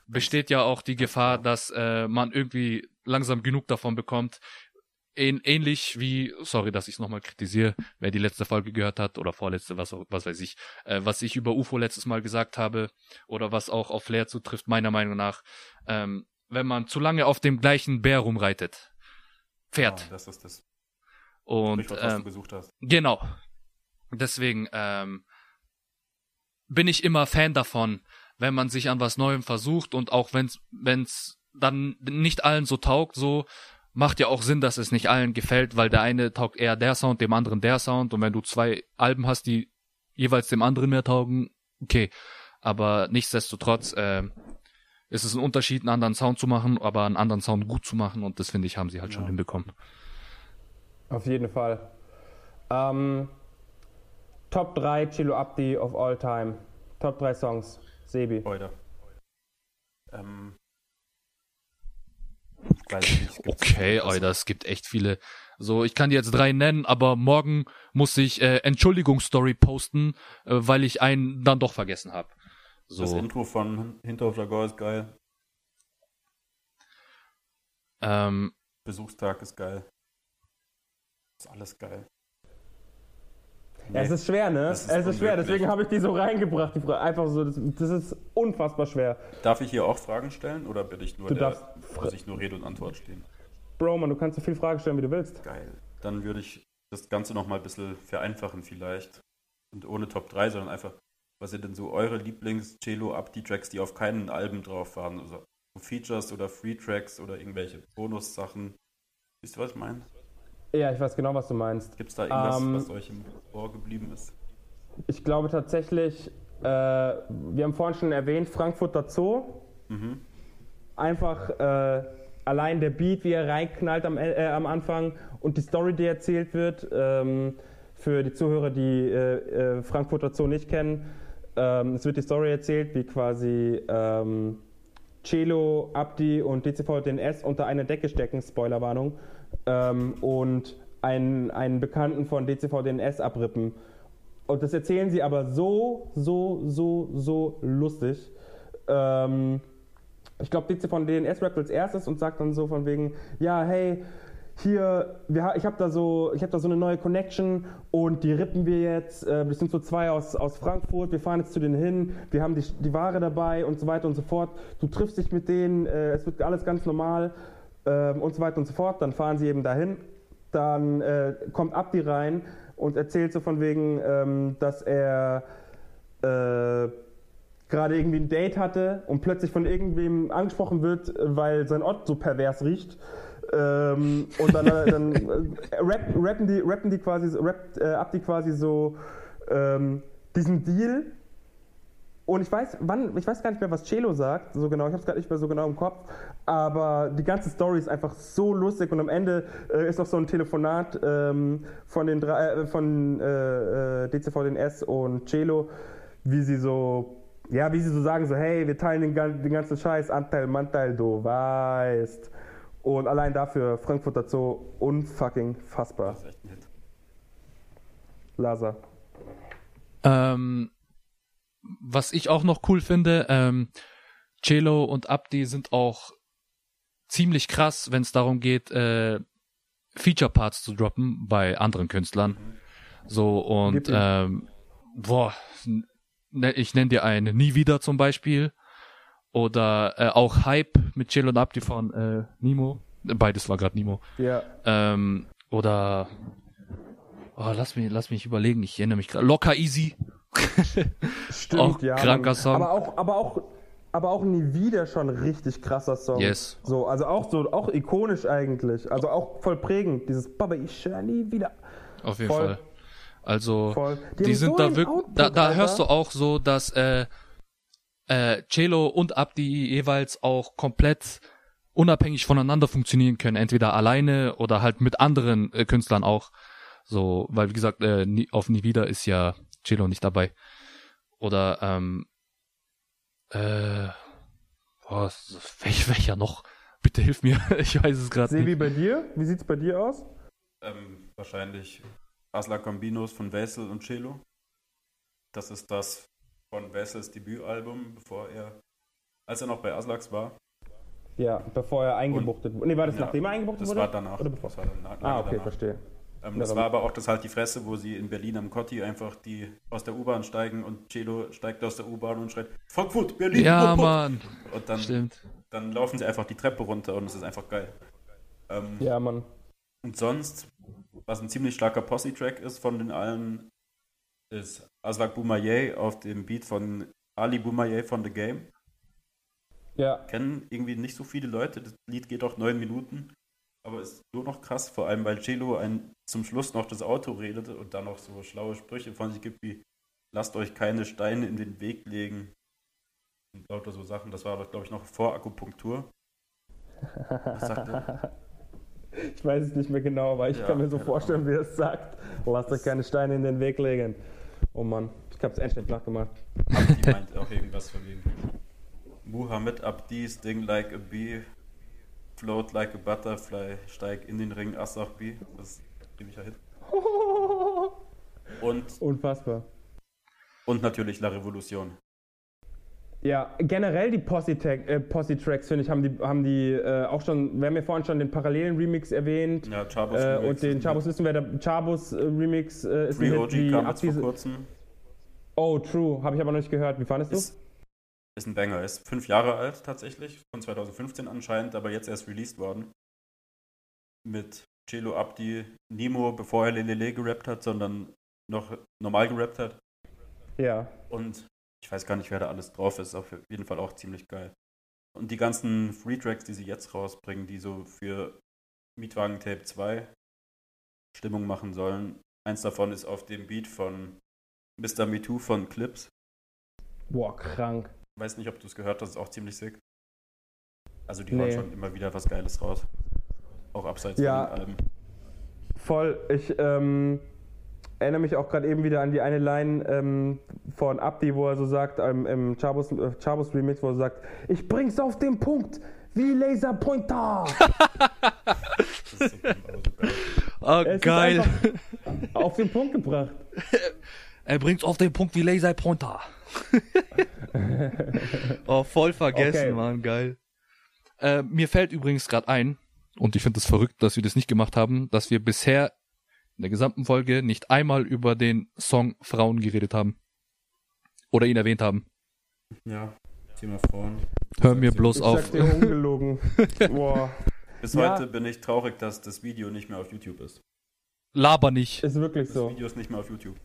S1: Besteht ja auch die Gefahr, dass äh, man irgendwie langsam genug davon bekommt. Ähn, ähnlich wie, sorry, dass ich es nochmal kritisiere, wer die letzte Folge gehört hat oder vorletzte, was, auch- was weiß ich, äh, was ich über UFO letztes Mal gesagt habe oder was auch auf Flair zutrifft, meiner Meinung nach, ähm, wenn man zu lange auf dem gleichen Bär rumreitet. Pferd.
S3: Ja, das ist das
S1: Und
S3: Sprichwort, was
S1: ähm,
S3: du gesucht hast.
S1: Genau. Deswegen ähm, bin ich immer Fan davon, wenn man sich an was Neuem versucht und auch wenn's wenn's dann nicht allen so taugt, so macht ja auch Sinn, dass es nicht allen gefällt, weil der eine taugt eher der Sound, dem anderen der Sound und wenn du zwei Alben hast, die jeweils dem anderen mehr taugen, okay. Aber nichtsdestotrotz äh, ist es ein Unterschied, einen anderen Sound zu machen, aber einen anderen Sound gut zu machen und das finde ich, haben sie halt schon hinbekommen.
S2: Auf jeden Fall. Ähm, Top 3 Chilo Abdi of all time. Top 3 Songs. Sebi.
S3: Heute. Ähm, nicht,
S1: Okay, Alter, es gibt echt viele. So, ich kann dir jetzt drei nennen, aber morgen muss ich äh, Entschuldigungsstory posten, äh, weil ich einen dann doch vergessen habe.
S3: Das
S1: So,
S3: Intro von Hinterhof Jaguar ist geil.
S1: ähm,
S3: Besuchstag ist geil. Ist alles geil. Nee,
S2: es ist schwer, ne?
S3: ist
S2: es ist schwer, deswegen habe ich die so reingebracht. Die Frage. Einfach so, das, das ist unfassbar schwer.
S3: Darf ich hier auch Fragen stellen oder bin ich nur
S2: Du
S3: der,
S2: darfst
S3: muss ich nur Rede und Antwort stehen?
S2: Bro, man, du kannst so viele Fragen stellen, wie du willst.
S3: Geil. Dann würde ich das Ganze nochmal ein bisschen vereinfachen vielleicht. Und ohne Top 3, sondern einfach, was sind denn so eure Lieblings-Cello-Abdi-Tracks, die auf keinen Alben drauf waren? Also Features oder Free-Tracks oder irgendwelche Bonus-Sachen. Wisst ihr, was ich meine?
S2: Ja, ich weiß genau, was du meinst.
S3: Gibt es da irgendwas,
S2: Ähm,
S3: was euch im Ohr geblieben ist?
S2: Ich glaube tatsächlich, äh, wir haben vorhin schon erwähnt, Frankfurter Zoo.
S3: Mhm.
S2: Einfach äh, allein der Beat, wie er reinknallt am, äh, am Anfang und die Story, die erzählt wird. Ähm, für die Zuhörer, die äh, äh, Frankfurter Zoo nicht kennen, ähm, es wird die Story erzählt, wie quasi ähm, Celo, Abdi und DCV DNS unter eine Decke stecken, Spoilerwarnung, ähm, und einen, einen Bekannten von DCV DNS abrippen. Und das erzählen sie aber so, so, so, so lustig. Ähm, ich glaube, DCV von rappt als erstes und sagt dann so von wegen, ja, hey, hier, wir, ich habe da so, habe da so eine neue Connection und die rippen wir jetzt. Äh, das sind so zwei aus, aus Frankfurt. Wir fahren jetzt zu denen hin. Wir haben die, die Ware dabei und so weiter und so fort. Du triffst dich mit denen. Äh, es wird alles ganz normal ähm, und so weiter und so fort. Dann fahren sie eben dahin. Dann äh, kommt Abdi rein und erzählt so von wegen, ähm, dass er äh, gerade irgendwie ein Date hatte und plötzlich von irgendwem angesprochen wird, weil sein Ort so pervers riecht. Ähm, und dann, äh, dann äh, rap, rappen, die, rappen die quasi, rappt äh, Abdi quasi so ähm, diesen Deal. Und ich weiß, wann, ich weiß gar nicht mehr, was Celo sagt, so genau, ich habe es gerade nicht mehr so genau im Kopf, aber die ganze Story ist einfach so lustig und am Ende äh, ist noch so ein Telefonat ähm, von den drei, äh, von äh, äh, DCV DNS und Celo, wie sie so, ja, wie sie so sagen, so, hey, wir teilen den, den ganzen Scheiß, Anteil, Manteil, du weißt. Und allein dafür Frankfurter Zoo unfucking fassbar.
S3: Das ist echt Hit.
S2: Lasa.
S1: Ähm, was ich auch noch cool finde, ähm, Celo und Abdi sind auch ziemlich krass, wenn es darum geht, äh, Feature Parts zu droppen bei anderen Künstlern. So und ähm, boah, ne, ich nenne dir einen Nie wieder zum Beispiel oder äh, auch Hype mit Celo und Abdi von äh, Nemo. Beides war gerade Nemo.
S2: Ja.
S1: Ähm, oder oh, lass mich, lass mich überlegen, ich erinnere mich gerade. Locker Easy.
S2: Stimmt,
S1: Auch
S2: ja.
S1: kranker. Song.
S2: Aber auch, aber auch, aber auch nie wieder schon richtig krasser Song.
S1: Yes.
S2: So, also auch so, auch ikonisch eigentlich. Also auch voll prägend. Dieses Baba, ich höre nie wieder.
S1: Auf jeden
S2: Voll.
S1: Fall. Also,
S2: Voll.
S1: die,
S2: haben
S1: sind
S2: so
S1: da wirklich, da, da hörst du auch so, dass äh, äh, Celo und Abdi jeweils auch komplett unabhängig voneinander funktionieren können, entweder alleine oder halt mit anderen äh, Künstlern auch. So, weil wie gesagt, äh, nie, auf Nie wieder ist ja Celo nicht dabei. Oder ähm, äh, boah, welch, welcher noch? Bitte hilf mir, ich weiß es gerade
S2: Sebi,
S1: nicht.
S2: bei dir? Wie sieht's bei dir aus?
S3: Ähm, wahrscheinlich Asla Combinos von Wessel und Celo. Das ist das von Wessels Debütalbum, bevor er, als er noch bei Aslax war.
S2: Ja, bevor er eingebuchtet wurde. Nee, war das
S3: Ja,
S2: nachdem er eingebuchtet
S3: das
S2: wurde?
S3: war danach.
S2: Oder bevor?
S3: Das war danach,
S2: Ah, okay,
S3: danach.
S2: verstehe.
S3: Ähm, das war aber auch das halt die Fresse, wo sie in Berlin am Kotti einfach die aus der U-Bahn steigen und Celo steigt aus der U-Bahn und schreit Frankfurt, Berlin,
S1: Ja,
S3: wupp, wupp."
S1: Mann,
S3: Und dann,
S1: stimmt.
S3: dann laufen sie einfach die Treppe runter und es ist einfach geil. Ähm,
S2: Ja, Mann.
S3: Und sonst, was ein ziemlich starker Posse-Track ist von den allen, ist Aslak Boumaye auf dem Beat von Ali Boumaye von The Game.
S2: Ja,
S3: Kennen irgendwie nicht so viele Leute. Das Lied geht auch neun Minuten, aber ist nur noch krass, vor allem weil Cello ein, zum Schluss noch das Auto redet und dann noch so schlaue Sprüche von sich gibt wie lasst euch keine Steine in den Weg legen und lauter so Sachen. Das war, glaube ich, noch vor Akupunktur. Was sagt er?
S2: ich weiß es nicht mehr genau, aber ich
S3: Ja,
S2: kann mir so vorstellen, wie er es sagt. Lasst euch keine Steine in den Weg legen. Oh Mann, ich hab's endlich nachgemacht.
S3: Abdi meint auch irgendwas von wegen. Muhammad Abdi's Ding like a bee, float like a butterfly, steig in den Ring Asach B. Das ist ein ziemlicher Hit. Und,
S2: Unfassbar.
S3: und natürlich La Revolution.
S2: Ja, generell die Posse-Tracks, äh, Posse finde ich, haben die, haben die äh, auch schon, wir haben ja vorhin schon den parallelen Remix erwähnt.
S3: Ja, Chabos
S2: äh,
S3: Remix
S2: Und den
S3: ist
S2: Chabos wissen wir, der Chabos äh, Remix äh, ist
S3: Free OG kam jetzt vor kurzem.
S2: Oh, true, habe ich aber noch nicht gehört. Wie fandest du?
S3: Ist, ist ein Banger. Ist fünf Jahre alt tatsächlich, von 2015 anscheinend, aber jetzt erst released worden. Mit Celo Abdi, Nemo, bevor er Lelele gerappt hat, sondern noch normal gerappt hat.
S2: Ja.
S3: Und ich weiß gar nicht, wer da alles drauf ist, auf jeden Fall auch ziemlich geil. Und die ganzen Free Tracks, die sie jetzt rausbringen, die so für Mietwagen Tape 2 Stimmung machen sollen. Eins davon ist auf dem Beat von Mr. Me Too von Clips.
S2: Boah, krank.
S3: Weiß nicht, ob du es gehört hast, ist auch ziemlich sick. Also die
S2: Nee.
S3: hauen schon immer wieder was Geiles raus. Auch abseits
S2: Ja.
S3: von den Alben.
S2: Voll. Ich ähm, erinnere mich auch gerade eben wieder an die eine Line ähm, von Abdi, wo er so sagt, ähm, im Chabos, äh, Chabos Remix, wo er sagt, ich bring's auf den Punkt, wie Laserpointer.
S3: Das ist.
S1: Ah,
S2: Es
S1: geil.
S2: auf den Punkt gebracht.
S1: Er bringt's auf den Punkt wie Laser Pointer. oh, voll vergessen,
S2: Okay.
S1: Mann, geil. Äh, mir fällt übrigens gerade ein, und ich finde es verrückt, dass wir das nicht gemacht haben, dass wir bisher in der gesamten Folge nicht einmal über den Song Frauen geredet haben. Oder ihn erwähnt haben.
S3: Ja, Thema Frauen.
S1: Hör mir bloß
S2: Ich
S1: auf.
S2: sag dir ungelogen. Boah,
S3: Bis
S2: Ja.
S3: heute bin ich traurig, dass das Video nicht mehr auf YouTube ist.
S1: Laber nicht.
S2: ist wirklich
S3: Das
S2: so.
S3: Video ist nicht mehr auf YouTube.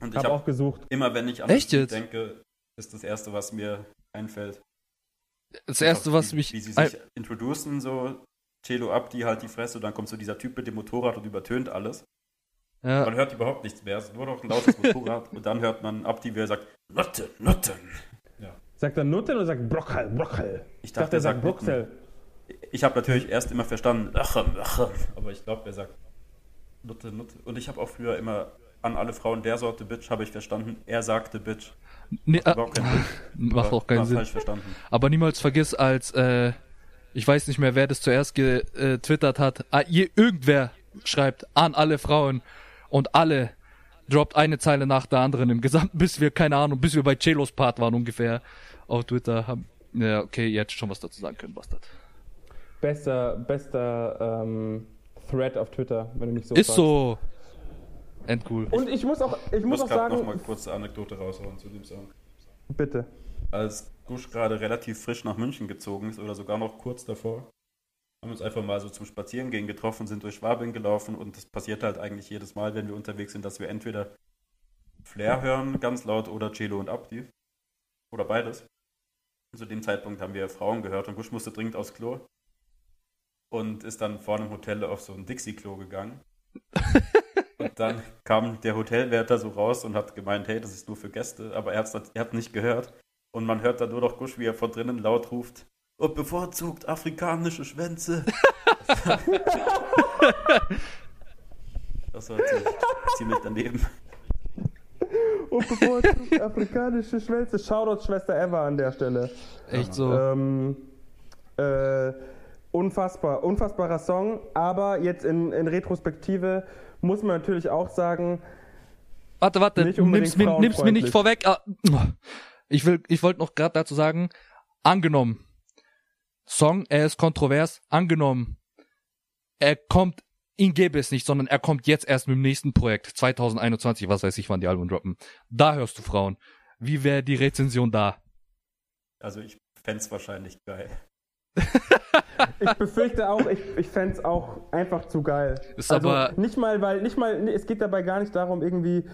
S3: Und ich
S2: Hab
S3: habe
S2: auch gesucht.
S3: immer, wenn ich an
S1: Echt
S3: das
S1: jetzt?
S3: denke, ist das Erste, was mir einfällt.
S1: Das erste, was
S3: wie,
S1: mich.
S3: Wie sie sich introducen, so Celo ab, die halt die Fresse, und dann kommt so dieser Typ mit dem Motorrad und übertönt alles.
S1: ja,
S3: Man hört überhaupt nichts mehr, es ist nur noch ein lautes Motorrad. und dann hört man Abdi, wie er sagt, Nutten, Nutten.
S2: Sagt er Nutten oder sagt Brockel, Brockel?
S3: Ich
S2: Ich
S3: dachte,
S2: dachte, er sagt Bruxelles.
S3: Ich habe natürlich erst immer verstanden, Lachem, Lachem. aber ich glaube, er sagt Nutte, Nutte. Und ich habe auch früher immer an alle Frauen der Sorte Bitch, habe ich verstanden, er sagte Bitch.
S1: Nee, äh,
S3: Überhaupt keinen Sinn.
S1: macht
S3: aber
S1: auch keinen Sinn. Aber niemals vergiss, als äh, ich weiß nicht mehr, wer das zuerst getwittert hat. Ah, je, irgendwer schreibt an alle Frauen und alle droppt eine Zeile nach der anderen im Gesamten, bis wir, keine Ahnung, bis wir bei Celos Part waren ungefähr auf Twitter. Haben, ja, okay, ihr hättet schon was dazu sagen können, Bastard.
S2: Bester, bester ähm, Thread auf Twitter, wenn du mich so
S1: Ist
S2: fragst.
S1: so. Endcool.
S2: Und ich muss auch, ich
S3: Ich
S2: muss
S3: muss
S2: auch
S3: gerade noch
S2: sagen,
S3: mal kurz eine Anekdote raushauen zu dem Song.
S2: bitte.
S3: Als Gusch gerade relativ frisch nach München gezogen ist oder sogar noch kurz davor, haben wir uns einfach mal so zum Spazierengehen getroffen, sind durch Schwabing gelaufen und das passiert halt eigentlich jedes Mal, wenn wir unterwegs sind, dass wir entweder Flair hören, ganz laut, oder Celo und Abdi. Oder beides. Zu dem Zeitpunkt haben wir Frauen gehört und Gusch musste dringend aufs Klo und ist dann vor einem Hotel auf so ein Dixie-Klo gegangen. Und dann kam der Hotelwärter so raus und hat gemeint, hey, das ist nur für Gäste, aber er hat er hat nicht gehört. Und man hört dann nur noch Gusch, wie er von drinnen laut ruft, und bevorzugt afrikanische Schwänze. das war ziemlich, ziemlich daneben.
S2: Und bevorzugt afrikanische Schwänze. Shoutout Schwester Eva an der Stelle.
S1: Echt so.
S2: Ähm, äh, unfassbar, unfassbarer Song, aber jetzt in, in Retrospektive muss man natürlich auch sagen,
S1: Warte, warte, nimm's mir, nimm's mir nicht vorweg. Ah, ich will, ich wollte noch gerade dazu sagen, angenommen, Song, er ist kontrovers, angenommen, er kommt, ihn gäbe es nicht, sondern er kommt jetzt erst mit dem nächsten Projekt, 2021, was weiß ich, wann die Alben droppen. Da hörst du Frauen. Wie wäre die Rezension da?
S3: Also ich fände wahrscheinlich geil.
S2: ich befürchte auch, ich, ich fände es auch einfach zu geil.
S1: Ist
S2: also
S1: aber-
S2: nicht mal, weil, nicht mal, nee, es geht dabei gar nicht darum, irgendwie,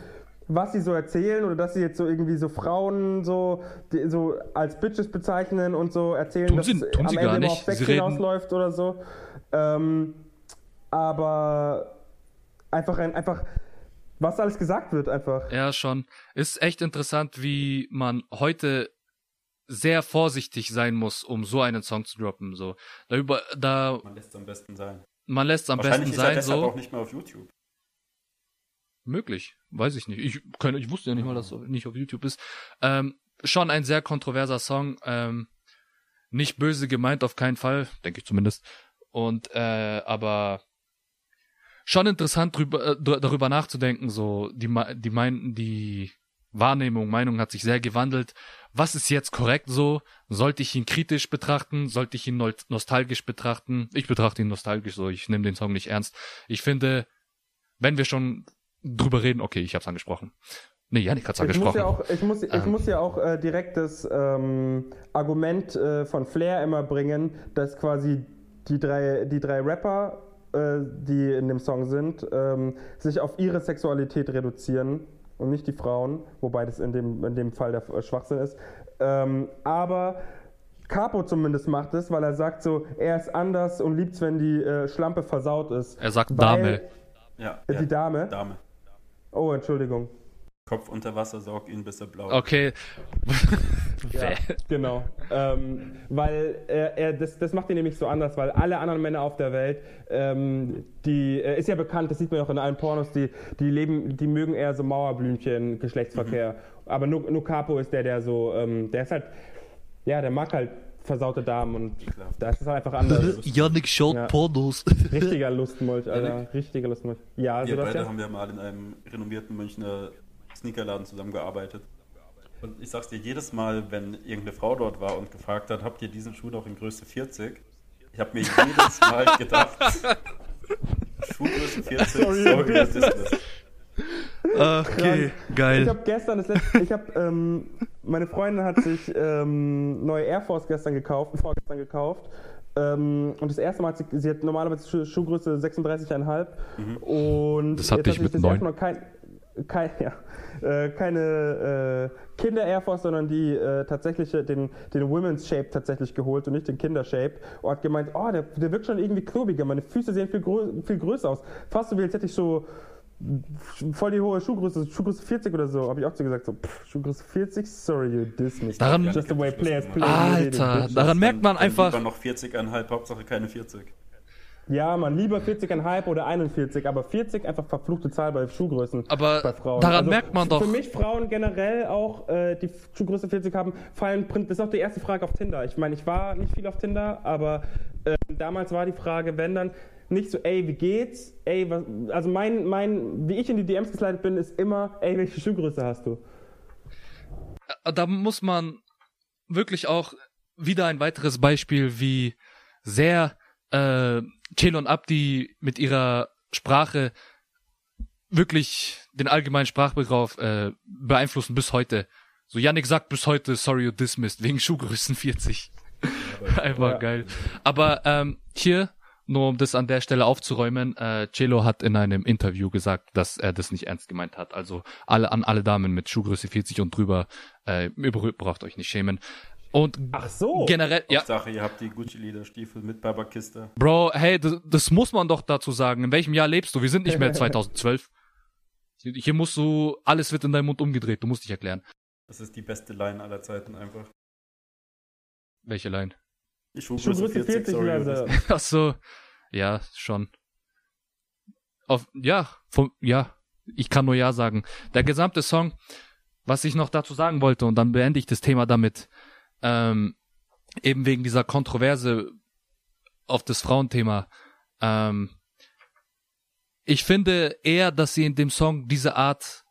S2: was sie so erzählen oder dass sie jetzt so irgendwie so Frauen so, die, so als Bitches bezeichnen und so erzählen,
S1: Tun
S2: dass
S1: sie- tun
S2: am
S1: sie
S2: Ende immer
S1: nicht.
S2: auf Sex hinausläuft oder so. Ähm, aber einfach ein, einfach, was alles gesagt wird, einfach.
S1: Ja, schon. Ist echt interessant, wie man heute sehr vorsichtig sein muss, um so einen Song zu droppen. So, da über, da
S3: Man lässt es am besten sein.
S1: man lässt es am besten
S3: ist er
S1: sein. So
S3: auch nicht mehr auf YouTube.
S1: möglich, weiß ich nicht. Ich kann, ich wusste ja nicht mal, dass es nicht auf YouTube ist. Ähm, schon ein sehr kontroverser Song. Ähm, nicht böse gemeint, auf keinen Fall, denke ich zumindest. Und äh, aber schon interessant drüber, äh, darüber nachzudenken. So die die meinten die Wahrnehmung, Meinung hat sich sehr gewandelt. Was ist jetzt korrekt so? Sollte ich ihn kritisch betrachten? Sollte ich ihn nostalgisch betrachten? Ich betrachte ihn nostalgisch so. Ich nehme den Song nicht ernst. Ich finde, wenn wir schon drüber reden, okay, ich hab's angesprochen. Nee, Janik hat's
S2: Ich muss
S1: angesprochen.
S2: ja auch, ich muss, ich
S1: Ähm.
S2: muss ja auch äh, direkt das ähm, Argument äh, von Flair immer bringen, dass quasi die drei, die drei Rapper, äh, die in dem Song sind, ähm, sich auf ihre Sexualität reduzieren und nicht die Frauen, wobei das in dem, in dem Fall der Schwachsinn ist. Ähm, aber Capo zumindest macht es, weil er sagt so, er ist anders und liebt's, wenn die äh, Schlampe versaut ist.
S1: Er sagt Dame.
S3: Ja,
S2: die Dame?
S3: Dame.
S2: Oh, Entschuldigung.
S3: Kopf unter Wasser, saug ihn, bis er blau
S1: Okay.
S2: Ja, genau. Ähm, weil er, er, das, das macht ihn nämlich so anders, weil alle anderen Männer auf der Welt, ähm, die äh, ist ja bekannt, das sieht man ja auch in allen Pornos, die, die leben, die mögen eher so Mauerblümchen, Geschlechtsverkehr. Aber nur, nur Capo ist der, der so, ähm, der ist halt, ja, der mag halt versaute Damen und da ist es halt einfach anders.
S1: Janik schaut
S2: Ja.
S1: Pornos.
S2: Richtiger Lustmolch, Alter. Richtiger Lustmolch. Ja,
S3: Wir beide
S2: Sebastian?
S3: haben ja mal in einem renommierten Münchner Sneakerladen zusammengearbeitet. Und ich sag's dir, jedes Mal, wenn irgendeine Frau dort war und gefragt hat, habt ihr diesen Schuh noch in Größe 40? Ich habe mir jedes Mal gedacht, Schuhgröße 40,
S2: Sorry,
S3: sorry,
S2: das
S3: ist das.
S1: Okay,
S2: Ich
S1: geil.
S2: habe gestern das letzte, ich habe, ähm, meine Freundin hat sich ähm, neue Air Force gestern gekauft, vorgestern gekauft. Ähm, und das erste Mal hat sie, sie hat normalerweise Schuh, Schuhgröße 36,5 und
S1: Das hatte
S2: jetzt
S1: ich
S2: hat
S1: mit
S2: sie das
S1: neun.
S2: erste Mal kein, kein, ja, äh, keine äh, Kinder Air Force, sondern die äh, tatsächliche, den, den Women's Shape tatsächlich geholt und nicht den Kinder Shape und hat gemeint, oh, der, der wirkt schon irgendwie klobiger, meine Füße sehen viel, grö viel größer aus. Fast so wie als hätte ich so voll die hohe Schuhgröße, Schuhgröße 40 oder so, habe ich auch so gesagt, so, pff, Schuhgröße 40, sorry, you diss me.
S1: Daran-
S2: Just the way players play.
S1: Alter, daran merkt man einfach.
S3: Lieber noch 40,5, Hauptsache keine 40.
S2: Ja, man, lieber 40,5 oder 41, aber 40 einfach verfluchte Zahl bei Schuhgrößen
S1: Aber
S2: bei Frauen.
S1: daran
S2: Also,
S1: merkt man
S2: Für
S1: doch-
S2: mich Frauen generell auch, äh, die Schuhgröße 40 haben, fallen, Print- das ist auch die erste Frage auf Tinder. Ich meine, ich war nicht viel auf Tinder, aber äh, damals war die Frage, wenn dann, nicht so, ey, wie geht's? Ey, was, also mein, mein, wie ich in die DMs geslidet bin, ist immer, ey, welche Schuhgröße hast du?
S1: da muss man wirklich auch wieder ein weiteres Beispiel, wie sehr äh, Chelo und Abdi mit ihrer Sprache wirklich den allgemeinen Sprachgebrauch äh, beeinflussen bis heute. So Yannick sagt bis heute, sorry you dismissed, wegen Schuhgrößen 40. Einfach
S2: Ja.
S1: geil. Aber ähm, hier, nur um das an der Stelle aufzuräumen, äh, Celo hat in einem Interview gesagt, dass er das nicht ernst gemeint hat. Also alle an alle Damen mit Schuhgröße 40 und drüber, äh, braucht euch nicht schämen. Und
S2: Ach so.
S1: generell, ja,
S3: Hauptsache, ihr habt die Gucci-Lederstiefel mit Babakiste.
S1: Bro, hey, das, das muss man doch dazu sagen. In welchem Jahr lebst du? Wir sind nicht mehr 2012. Hier musst du, alles wird in deinem Mund umgedreht. Du musst dich erklären.
S3: Das ist die beste Line aller Zeiten einfach.
S1: Welche Line?
S3: Die Schuhgröße,
S2: Schuhgröße
S3: 40,
S2: 40
S3: sorry.
S2: also.
S1: Ach so. Ja, schon. Auf, ja, vom, ja. Ich kann nur ja sagen. Der gesamte Song, was ich noch dazu sagen wollte, und dann beende ich das Thema damit, ähm, eben wegen dieser Kontroverse auf das Frauenthema. Ähm, ich finde eher, dass sie in dem Song diese Art,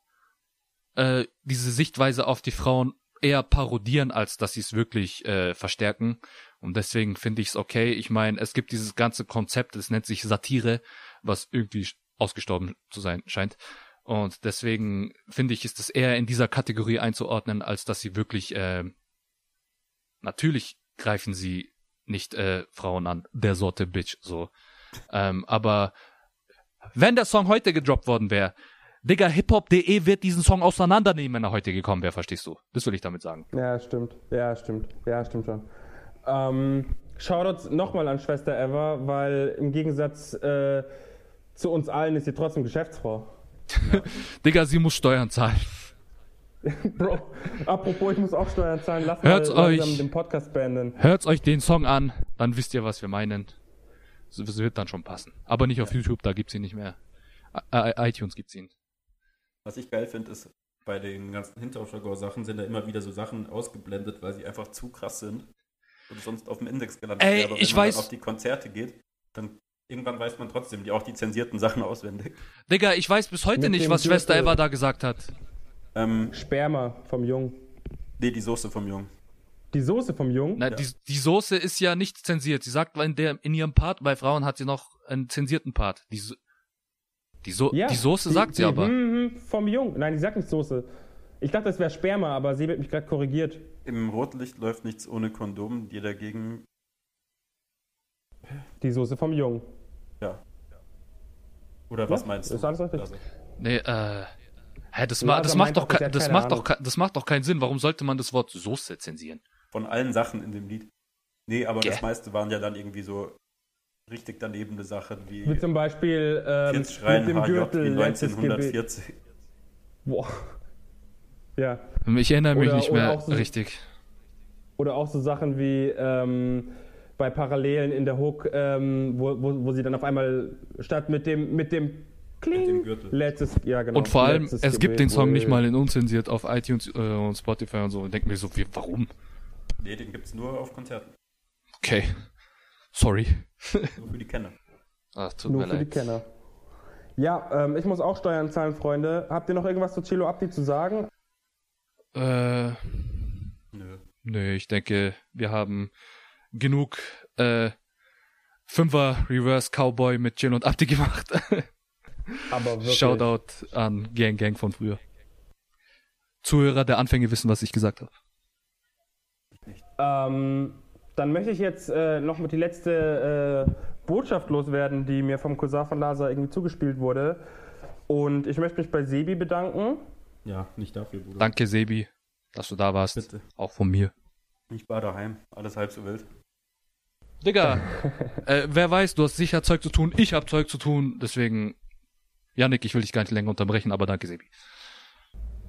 S1: äh, diese Sichtweise auf die Frauen eher parodieren, als dass sie es wirklich äh, verstärken. Und deswegen finde ich es okay. Ich meine, es gibt dieses ganze Konzept, es nennt sich Satire, was irgendwie ausgestorben zu sein scheint. Und deswegen finde ich, ist es eher in dieser Kategorie einzuordnen, als dass sie wirklich, äh, natürlich greifen sie nicht äh, Frauen an, der Sorte Bitch, so. Ähm, aber wenn der Song heute gedroppt worden wäre, Digga, hiphop.de wird diesen Song auseinandernehmen, wenn er heute gekommen wäre, verstehst du? Das will ich damit sagen.
S2: Ja, stimmt. Ja, stimmt. Ja, stimmt schon. Ähm, Shoutouts nochmal an Schwester Eva, weil im Gegensatz äh, zu uns allen ist sie trotzdem Geschäftsfrau.
S1: Digga, sie muss Steuern zahlen.
S2: Bro, apropos, ich muss auch Steuern zahlen. Lass
S1: Hört's
S2: mal
S1: euch.
S2: den Podcast beenden.
S1: Hört euch den Song an, dann wisst ihr, was wir meinen. Es wird dann schon passen. Aber nicht auf YouTube, da gibt's ihn nicht mehr. I I iTunes gibt's ihn.
S3: Was ich geil finde, ist, bei den ganzen Hinterschagor-Sachen sind da immer wieder so Sachen ausgeblendet, weil sie einfach zu krass sind und sonst auf dem Index gelandet
S1: Ey,
S3: wäre. Aber
S1: ich
S3: wenn man
S1: weiß-
S3: dann auf die Konzerte geht, dann irgendwann weiß man trotzdem die, auch die zensierten Sachen auswendig.
S1: Digga, ich weiß bis heute
S2: Mit
S1: nicht, was Schwester. Eva da gesagt hat.
S3: Ähm,
S2: Sperma vom Jungen.
S3: nee, die Soße vom Jungen.
S2: Die Soße vom Jungen?
S1: Na, die, die Soße ist ja nicht zensiert. Sie sagt, in, der, in ihrem Part, bei Frauen hat sie noch einen zensierten Part. Die, So- die, so die Soße sagt sie
S2: die,
S1: aber.
S2: hm, hm, vom Jungen. Nein, die sagt nicht Soße. Ich dachte, es wäre Sperma, aber sie wird mich gerade korrigiert.
S3: Im Rotlicht läuft nichts ohne Kondom, die dagegen,
S2: Die Soße vom Jungen.
S3: ja. Oder was
S2: Ja,
S3: meinst
S2: ist
S3: du?
S2: alles richtig.
S3: Also,
S1: Nee, äh. Hä, das, ma, das, macht doch,
S2: das
S1: das, macht doch, das macht doch keinen Sinn. Warum sollte man das Wort Soße zensieren?
S3: von allen Sachen in dem Lied. Nee, aber
S1: Gäh.
S3: das meiste waren ja dann irgendwie so richtig danebene Sachen wie
S2: Wie zum Beispiel ähm, mit dem
S3: HJ
S2: Gürtel
S3: wie
S2: letztes Gebet.
S3: 1940.
S2: Boah. Ja.
S1: Ich erinnere mich
S2: Oder-
S1: nicht
S2: oder
S1: mehr
S2: so-
S1: richtig.
S2: Oder auch so Sachen wie ähm, bei Parallelen in der Hook, ähm, wo, wo, wo sie dann auf einmal statt mit dem mit dem Kling,
S3: dem Gürtel.
S2: letztes, ja genau.
S1: Und vor allem,
S2: letztes
S1: es gibt
S2: Gebet
S1: den Song nicht mal in unzensiert auf iTunes äh, und Spotify und so. Und denke mir so, wie, warum?
S3: Nee, den gibt's nur auf Konzerten.
S1: Okay. Sorry.
S3: Nur für die Kenner.
S1: Ach, tut
S2: Nur
S1: mir
S2: für die
S1: leid.
S2: Kenner. Ja, ähm, ich muss auch Steuern zahlen, Freunde. Habt ihr noch irgendwas zu Chilo Abdi zu sagen?
S1: Äh,
S3: Nö.
S1: nö, ich denke, wir haben genug äh, Fünfer Reverse Cowboy mit Jill und Abdi gemacht.
S2: Aber wirklich.
S1: Shoutout an Gang Gang von früher. Zuhörer der Anfänge wissen, was ich gesagt habe.
S2: Ähm, dann möchte ich jetzt äh, noch mit die letzte äh, Botschaft loswerden, die mir vom Cousin von Lasa irgendwie zugespielt wurde. Und ich möchte mich bei Sebi bedanken.
S3: Ja, nicht dafür, Bruder.
S1: Danke, Sebi, dass du da warst.
S3: Bitte.
S1: Auch von mir.
S3: Ich war daheim. Alles halb so wild.
S1: Digga, äh, wer weiß, du hast sicher Zeug zu tun, ich hab Zeug zu tun, deswegen, Janik, ich will dich gar nicht länger unterbrechen, aber danke, Sebi.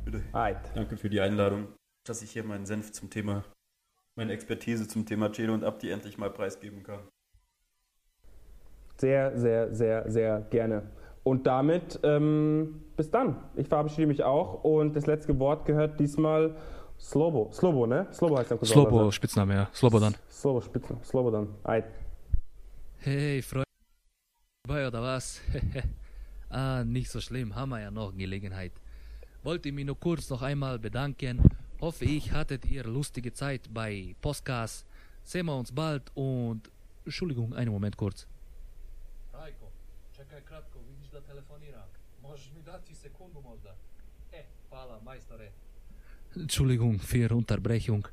S3: Bitte.
S2: Eit.
S3: Danke für die Einladung, dass ich hier meinen Senf zum Thema, meine Expertise zum Thema Chelo und Abdi endlich mal preisgeben kann.
S2: Sehr, sehr, sehr, sehr gerne. Und damit ähm, bis dann. Ich verabschiede mich auch. Und das letzte Wort gehört diesmal Slobo. Slobo, ne? Slobo heißt der Cousin.
S1: Slobo,
S2: Lasa.
S1: Spitzname, ja. Slobodan.
S2: Slobo, Spitze. Slobo dann. Eit.
S1: Hey, Freunde. Bei oder was? ah, nicht so schlimm, haben wir ja noch Gelegenheit. Wollte mich nur kurz noch einmal bedanken. Hoffe ich, hattet ihr lustige Zeit bei Postcast. Sehen wir uns bald und... Entschuldigung, einen Moment kurz. Rajko, czekaj kratko, widzisz da telefonira. Możesz mi dać sekundu možda? E, hvala, majstore. Entschuldigung für Unterbrechung.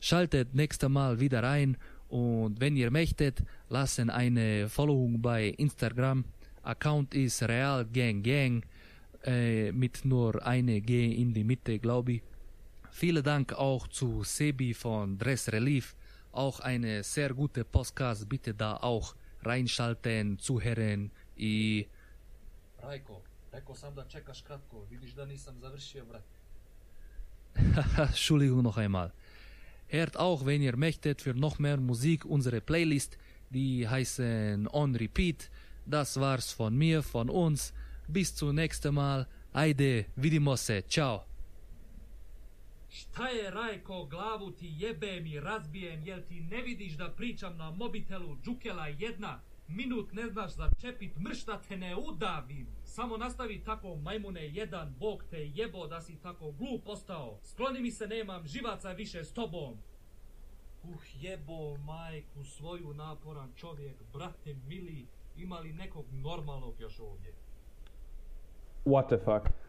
S1: Schaltet nächstes Mal wieder ein und wenn ihr möchtet, lassen eine Following bei Instagram. Account ist Real Gang Gang äh, mit nur eine G in die Mitte, glaube ich. Vielen Dank auch zu Sebi von Dress Relief. Auch eine sehr gute Podcast. Bitte da auch reinschalten, zuhören i... Rajko, rekao sam da čekaš kratko. Vidiš da nisam završio, brat. Entschuldigung noch einmal. Hört auch, wenn ihr möchtet, für noch mehr Musik unsere Playlist, die heißen On Repeat. Das war's von mir, von uns. Bis zum nächsten Mal. Ajde, vidimo se. Ciao.
S9: Šta je Rajko, glavu ti jebem i razbijem, jel ti ne vidiš da pričam na mobitelu džukela jedna? Minut ne znaš začepit, mršta te ne udavim. Samo nastavi tako majmune jedan, bog te jebo da si tako glup ostao. Skloni mi se, nemam živaca više s tobom. Uh, jebo majku svoju naporan čovjek, brate mili, ima li nekog normalnog još ovdje?
S2: What the fuck?